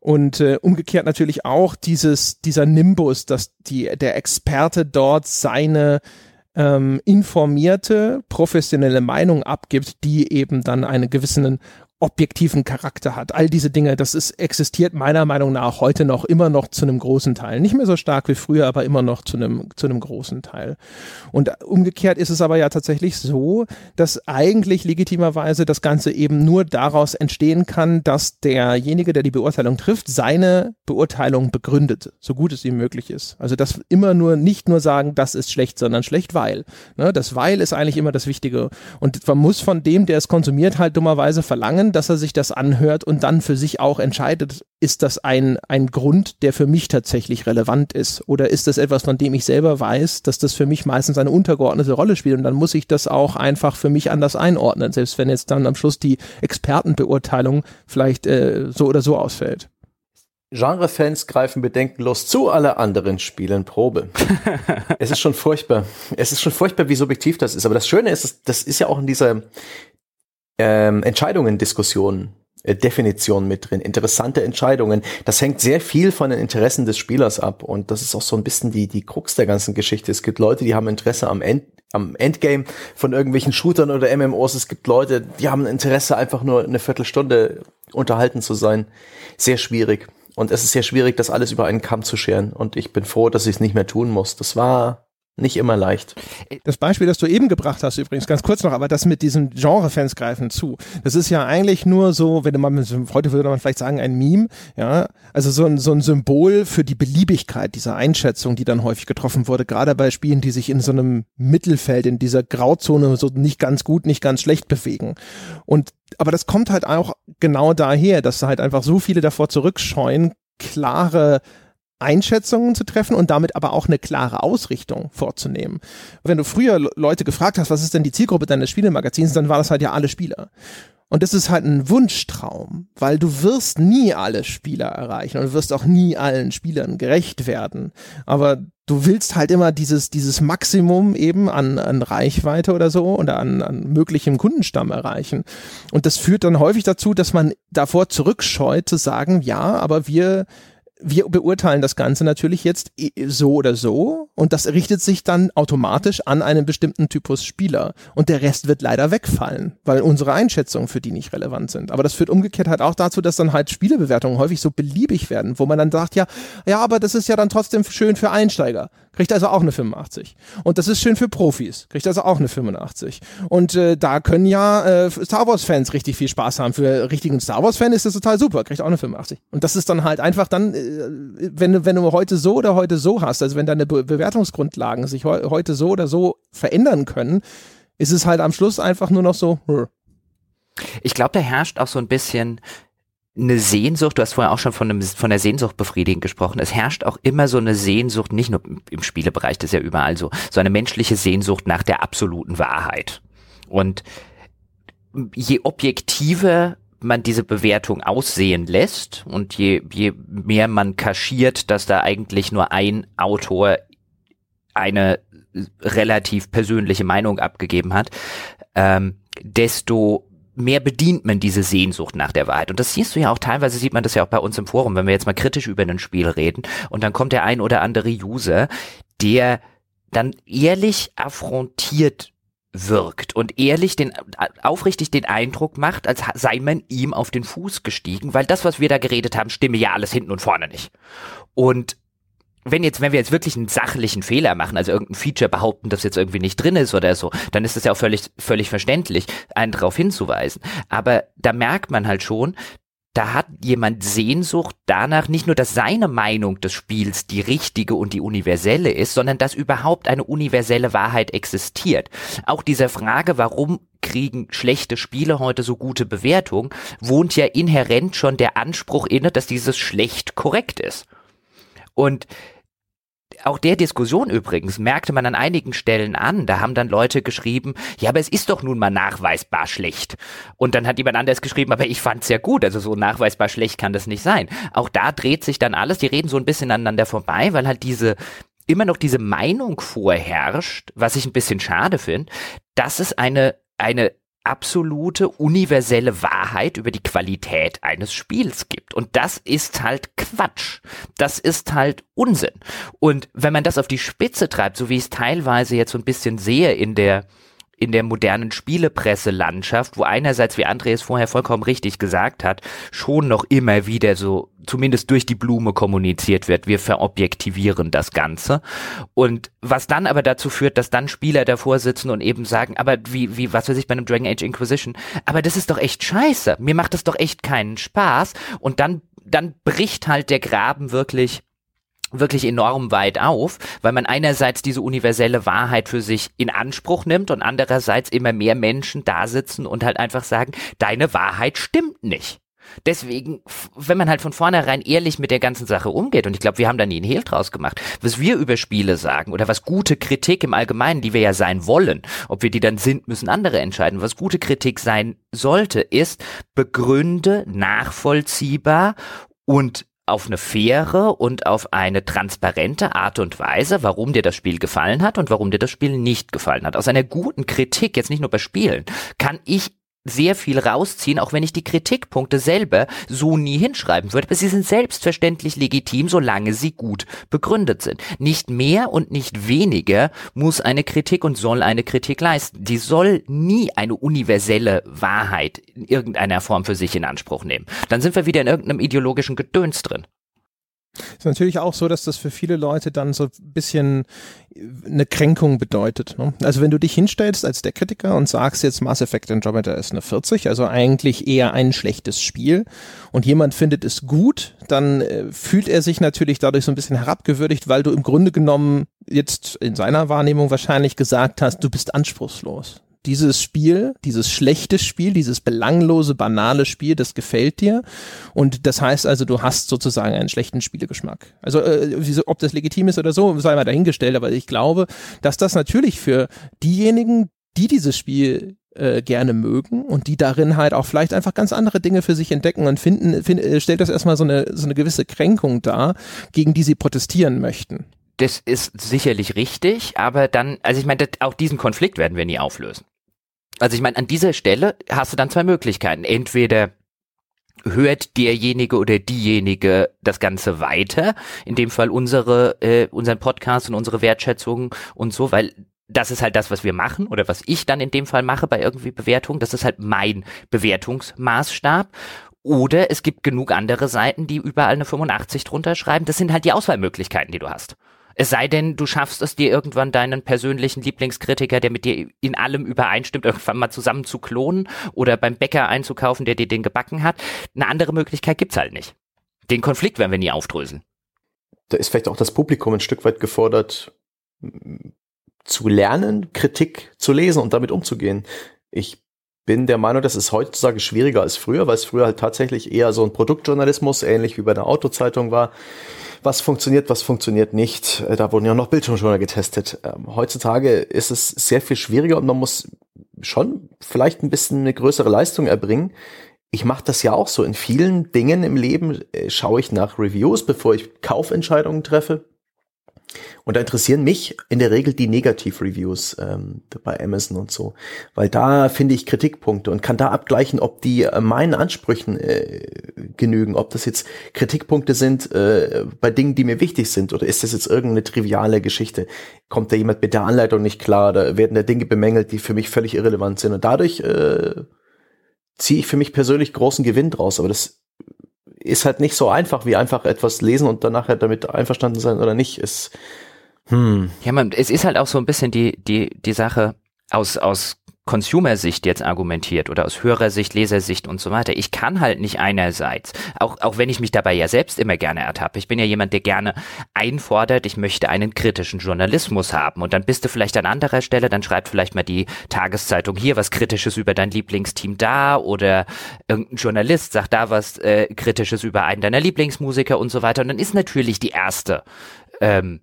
Und äh, umgekehrt natürlich auch dieses, dieser Nimbus, dass die, der Experte dort seine ähm, informierte, professionelle Meinung abgibt, die eben dann einen gewissen objektiven Charakter hat. All diese Dinge, das ist, existiert meiner Meinung nach heute noch immer noch zu einem großen Teil. Nicht mehr so stark wie früher, aber immer noch zu einem, zu einem großen Teil. Und umgekehrt ist es aber ja tatsächlich so, dass eigentlich legitimerweise das Ganze eben nur daraus entstehen kann, dass derjenige, der die Beurteilung trifft, seine Beurteilung begründet, so gut es ihm möglich ist. Also das immer nur, nicht nur sagen, das ist schlecht, sondern schlecht, weil. Ne, das weil ist eigentlich immer das Wichtige. Und man muss von dem, der es konsumiert, halt dummerweise verlangen, dass er sich das anhört und dann für sich auch entscheidet, ist das ein, ein Grund, der für mich tatsächlich relevant ist? Oder ist das etwas, von dem ich selber weiß, dass das für mich meistens eine untergeordnete Rolle spielt? Und dann muss ich das auch einfach für mich anders einordnen, selbst wenn jetzt dann am Schluss die Expertenbeurteilung vielleicht äh, so oder so ausfällt. Genre-Fans greifen bedenkenlos zu, alle anderen spielen Probe. es ist schon furchtbar. Es ist schon furchtbar, wie subjektiv das ist. Aber das Schöne ist, das ist ja auch in dieser, ähm, Entscheidungen, Diskussionen, äh, Definition mit drin, interessante Entscheidungen. Das hängt sehr viel von den Interessen des Spielers ab und das ist auch so ein bisschen die, die Krux der ganzen Geschichte. Es gibt Leute, die haben Interesse am, End, am Endgame von irgendwelchen Shootern oder MMOs. Es gibt Leute, die haben Interesse, einfach nur eine Viertelstunde unterhalten zu sein. Sehr schwierig. Und es ist sehr schwierig, das alles über einen Kamm zu scheren. Und ich bin froh, dass ich es nicht mehr tun muss. Das war nicht immer leicht. Das Beispiel, das du eben gebracht hast, übrigens ganz kurz noch, aber das mit diesen Genre-Fans greifen zu. Das ist ja eigentlich nur so, wenn man, heute würde man vielleicht sagen, ein Meme, ja, also so ein, so ein Symbol für die Beliebigkeit dieser Einschätzung, die dann häufig getroffen wurde, gerade bei Spielen, die sich in so einem Mittelfeld, in dieser Grauzone so nicht ganz gut, nicht ganz schlecht bewegen. Und, aber das kommt halt auch genau daher, dass halt einfach so viele davor zurückscheuen, klare Einschätzungen zu treffen und damit aber auch eine klare Ausrichtung vorzunehmen. Wenn du früher Leute gefragt hast, was ist denn die Zielgruppe deines Spielemagazins, dann war das halt ja alle Spieler. Und das ist halt ein Wunschtraum, weil du wirst nie alle Spieler erreichen und wirst auch nie allen Spielern gerecht werden. Aber du willst halt immer dieses, dieses Maximum eben an, an Reichweite oder so oder an, an möglichem Kundenstamm erreichen. Und das führt dann häufig dazu, dass man davor zurückscheut zu sagen, ja, aber wir wir beurteilen das Ganze natürlich jetzt so oder so und das richtet sich dann automatisch an einen bestimmten Typus Spieler und der Rest wird leider wegfallen, weil unsere Einschätzungen für die nicht relevant sind. Aber das führt umgekehrt halt auch dazu, dass dann halt Spielebewertungen häufig so beliebig werden, wo man dann sagt, ja, ja, aber das ist ja dann trotzdem schön für Einsteiger. Kriegt also auch eine 85. Und das ist schön für Profis, kriegt also auch eine 85. Und äh, da können ja äh, Star Wars-Fans richtig viel Spaß haben. Für richtigen Star Wars-Fan ist das total super, kriegt auch eine 85. Und das ist dann halt einfach dann, äh, wenn, wenn du heute so oder heute so hast, also wenn deine Be Bewertungsgrundlagen sich he heute so oder so verändern können, ist es halt am Schluss einfach nur noch so. Ich glaube, da herrscht auch so ein bisschen eine Sehnsucht, du hast vorher auch schon von, einem, von der Sehnsucht befriedigen gesprochen. Es herrscht auch immer so eine Sehnsucht, nicht nur im Spielebereich, das ist ja überall so, so eine menschliche Sehnsucht nach der absoluten Wahrheit. Und je objektiver man diese Bewertung aussehen lässt und je, je mehr man kaschiert, dass da eigentlich nur ein Autor eine relativ persönliche Meinung abgegeben hat, ähm, desto mehr bedient man diese Sehnsucht nach der Wahrheit. Und das siehst du ja auch teilweise, sieht man das ja auch bei uns im Forum, wenn wir jetzt mal kritisch über ein Spiel reden und dann kommt der ein oder andere User, der dann ehrlich affrontiert wirkt und ehrlich den aufrichtig den Eindruck macht, als sei man ihm auf den Fuß gestiegen, weil das, was wir da geredet haben, stimme ja alles hinten und vorne nicht. Und wenn jetzt, wenn wir jetzt wirklich einen sachlichen Fehler machen, also irgendein Feature behaupten, das jetzt irgendwie nicht drin ist oder so, dann ist es ja auch völlig, völlig verständlich, einen darauf hinzuweisen. Aber da merkt man halt schon, da hat jemand Sehnsucht danach, nicht nur, dass seine Meinung des Spiels die richtige und die universelle ist, sondern dass überhaupt eine universelle Wahrheit existiert. Auch dieser Frage, warum kriegen schlechte Spiele heute so gute Bewertungen, wohnt ja inhärent schon der Anspruch inne, dass dieses schlecht korrekt ist. Und auch der Diskussion übrigens merkte man an einigen Stellen an. Da haben dann Leute geschrieben, ja, aber es ist doch nun mal nachweisbar schlecht. Und dann hat jemand anders geschrieben, aber ich fand's ja gut. Also so nachweisbar schlecht kann das nicht sein. Auch da dreht sich dann alles. Die reden so ein bisschen aneinander vorbei, weil halt diese immer noch diese Meinung vorherrscht, was ich ein bisschen schade finde, dass es eine eine absolute universelle Wahrheit über die Qualität eines Spiels gibt. Und das ist halt Quatsch. Das ist halt Unsinn. Und wenn man das auf die Spitze treibt, so wie ich es teilweise jetzt so ein bisschen sehe in der in der modernen Spielepresselandschaft, wo einerseits, wie Andreas vorher vollkommen richtig gesagt hat, schon noch immer wieder so zumindest durch die Blume kommuniziert wird, wir verobjektivieren das Ganze. Und was dann aber dazu führt, dass dann Spieler davor sitzen und eben sagen, aber wie, wie, was weiß ich bei einem Dragon Age Inquisition, aber das ist doch echt scheiße, mir macht das doch echt keinen Spaß. Und dann, dann bricht halt der Graben wirklich wirklich enorm weit auf, weil man einerseits diese universelle Wahrheit für sich in Anspruch nimmt und andererseits immer mehr Menschen da sitzen und halt einfach sagen, deine Wahrheit stimmt nicht. Deswegen, wenn man halt von vornherein ehrlich mit der ganzen Sache umgeht, und ich glaube, wir haben da nie einen Hehl draus gemacht, was wir über Spiele sagen oder was gute Kritik im Allgemeinen, die wir ja sein wollen, ob wir die dann sind, müssen andere entscheiden. Was gute Kritik sein sollte, ist begründe, nachvollziehbar und auf eine faire und auf eine transparente Art und Weise, warum dir das Spiel gefallen hat und warum dir das Spiel nicht gefallen hat. Aus einer guten Kritik, jetzt nicht nur bei Spielen, kann ich sehr viel rausziehen, auch wenn ich die Kritikpunkte selber so nie hinschreiben würde. Aber sie sind selbstverständlich legitim, solange sie gut begründet sind. Nicht mehr und nicht weniger muss eine Kritik und soll eine Kritik leisten. Die soll nie eine universelle Wahrheit in irgendeiner Form für sich in Anspruch nehmen. Dann sind wir wieder in irgendeinem ideologischen Gedöns drin. Ist natürlich auch so, dass das für viele Leute dann so ein bisschen eine Kränkung bedeutet. Ne? Also wenn du dich hinstellst als der Kritiker und sagst jetzt Mass Effect Andromeda ist eine 40, also eigentlich eher ein schlechtes Spiel und jemand findet es gut, dann äh, fühlt er sich natürlich dadurch so ein bisschen herabgewürdigt, weil du im Grunde genommen jetzt in seiner Wahrnehmung wahrscheinlich gesagt hast, du bist anspruchslos dieses Spiel, dieses schlechte Spiel, dieses belanglose, banale Spiel, das gefällt dir. Und das heißt also, du hast sozusagen einen schlechten Spielegeschmack. Also, äh, ob das legitim ist oder so, sei mal dahingestellt, aber ich glaube, dass das natürlich für diejenigen, die dieses Spiel äh, gerne mögen und die darin halt auch vielleicht einfach ganz andere Dinge für sich entdecken und finden, find, äh, stellt das erstmal so eine, so eine gewisse Kränkung dar, gegen die sie protestieren möchten. Das ist sicherlich richtig, aber dann, also ich meine, auch diesen Konflikt werden wir nie auflösen. Also ich meine, an dieser Stelle hast du dann zwei Möglichkeiten. Entweder hört derjenige oder diejenige das Ganze weiter, in dem Fall unsere, äh, unseren Podcast und unsere Wertschätzung und so, weil das ist halt das, was wir machen oder was ich dann in dem Fall mache bei irgendwie Bewertung. Das ist halt mein Bewertungsmaßstab. Oder es gibt genug andere Seiten, die überall eine 85 drunter schreiben. Das sind halt die Auswahlmöglichkeiten, die du hast. Es sei denn, du schaffst es dir irgendwann deinen persönlichen Lieblingskritiker, der mit dir in allem übereinstimmt, irgendwann mal zusammen zu klonen oder beim Bäcker einzukaufen, der dir den gebacken hat. Eine andere Möglichkeit gibt's halt nicht. Den Konflikt werden wir nie aufdröseln. Da ist vielleicht auch das Publikum ein Stück weit gefordert, zu lernen, Kritik zu lesen und damit umzugehen. Ich bin der Meinung, das ist heutzutage schwieriger als früher, weil es früher halt tatsächlich eher so ein Produktjournalismus, ähnlich wie bei der Autozeitung war. Was funktioniert, was funktioniert nicht. Äh, da wurden ja noch Bildschirmjournal getestet. Ähm, heutzutage ist es sehr viel schwieriger und man muss schon vielleicht ein bisschen eine größere Leistung erbringen. Ich mache das ja auch so. In vielen Dingen im Leben äh, schaue ich nach Reviews, bevor ich Kaufentscheidungen treffe. Und da interessieren mich in der Regel die Negativ-Reviews ähm, bei Amazon und so, weil da finde ich Kritikpunkte und kann da abgleichen, ob die äh, meinen Ansprüchen äh, genügen, ob das jetzt Kritikpunkte sind äh, bei Dingen, die mir wichtig sind, oder ist das jetzt irgendeine triviale Geschichte? Kommt da jemand mit der Anleitung nicht klar, da werden da Dinge bemängelt, die für mich völlig irrelevant sind und dadurch äh, ziehe ich für mich persönlich großen Gewinn draus, aber das ist halt nicht so einfach, wie einfach etwas lesen und danach halt damit einverstanden sein oder nicht. Es, hm. Ja, man, es ist halt auch so ein bisschen die, die, die Sache aus, aus Consumer-Sicht jetzt argumentiert oder aus Hörersicht, Lesersicht und so weiter. Ich kann halt nicht einerseits, auch, auch wenn ich mich dabei ja selbst immer gerne ertappe, ich bin ja jemand, der gerne einfordert, ich möchte einen kritischen Journalismus haben und dann bist du vielleicht an anderer Stelle, dann schreibt vielleicht mal die Tageszeitung hier was Kritisches über dein Lieblingsteam da oder irgendein Journalist sagt da was äh, Kritisches über einen deiner Lieblingsmusiker und so weiter und dann ist natürlich die erste ähm,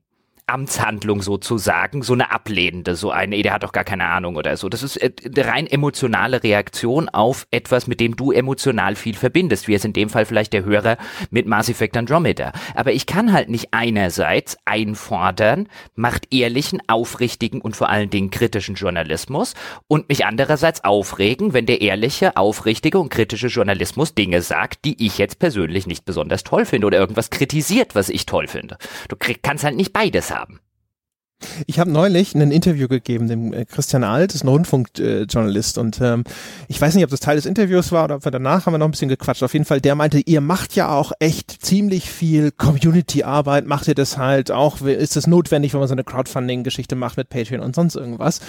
Amtshandlung sozusagen, so eine ablehnende, so eine, der hat doch gar keine Ahnung oder so. Das ist äh, rein emotionale Reaktion auf etwas, mit dem du emotional viel verbindest, wie es in dem Fall vielleicht der Hörer mit Mass Effect Andromeda. Aber ich kann halt nicht einerseits einfordern, macht ehrlichen, aufrichtigen und vor allen Dingen kritischen Journalismus und mich andererseits aufregen, wenn der ehrliche, aufrichtige und kritische Journalismus Dinge sagt, die ich jetzt persönlich nicht besonders toll finde oder irgendwas kritisiert, was ich toll finde. Du kannst halt nicht beides haben haben. Ich habe neulich ein Interview gegeben, dem äh, Christian Alt, ist ein Rundfunkjournalist und ähm, ich weiß nicht, ob das Teil des Interviews war oder ob wir danach haben wir noch ein bisschen gequatscht. Auf jeden Fall, der meinte, ihr macht ja auch echt ziemlich viel Community-Arbeit, macht ihr das halt auch, ist es notwendig, wenn man so eine Crowdfunding-Geschichte macht mit Patreon und sonst irgendwas,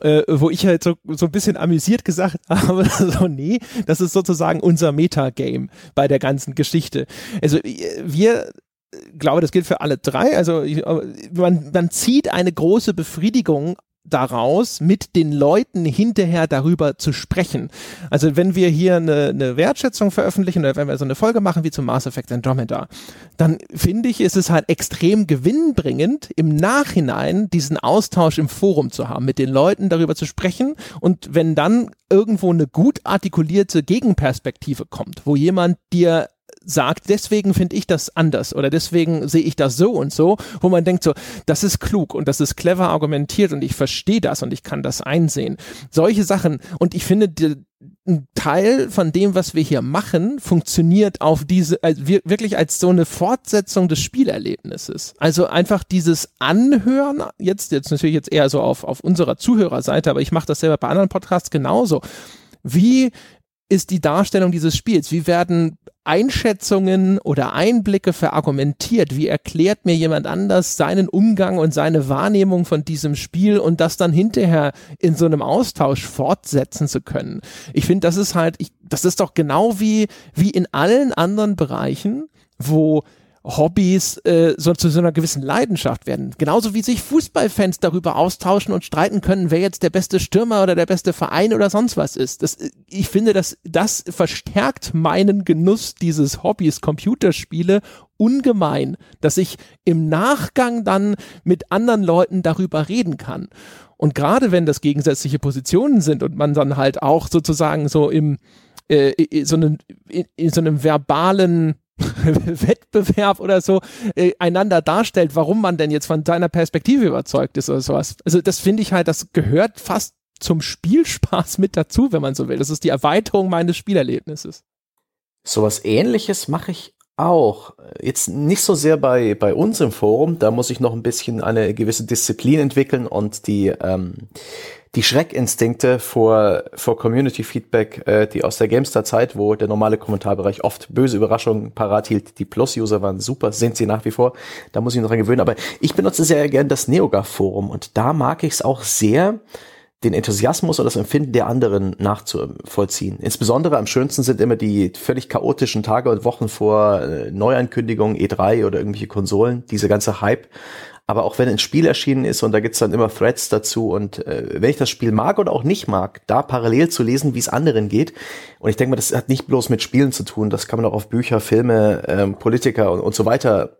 äh, wo ich halt so, so ein bisschen amüsiert gesagt habe, so nee, das ist sozusagen unser Metagame bei der ganzen Geschichte. Also wir glaube, das gilt für alle drei. Also man, man zieht eine große Befriedigung daraus, mit den Leuten hinterher darüber zu sprechen. Also wenn wir hier eine, eine Wertschätzung veröffentlichen oder wenn wir so eine Folge machen wie zum Mass Effect Andromeda, dann finde ich, ist es halt extrem gewinnbringend, im Nachhinein diesen Austausch im Forum zu haben, mit den Leuten darüber zu sprechen und wenn dann irgendwo eine gut artikulierte Gegenperspektive kommt, wo jemand dir sagt, deswegen finde ich das anders oder deswegen sehe ich das so und so, wo man denkt so, das ist klug und das ist clever argumentiert und ich verstehe das und ich kann das einsehen. Solche Sachen und ich finde, die, ein Teil von dem, was wir hier machen, funktioniert auf diese, also wirklich als so eine Fortsetzung des Spielerlebnisses. Also einfach dieses Anhören, jetzt, jetzt natürlich jetzt eher so auf, auf unserer Zuhörerseite, aber ich mache das selber bei anderen Podcasts genauso. Wie ist die Darstellung dieses Spiels? Wie werden Einschätzungen oder Einblicke verargumentiert? Wie erklärt mir jemand anders seinen Umgang und seine Wahrnehmung von diesem Spiel und das dann hinterher in so einem Austausch fortsetzen zu können? Ich finde, das ist halt, ich, das ist doch genau wie, wie in allen anderen Bereichen, wo Hobbys äh, so zu so einer gewissen Leidenschaft werden. Genauso wie sich Fußballfans darüber austauschen und streiten können, wer jetzt der beste Stürmer oder der beste Verein oder sonst was ist. Das, ich finde, dass das verstärkt meinen Genuss dieses Hobbys Computerspiele ungemein, dass ich im Nachgang dann mit anderen Leuten darüber reden kann. Und gerade wenn das gegensätzliche Positionen sind und man dann halt auch sozusagen so im äh, so einem, in, in so einem verbalen Wettbewerb oder so äh, einander darstellt, warum man denn jetzt von seiner Perspektive überzeugt ist oder sowas. Also das finde ich halt, das gehört fast zum Spielspaß mit dazu, wenn man so will. Das ist die Erweiterung meines Spielerlebnisses. Sowas ähnliches mache ich auch. Jetzt nicht so sehr bei, bei uns im Forum, da muss ich noch ein bisschen eine gewisse Disziplin entwickeln und die, ähm, die Schreckinstinkte vor, vor Community Feedback, äh, die aus der Gamestar-Zeit, wo der normale Kommentarbereich oft böse Überraschungen parat hielt. Die Plus-User waren super, sind sie nach wie vor. Da muss ich mich noch dran gewöhnen. Aber ich benutze sehr gern das NeoGAF-Forum und da mag ich es auch sehr, den Enthusiasmus und das Empfinden der anderen nachzuvollziehen. Insbesondere am schönsten sind immer die völlig chaotischen Tage und Wochen vor äh, Neuankündigungen, E3 oder irgendwelche Konsolen, diese ganze Hype. Aber auch wenn ein Spiel erschienen ist und da gibt's dann immer Threads dazu und äh, wenn ich das Spiel mag oder auch nicht mag, da parallel zu lesen, wie es anderen geht. Und ich denke mal, das hat nicht bloß mit Spielen zu tun, das kann man auch auf Bücher, Filme, ähm, Politiker und, und so weiter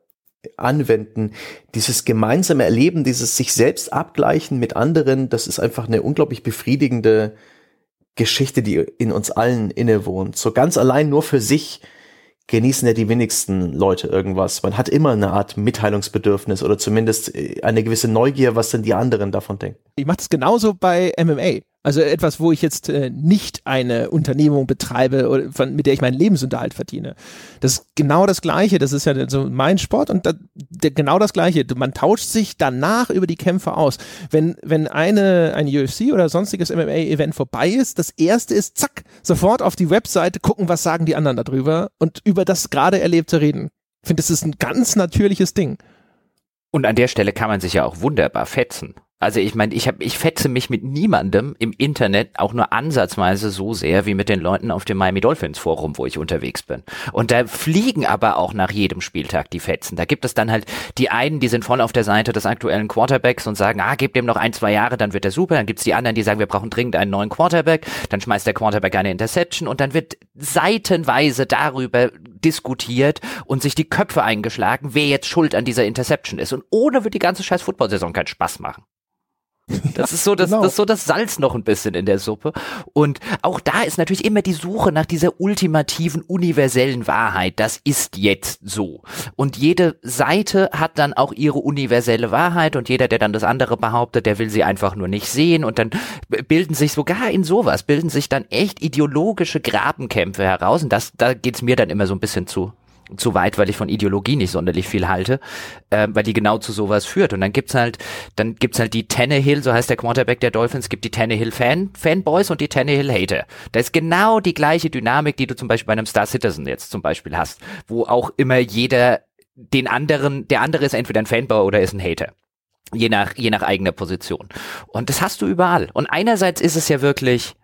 anwenden. Dieses gemeinsame Erleben, dieses sich selbst abgleichen mit anderen, das ist einfach eine unglaublich befriedigende Geschichte, die in uns allen innewohnt. So ganz allein nur für sich genießen ja die wenigsten Leute irgendwas. Man hat immer eine Art Mitteilungsbedürfnis oder zumindest äh, eine gewisse Neugier, was denn die anderen davon denken. Ich mache das genauso bei MMA. Also etwas, wo ich jetzt äh, nicht eine Unternehmung betreibe, oder von, mit der ich meinen Lebensunterhalt verdiene. Das ist genau das Gleiche. Das ist ja so mein Sport und da, der, genau das Gleiche. Man tauscht sich danach über die Kämpfe aus. Wenn, wenn eine, ein UFC oder sonstiges MMA-Event vorbei ist, das erste ist, zack, sofort auf die Webseite gucken, was sagen die anderen darüber und über das gerade Erlebte reden. Ich finde, das ist ein ganz natürliches Ding. Und an der Stelle kann man sich ja auch wunderbar fetzen. Also ich meine, ich habe, ich fetze mich mit niemandem im Internet auch nur ansatzweise so sehr wie mit den Leuten auf dem Miami Dolphins Forum, wo ich unterwegs bin. Und da fliegen aber auch nach jedem Spieltag die Fetzen. Da gibt es dann halt die einen, die sind voll auf der Seite des aktuellen Quarterbacks und sagen, ah, gebt dem noch ein, zwei Jahre, dann wird er super. Dann gibt's die anderen, die sagen, wir brauchen dringend einen neuen Quarterback. Dann schmeißt der Quarterback eine Interception und dann wird seitenweise darüber diskutiert und sich die Köpfe eingeschlagen, wer jetzt schuld an dieser Interception ist. Und ohne wird die ganze scheiß Football-Saison keinen Spaß machen. Das ist so das, genau. das ist so das Salz noch ein bisschen in der Suppe. Und auch da ist natürlich immer die Suche nach dieser ultimativen, universellen Wahrheit. Das ist jetzt so. Und jede Seite hat dann auch ihre universelle Wahrheit und jeder, der dann das andere behauptet, der will sie einfach nur nicht sehen. Und dann bilden sich sogar in sowas, bilden sich dann echt ideologische Grabenkämpfe heraus. Und das, da geht's mir dann immer so ein bisschen zu zu weit, weil ich von Ideologie nicht sonderlich viel halte, äh, weil die genau zu sowas führt. Und dann gibt's halt, dann gibt's halt die Tannehill, so heißt der Quarterback der Dolphins, gibt die Tannehill Fan Fanboys und die Tannehill Hater. Da ist genau die gleiche Dynamik, die du zum Beispiel bei einem Star Citizen jetzt zum Beispiel hast, wo auch immer jeder den anderen, der andere ist entweder ein Fanboy oder ist ein Hater. Je nach, je nach eigener Position. Und das hast du überall. Und einerseits ist es ja wirklich,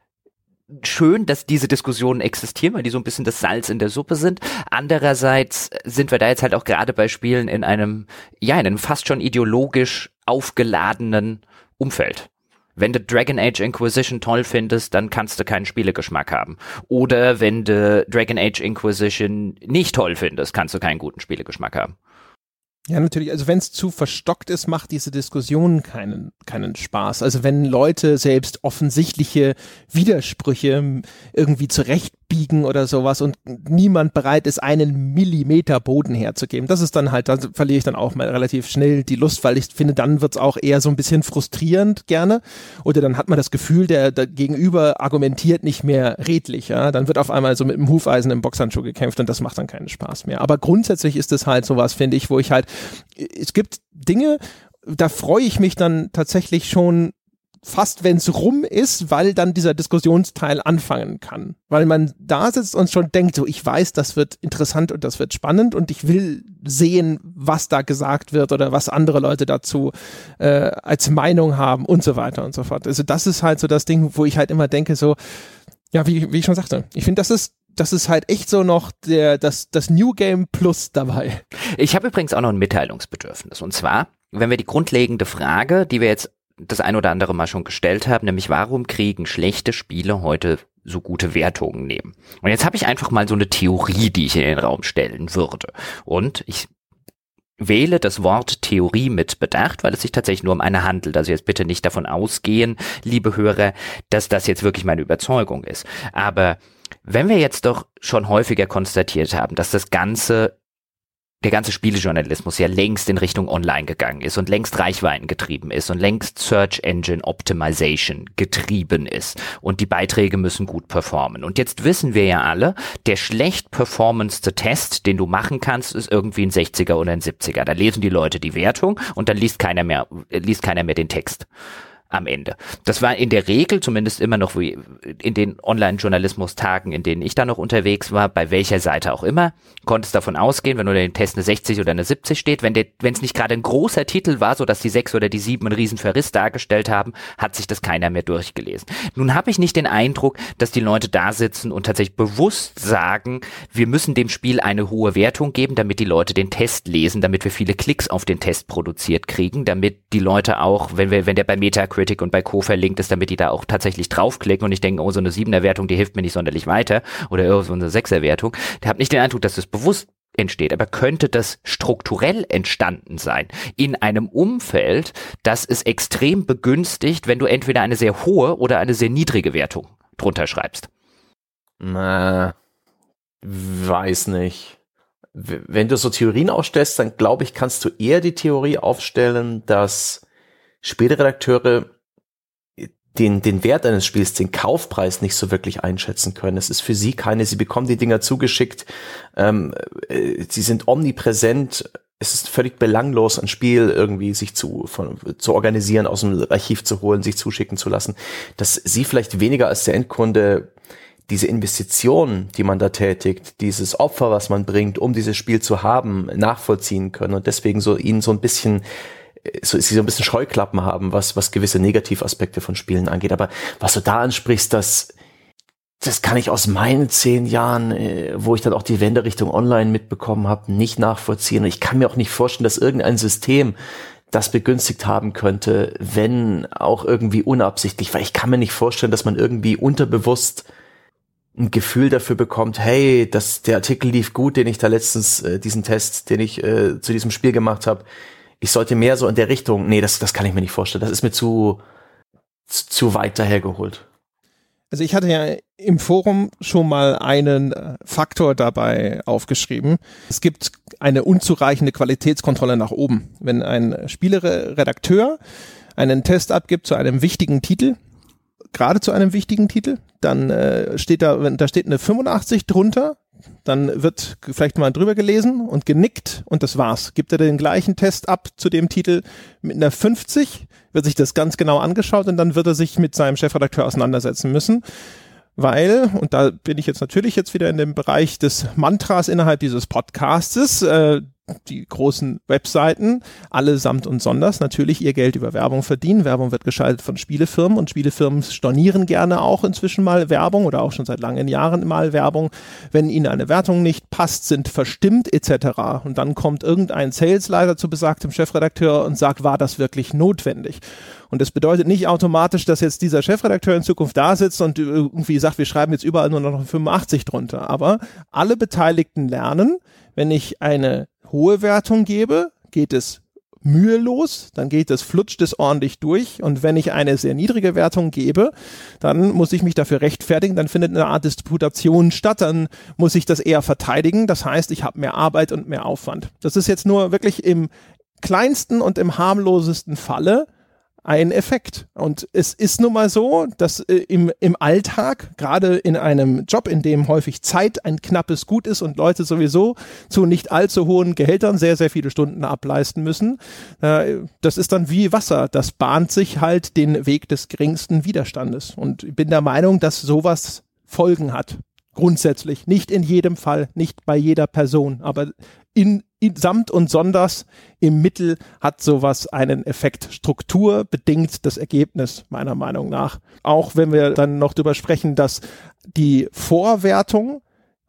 schön, dass diese Diskussionen existieren, weil die so ein bisschen das Salz in der Suppe sind. Andererseits sind wir da jetzt halt auch gerade bei Spielen in einem, ja, in einem fast schon ideologisch aufgeladenen Umfeld. Wenn du Dragon Age Inquisition toll findest, dann kannst du keinen Spielegeschmack haben. Oder wenn du Dragon Age Inquisition nicht toll findest, kannst du keinen guten Spielegeschmack haben. Ja, natürlich. Also wenn es zu verstockt ist, macht diese Diskussion keinen, keinen Spaß. Also wenn Leute selbst offensichtliche Widersprüche irgendwie zurecht abbiegen oder sowas und niemand bereit ist, einen Millimeter Boden herzugeben. Das ist dann halt, da verliere ich dann auch mal relativ schnell die Lust, weil ich finde, dann wird's auch eher so ein bisschen frustrierend gerne. Oder dann hat man das Gefühl, der, der Gegenüber argumentiert nicht mehr redlich. Ja? Dann wird auf einmal so mit dem Hufeisen im Boxhandschuh gekämpft und das macht dann keinen Spaß mehr. Aber grundsätzlich ist es halt sowas, finde ich, wo ich halt, es gibt Dinge, da freue ich mich dann tatsächlich schon fast, wenn es rum ist, weil dann dieser Diskussionsteil anfangen kann. Weil man da sitzt und schon denkt, so ich weiß, das wird interessant und das wird spannend und ich will sehen, was da gesagt wird oder was andere Leute dazu äh, als Meinung haben und so weiter und so fort. Also das ist halt so das Ding, wo ich halt immer denke, so, ja, wie, wie ich schon sagte, ich finde, das ist das ist halt echt so noch der, das, das New Game Plus dabei. Ich habe übrigens auch noch ein Mitteilungsbedürfnis. Und zwar, wenn wir die grundlegende Frage, die wir jetzt das ein oder andere Mal schon gestellt habe, nämlich warum kriegen schlechte Spiele heute so gute Wertungen nehmen? Und jetzt habe ich einfach mal so eine Theorie, die ich in den Raum stellen würde. Und ich wähle das Wort Theorie mit Bedacht, weil es sich tatsächlich nur um eine handelt. Also jetzt bitte nicht davon ausgehen, liebe Hörer, dass das jetzt wirklich meine Überzeugung ist. Aber wenn wir jetzt doch schon häufiger konstatiert haben, dass das Ganze der ganze Spielejournalismus ja längst in Richtung Online gegangen ist und längst Reichweiten getrieben ist und längst Search Engine Optimization getrieben ist und die Beiträge müssen gut performen. Und jetzt wissen wir ja alle, der schlecht performance Test, den du machen kannst, ist irgendwie ein 60er oder ein 70er. Da lesen die Leute die Wertung und dann liest keiner mehr, liest keiner mehr den Text. Am Ende. Das war in der Regel zumindest immer noch wie in den Online-Journalismus-Tagen, in denen ich da noch unterwegs war, bei welcher Seite auch immer, konntest davon ausgehen, wenn unter dem Test eine 60 oder eine 70 steht, wenn es nicht gerade ein großer Titel war, so dass die 6 oder die 7 einen riesen Verriss dargestellt haben, hat sich das keiner mehr durchgelesen. Nun habe ich nicht den Eindruck, dass die Leute da sitzen und tatsächlich bewusst sagen, wir müssen dem Spiel eine hohe Wertung geben, damit die Leute den Test lesen, damit wir viele Klicks auf den Test produziert kriegen, damit die Leute auch, wenn wir, wenn der bei Metacritic Metacritic und bei Co. verlinkt ist, damit die da auch tatsächlich draufklicken und ich denke, oh, so eine 7er Wertung, die hilft mir nicht sonderlich weiter oder oh, so eine 6er Wertung. Ich habe nicht den Eindruck, dass das bewusst entsteht, aber könnte das strukturell entstanden sein in einem Umfeld, das es extrem begünstigt, wenn du entweder eine sehr hohe oder eine sehr niedrige Wertung drunter schreibst? Na, weiß nicht. Wenn du so Theorien aufstellst, dann glaube ich, kannst du eher die Theorie aufstellen, dass Spielredakteure den, den Wert eines Spiels, den Kaufpreis nicht so wirklich einschätzen können. Es ist für sie keine, sie bekommen die Dinger zugeschickt, ähm, äh, sie sind omnipräsent, es ist völlig belanglos, ein Spiel irgendwie sich zu, von, zu organisieren, aus dem Archiv zu holen, sich zuschicken zu lassen, dass sie vielleicht weniger als der Endkunde diese Investition, die man da tätigt, dieses Opfer, was man bringt, um dieses Spiel zu haben, nachvollziehen können und deswegen so ihnen so ein bisschen so, sie so ein bisschen Scheuklappen haben, was, was gewisse Negativaspekte von Spielen angeht. Aber was du da ansprichst, das, das kann ich aus meinen zehn Jahren, äh, wo ich dann auch die Wende Richtung Online mitbekommen habe, nicht nachvollziehen. Und ich kann mir auch nicht vorstellen, dass irgendein System das begünstigt haben könnte, wenn auch irgendwie unabsichtlich, weil ich kann mir nicht vorstellen, dass man irgendwie unterbewusst ein Gefühl dafür bekommt, hey, das, der Artikel lief gut, den ich da letztens, äh, diesen Test, den ich äh, zu diesem Spiel gemacht habe, ich sollte mehr so in der Richtung, nee, das, das kann ich mir nicht vorstellen. Das ist mir zu, zu, zu weit dahergeholt. Also ich hatte ja im Forum schon mal einen äh, Faktor dabei aufgeschrieben. Es gibt eine unzureichende Qualitätskontrolle nach oben. Wenn ein Spieleredakteur einen Test abgibt zu einem wichtigen Titel, gerade zu einem wichtigen Titel, dann äh, steht da, da steht eine 85 drunter, dann wird vielleicht mal drüber gelesen und genickt und das war's. Gibt er den gleichen Test ab zu dem Titel mit einer 50, wird sich das ganz genau angeschaut und dann wird er sich mit seinem Chefredakteur auseinandersetzen müssen. Weil, und da bin ich jetzt natürlich jetzt wieder in dem Bereich des Mantras innerhalb dieses Podcastes, äh, die großen Webseiten allesamt und sonders natürlich ihr Geld über Werbung verdienen. Werbung wird geschaltet von Spielefirmen und Spielefirmen stornieren gerne auch inzwischen mal Werbung oder auch schon seit langen Jahren mal Werbung. Wenn ihnen eine Wertung nicht passt, sind verstimmt etc. Und dann kommt irgendein Salesleiter zu besagtem Chefredakteur und sagt, war das wirklich notwendig? Und das bedeutet nicht automatisch, dass jetzt dieser Chefredakteur in Zukunft da sitzt und irgendwie sagt, wir schreiben jetzt überall nur noch 85 drunter. Aber alle Beteiligten lernen, wenn ich eine hohe Wertung gebe, geht es mühelos, dann geht es, flutscht es ordentlich durch. Und wenn ich eine sehr niedrige Wertung gebe, dann muss ich mich dafür rechtfertigen, dann findet eine Art Disputation statt, dann muss ich das eher verteidigen. Das heißt, ich habe mehr Arbeit und mehr Aufwand. Das ist jetzt nur wirklich im kleinsten und im harmlosesten Falle ein Effekt. Und es ist nun mal so, dass äh, im, im Alltag, gerade in einem Job, in dem häufig Zeit ein knappes Gut ist und Leute sowieso zu nicht allzu hohen Gehältern sehr, sehr viele Stunden ableisten müssen, äh, das ist dann wie Wasser. Das bahnt sich halt den Weg des geringsten Widerstandes. Und ich bin der Meinung, dass sowas Folgen hat. Grundsätzlich. Nicht in jedem Fall, nicht bei jeder Person, aber in, in samt und sonders im Mittel hat sowas einen Effekt. Struktur bedingt das Ergebnis, meiner Meinung nach. Auch wenn wir dann noch drüber sprechen, dass die Vorwertung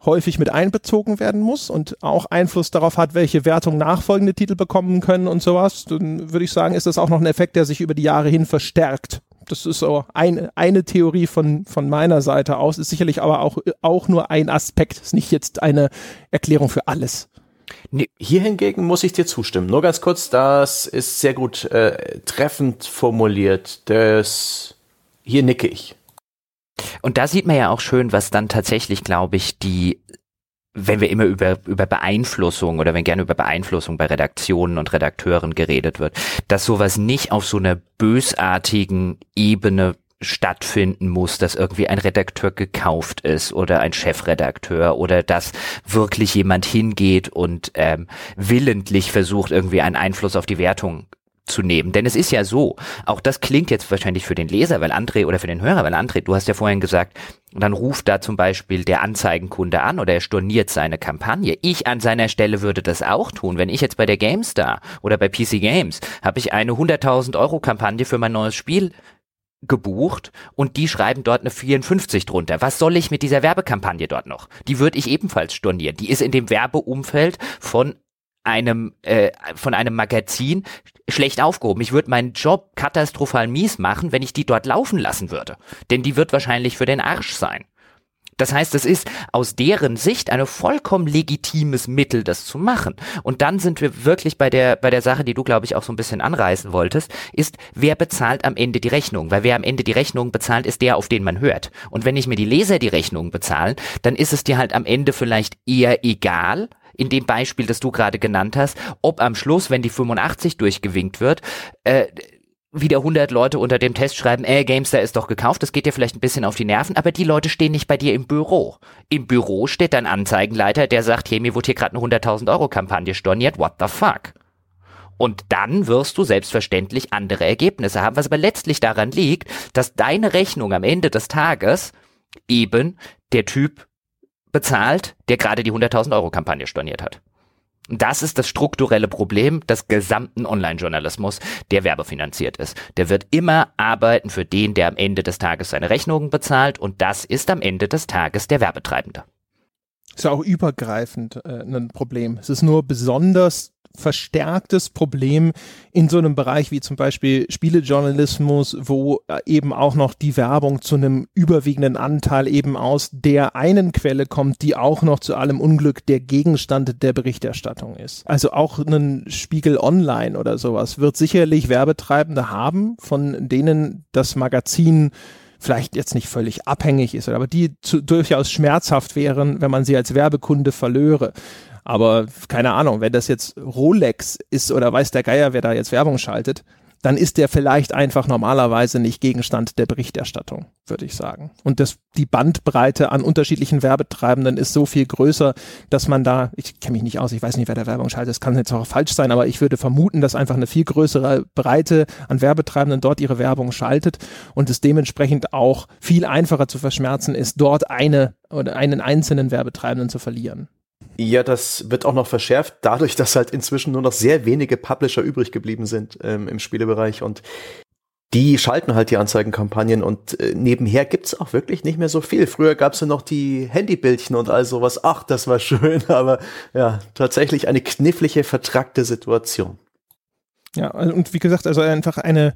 häufig mit einbezogen werden muss und auch Einfluss darauf hat, welche Wertung nachfolgende Titel bekommen können und sowas, dann würde ich sagen, ist das auch noch ein Effekt, der sich über die Jahre hin verstärkt das ist so ein, eine Theorie von, von meiner Seite aus, ist sicherlich aber auch, auch nur ein Aspekt, ist nicht jetzt eine Erklärung für alles. Nee, hier hingegen muss ich dir zustimmen. Nur ganz kurz, das ist sehr gut äh, treffend formuliert. Das hier nicke ich. Und da sieht man ja auch schön, was dann tatsächlich, glaube ich, die wenn wir immer über, über Beeinflussung oder wenn gerne über Beeinflussung bei Redaktionen und Redakteuren geredet wird, dass sowas nicht auf so einer bösartigen Ebene stattfinden muss, dass irgendwie ein Redakteur gekauft ist oder ein Chefredakteur oder dass wirklich jemand hingeht und ähm, willentlich versucht, irgendwie einen Einfluss auf die Wertung zu nehmen. Denn es ist ja so, auch das klingt jetzt wahrscheinlich für den Leser, weil André oder für den Hörer, weil André, du hast ja vorhin gesagt, dann ruft da zum Beispiel der Anzeigenkunde an oder er storniert seine Kampagne. Ich an seiner Stelle würde das auch tun. Wenn ich jetzt bei der GameStar oder bei PC Games habe ich eine 100.000 Euro Kampagne für mein neues Spiel gebucht und die schreiben dort eine 54 drunter. Was soll ich mit dieser Werbekampagne dort noch? Die würde ich ebenfalls stornieren. Die ist in dem Werbeumfeld von einem äh, von einem Magazin schlecht aufgehoben. Ich würde meinen Job katastrophal mies machen, wenn ich die dort laufen lassen würde. Denn die wird wahrscheinlich für den Arsch sein. Das heißt, es ist aus deren Sicht ein vollkommen legitimes Mittel, das zu machen. Und dann sind wir wirklich bei der, bei der Sache, die du, glaube ich, auch so ein bisschen anreißen wolltest, ist, wer bezahlt am Ende die Rechnung? Weil wer am Ende die Rechnung bezahlt, ist der, auf den man hört. Und wenn ich mir die Leser die Rechnung bezahlen, dann ist es dir halt am Ende vielleicht eher egal, in dem Beispiel, das du gerade genannt hast, ob am Schluss, wenn die 85 durchgewinkt wird, äh, wieder 100 Leute unter dem Test schreiben, äh, Gamestar ist doch gekauft, das geht dir vielleicht ein bisschen auf die Nerven, aber die Leute stehen nicht bei dir im Büro. Im Büro steht dein Anzeigenleiter, der sagt, hey, mir wurde hier gerade eine 100.000 Euro Kampagne storniert, what the fuck? Und dann wirst du selbstverständlich andere Ergebnisse haben, was aber letztlich daran liegt, dass deine Rechnung am Ende des Tages eben der Typ bezahlt, der gerade die 100.000 Euro Kampagne storniert hat. Das ist das strukturelle Problem des gesamten Online-Journalismus, der werbefinanziert ist. Der wird immer arbeiten für den, der am Ende des Tages seine Rechnungen bezahlt und das ist am Ende des Tages der Werbetreibende. Ist ja auch übergreifend äh, ein Problem. Es ist nur besonders verstärktes Problem in so einem Bereich wie zum Beispiel Spielejournalismus, wo äh, eben auch noch die Werbung zu einem überwiegenden Anteil eben aus der einen Quelle kommt, die auch noch zu allem Unglück der Gegenstand der Berichterstattung ist. Also auch ein Spiegel Online oder sowas wird sicherlich Werbetreibende haben, von denen das Magazin vielleicht jetzt nicht völlig abhängig ist, aber die zu, durchaus schmerzhaft wären, wenn man sie als Werbekunde verlöre. Aber keine Ahnung, wenn das jetzt Rolex ist oder weiß der Geier, wer da jetzt Werbung schaltet, dann ist der vielleicht einfach normalerweise nicht Gegenstand der Berichterstattung, würde ich sagen. Und das, die Bandbreite an unterschiedlichen Werbetreibenden ist so viel größer, dass man da, ich kenne mich nicht aus, ich weiß nicht, wer der Werbung schaltet, das kann jetzt auch falsch sein, aber ich würde vermuten, dass einfach eine viel größere Breite an Werbetreibenden dort ihre Werbung schaltet und es dementsprechend auch viel einfacher zu verschmerzen ist, dort eine oder einen einzelnen Werbetreibenden zu verlieren. Ja, das wird auch noch verschärft, dadurch, dass halt inzwischen nur noch sehr wenige Publisher übrig geblieben sind ähm, im Spielebereich und die schalten halt die Anzeigenkampagnen und äh, nebenher gibt's auch wirklich nicht mehr so viel. Früher gab's ja noch die Handybildchen und all sowas. Ach, das war schön, aber ja, tatsächlich eine knifflige, vertrackte Situation. Ja, und wie gesagt, also einfach eine,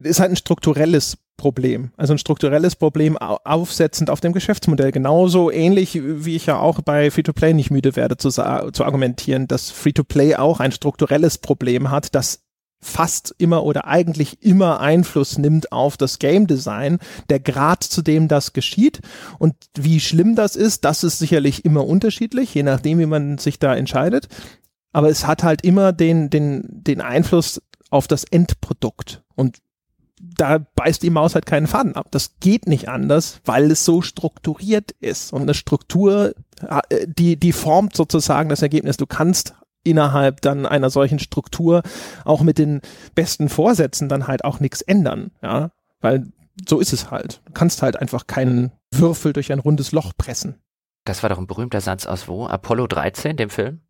ist halt ein strukturelles Problem. Also ein strukturelles Problem aufsetzend auf dem Geschäftsmodell. Genauso ähnlich, wie ich ja auch bei Free-to-Play nicht müde werde zu, zu argumentieren, dass Free-to-Play auch ein strukturelles Problem hat, das fast immer oder eigentlich immer Einfluss nimmt auf das Game Design, der Grad, zu dem das geschieht und wie schlimm das ist, das ist sicherlich immer unterschiedlich, je nachdem, wie man sich da entscheidet. Aber es hat halt immer den, den, den Einfluss auf das Endprodukt. Und da beißt die Maus halt keinen Faden ab. Das geht nicht anders, weil es so strukturiert ist. Und eine Struktur, äh, die, die formt sozusagen das Ergebnis. Du kannst innerhalb dann einer solchen Struktur auch mit den besten Vorsätzen dann halt auch nichts ändern. Ja, weil so ist es halt. Du kannst halt einfach keinen Würfel durch ein rundes Loch pressen. Das war doch ein berühmter Satz aus wo? Apollo 13, dem Film?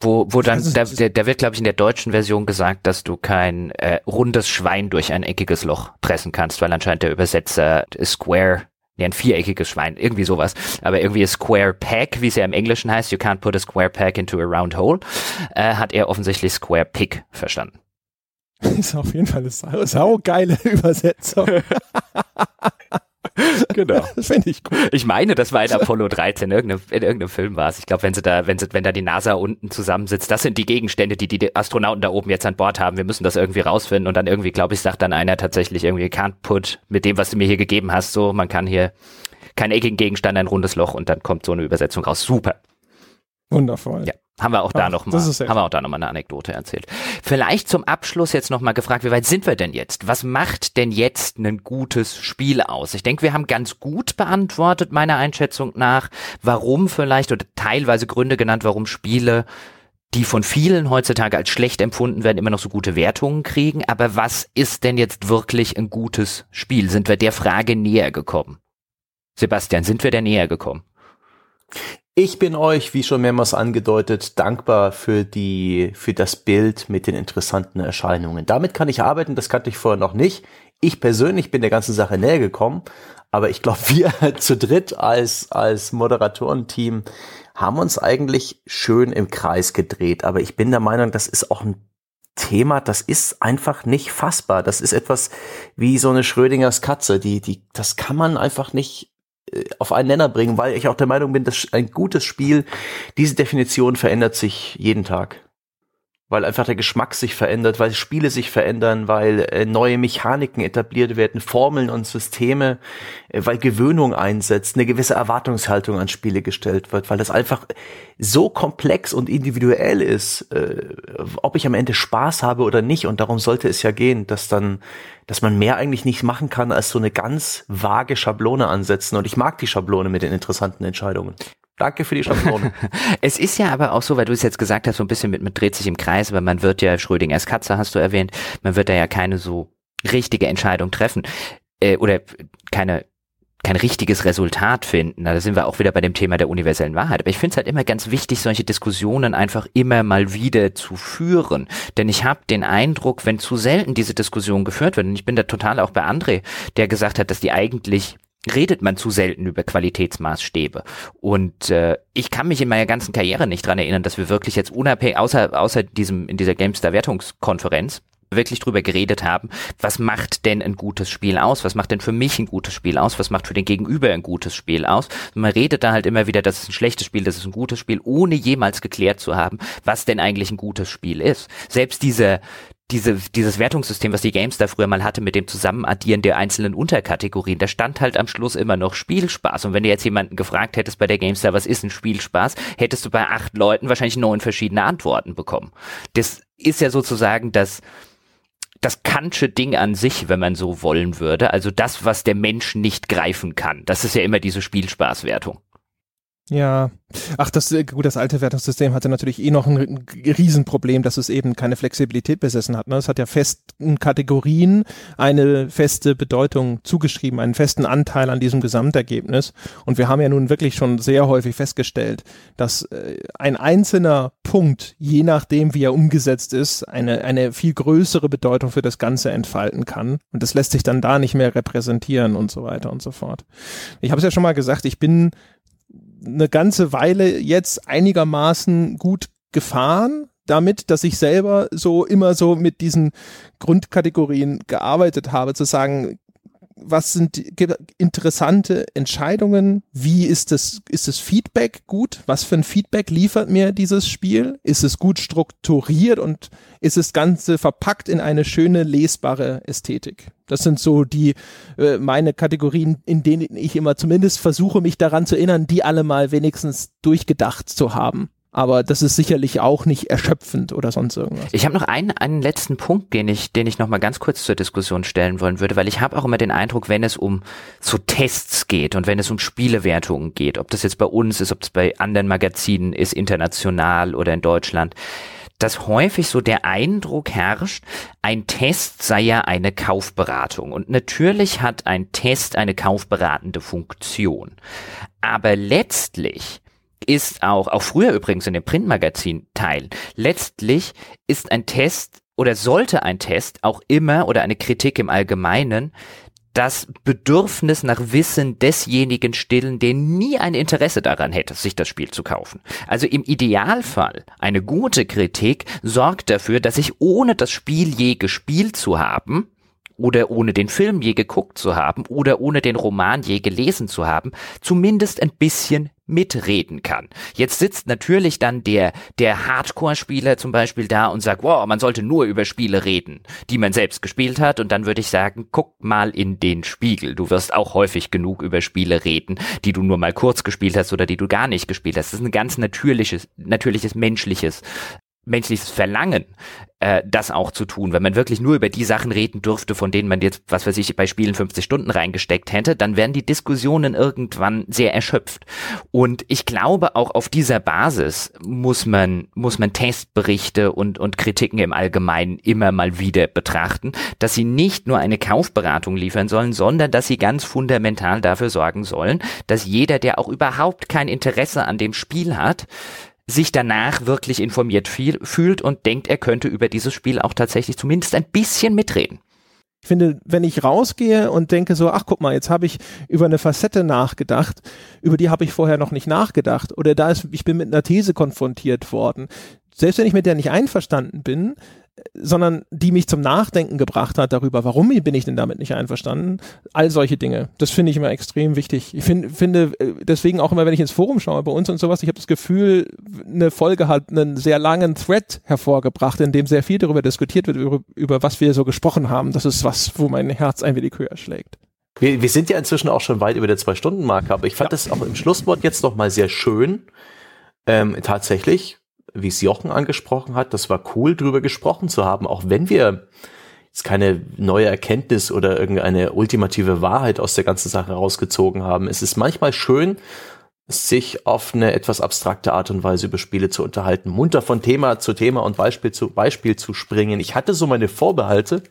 Wo, wo dann, da, da, da wird, glaube ich, in der deutschen Version gesagt, dass du kein äh, rundes Schwein durch ein eckiges Loch pressen kannst, weil anscheinend der Übersetzer Square, ja, ein viereckiges Schwein, irgendwie sowas, aber irgendwie Square Peg, wie es ja im Englischen heißt, you can't put a square peg into a round hole, äh, hat er offensichtlich Square Pig verstanden. ist auf jeden Fall eine sau, sau geile Übersetzung. genau. Das finde ich gut. Ich meine, das war in Apollo 13, in irgendeinem, in irgendeinem Film war es. Ich glaube, wenn sie da, wenn sie, wenn da die NASA unten zusammensitzt, das sind die Gegenstände, die die Astronauten da oben jetzt an Bord haben. Wir müssen das irgendwie rausfinden und dann irgendwie, glaube ich, sagt dann einer tatsächlich irgendwie, can't put mit dem, was du mir hier gegeben hast, so, man kann hier keinen eckigen Gegenstand, ein rundes Loch und dann kommt so eine Übersetzung raus. Super. Wundervoll. Ja. Haben wir auch da noch mal, haben wir auch da noch mal eine Anekdote erzählt. Vielleicht zum Abschluss jetzt noch mal gefragt, wie weit sind wir denn jetzt? Was macht denn jetzt ein gutes Spiel aus? Ich denke, wir haben ganz gut beantwortet, meiner Einschätzung nach, warum vielleicht oder teilweise Gründe genannt, warum Spiele die von vielen heutzutage als schlecht empfunden werden, immer noch so gute Wertungen kriegen. Aber was ist denn jetzt wirklich ein gutes Spiel? Sind wir der Frage näher gekommen? Sebastian, sind wir der näher gekommen? Ich bin euch, wie schon mehrmals angedeutet, dankbar für die, für das Bild mit den interessanten Erscheinungen. Damit kann ich arbeiten, das kannte ich vorher noch nicht. Ich persönlich bin der ganzen Sache näher gekommen, aber ich glaube, wir zu dritt als, als Moderatorenteam haben uns eigentlich schön im Kreis gedreht. Aber ich bin der Meinung, das ist auch ein Thema, das ist einfach nicht fassbar. Das ist etwas wie so eine Schrödingers Katze, die, die, das kann man einfach nicht auf einen Nenner bringen, weil ich auch der Meinung bin, dass ein gutes Spiel, diese Definition verändert sich jeden Tag weil einfach der Geschmack sich verändert, weil Spiele sich verändern, weil äh, neue Mechaniken etabliert werden, Formeln und Systeme, äh, weil Gewöhnung einsetzt, eine gewisse Erwartungshaltung an Spiele gestellt wird, weil das einfach so komplex und individuell ist, äh, ob ich am Ende Spaß habe oder nicht. Und darum sollte es ja gehen, dass dann, dass man mehr eigentlich nicht machen kann, als so eine ganz vage Schablone ansetzen. Und ich mag die Schablone mit den interessanten Entscheidungen. Danke für die Schablone. es ist ja aber auch so, weil du es jetzt gesagt hast, so ein bisschen mit, mit dreht sich im Kreis, aber man wird ja, Schrödingers Katze hast du erwähnt, man wird da ja keine so richtige Entscheidung treffen äh, oder keine kein richtiges Resultat finden. Da sind wir auch wieder bei dem Thema der universellen Wahrheit. Aber ich finde es halt immer ganz wichtig, solche Diskussionen einfach immer mal wieder zu führen. Denn ich habe den Eindruck, wenn zu selten diese Diskussion geführt wird, und ich bin da total auch bei André, der gesagt hat, dass die eigentlich redet man zu selten über Qualitätsmaßstäbe. Und äh, ich kann mich in meiner ganzen Karriere nicht dran erinnern, dass wir wirklich jetzt unabhängig, außer, außer diesem, in dieser GameStar-Wertungskonferenz, wirklich drüber geredet haben, was macht denn ein gutes Spiel aus? Was macht denn für mich ein gutes Spiel aus? Was macht für den Gegenüber ein gutes Spiel aus? Man redet da halt immer wieder, das ist ein schlechtes Spiel, das ist ein gutes Spiel, ohne jemals geklärt zu haben, was denn eigentlich ein gutes Spiel ist. Selbst diese, diese, dieses Wertungssystem, was die GameStar früher mal hatte mit dem Zusammenaddieren der einzelnen Unterkategorien, da stand halt am Schluss immer noch Spielspaß. Und wenn du jetzt jemanden gefragt hättest bei der GameStar, was ist ein Spielspaß, hättest du bei acht Leuten wahrscheinlich neun verschiedene Antworten bekommen. Das ist ja sozusagen das, das Kantsche Ding an sich, wenn man so wollen würde. Also das, was der Mensch nicht greifen kann. Das ist ja immer diese Spielspaßwertung. Ja, ach, das äh, gut, das alte Wertungssystem hatte natürlich eh noch ein Riesenproblem, dass es eben keine Flexibilität besessen hat. Ne? Es hat ja festen Kategorien eine feste Bedeutung zugeschrieben, einen festen Anteil an diesem Gesamtergebnis. Und wir haben ja nun wirklich schon sehr häufig festgestellt, dass äh, ein einzelner Punkt, je nachdem wie er umgesetzt ist, eine, eine viel größere Bedeutung für das Ganze entfalten kann. Und das lässt sich dann da nicht mehr repräsentieren und so weiter und so fort. Ich habe es ja schon mal gesagt, ich bin eine ganze Weile jetzt einigermaßen gut gefahren damit, dass ich selber so immer so mit diesen Grundkategorien gearbeitet habe, zu sagen, was sind interessante Entscheidungen? Wie ist das, ist das Feedback gut? Was für ein Feedback liefert mir dieses Spiel? Ist es gut strukturiert und ist das Ganze verpackt in eine schöne, lesbare Ästhetik? Das sind so die, äh, meine Kategorien, in denen ich immer zumindest versuche, mich daran zu erinnern, die alle mal wenigstens durchgedacht zu haben aber das ist sicherlich auch nicht erschöpfend oder sonst irgendwas. Ich habe noch einen, einen letzten Punkt, den ich, den ich noch mal ganz kurz zur Diskussion stellen wollen würde, weil ich habe auch immer den Eindruck, wenn es um so Tests geht und wenn es um Spielewertungen geht, ob das jetzt bei uns ist, ob es bei anderen Magazinen ist, international oder in Deutschland, dass häufig so der Eindruck herrscht, ein Test sei ja eine Kaufberatung. Und natürlich hat ein Test eine kaufberatende Funktion. Aber letztlich ist auch, auch früher übrigens in den Printmagazin-Teilen, letztlich ist ein Test oder sollte ein Test auch immer oder eine Kritik im Allgemeinen das Bedürfnis nach Wissen desjenigen stillen, der nie ein Interesse daran hätte, sich das Spiel zu kaufen. Also im Idealfall eine gute Kritik sorgt dafür, dass ich ohne das Spiel je gespielt zu haben, oder ohne den Film je geguckt zu haben oder ohne den Roman je gelesen zu haben, zumindest ein bisschen mitreden kann. Jetzt sitzt natürlich dann der, der Hardcore-Spieler zum Beispiel da und sagt, wow, man sollte nur über Spiele reden, die man selbst gespielt hat. Und dann würde ich sagen, guck mal in den Spiegel. Du wirst auch häufig genug über Spiele reden, die du nur mal kurz gespielt hast oder die du gar nicht gespielt hast. Das ist ein ganz natürliches, natürliches menschliches menschliches Verlangen, äh, das auch zu tun. Wenn man wirklich nur über die Sachen reden dürfte, von denen man jetzt, was weiß ich, bei Spielen 50 Stunden reingesteckt hätte, dann wären die Diskussionen irgendwann sehr erschöpft. Und ich glaube, auch auf dieser Basis muss man, muss man Testberichte und, und Kritiken im Allgemeinen immer mal wieder betrachten, dass sie nicht nur eine Kaufberatung liefern sollen, sondern dass sie ganz fundamental dafür sorgen sollen, dass jeder, der auch überhaupt kein Interesse an dem Spiel hat, sich danach wirklich informiert viel, fühlt und denkt, er könnte über dieses Spiel auch tatsächlich zumindest ein bisschen mitreden. Ich finde, wenn ich rausgehe und denke so, ach guck mal, jetzt habe ich über eine Facette nachgedacht, über die habe ich vorher noch nicht nachgedacht oder da ist, ich bin mit einer These konfrontiert worden. Selbst wenn ich mit der nicht einverstanden bin, sondern die mich zum Nachdenken gebracht hat darüber, warum bin ich denn damit nicht einverstanden? All solche Dinge. Das finde ich immer extrem wichtig. Ich find, finde äh, deswegen auch immer, wenn ich ins Forum schaue bei uns und sowas, ich habe das Gefühl, eine Folge hat einen sehr langen Thread hervorgebracht, in dem sehr viel darüber diskutiert wird, über, über was wir so gesprochen haben. Das ist was, wo mein Herz ein wenig höher schlägt. Wir, wir sind ja inzwischen auch schon weit über der Zwei-Stunden-Marke, aber ich fand ja. das auch im Schlusswort jetzt noch mal sehr schön. Ähm, tatsächlich, wie es Jochen angesprochen hat, das war cool, drüber gesprochen zu haben, auch wenn wir jetzt keine neue Erkenntnis oder irgendeine ultimative Wahrheit aus der ganzen Sache rausgezogen haben. Es ist manchmal schön, sich auf eine etwas abstrakte Art und Weise über Spiele zu unterhalten, munter von Thema zu Thema und Beispiel zu Beispiel zu springen. Ich hatte so meine Vorbehalte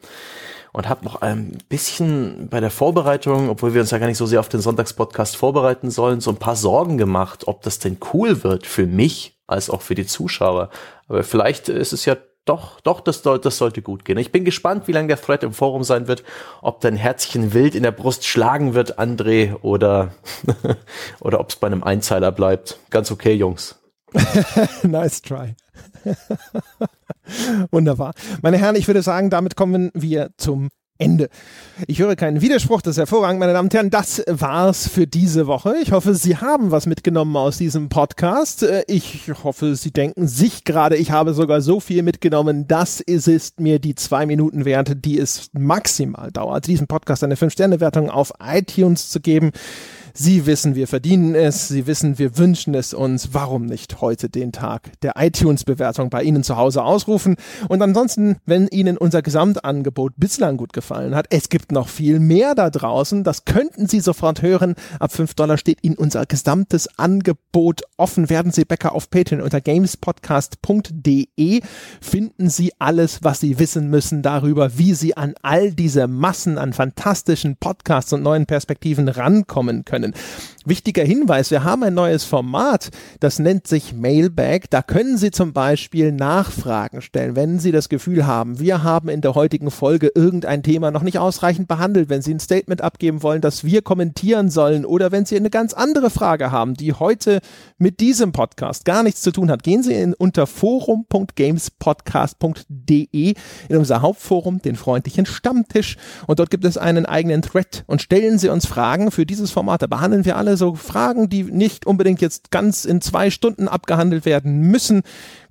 und habe noch ein bisschen bei der Vorbereitung, obwohl wir uns ja gar nicht so sehr auf den Sonntagspodcast vorbereiten sollen, so ein paar Sorgen gemacht, ob das denn cool wird für mich als auch für die Zuschauer. Aber vielleicht ist es ja doch, doch, das, das sollte gut gehen. Ich bin gespannt, wie lange der Thread im Forum sein wird, ob dein Herzchen wild in der Brust schlagen wird, André, oder, oder ob es bei einem Einzeiler bleibt. Ganz okay, Jungs. nice try. Wunderbar. Meine Herren, ich würde sagen, damit kommen wir zum Ende. Ich höre keinen Widerspruch, das ist hervorragend, meine Damen und Herren. Das war's für diese Woche. Ich hoffe, Sie haben was mitgenommen aus diesem Podcast. Äh, ich hoffe, Sie denken sich gerade, ich habe sogar so viel mitgenommen, das ist, ist mir die zwei Minuten wert, die es maximal dauert, diesem Podcast eine Fünf-Sterne-Wertung auf iTunes zu geben. Sie wissen, wir verdienen es. Sie wissen, wir wünschen es uns. Warum nicht heute den Tag der iTunes-Bewertung bei Ihnen zu Hause ausrufen? Und ansonsten, wenn Ihnen unser Gesamtangebot bislang gut gefallen hat, es gibt noch viel mehr da draußen. Das könnten Sie sofort hören. Ab 5 Dollar steht Ihnen unser gesamtes Angebot offen. Werden Sie Bäcker auf Patreon unter gamespodcast.de finden Sie alles, was Sie wissen müssen darüber, wie Sie an all diese Massen an fantastischen Podcasts und neuen Perspektiven rankommen können können. Wichtiger Hinweis, wir haben ein neues Format, das nennt sich Mailbag. Da können Sie zum Beispiel Nachfragen stellen, wenn Sie das Gefühl haben, wir haben in der heutigen Folge irgendein Thema noch nicht ausreichend behandelt, wenn Sie ein Statement abgeben wollen, das wir kommentieren sollen oder wenn Sie eine ganz andere Frage haben, die heute mit diesem Podcast gar nichts zu tun hat, gehen Sie in, unter forum.gamespodcast.de in unser Hauptforum, den freundlichen Stammtisch und dort gibt es einen eigenen Thread und stellen Sie uns Fragen für dieses Format. Da behandeln wir alle so Fragen, die nicht unbedingt jetzt ganz in zwei Stunden abgehandelt werden müssen.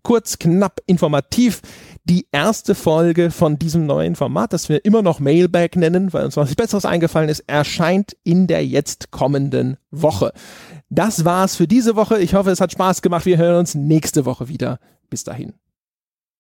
Kurz, knapp, informativ. Die erste Folge von diesem neuen Format, das wir immer noch Mailbag nennen, weil uns was Besseres eingefallen ist, erscheint in der jetzt kommenden Woche. Das war's für diese Woche. Ich hoffe, es hat Spaß gemacht. Wir hören uns nächste Woche wieder. Bis dahin.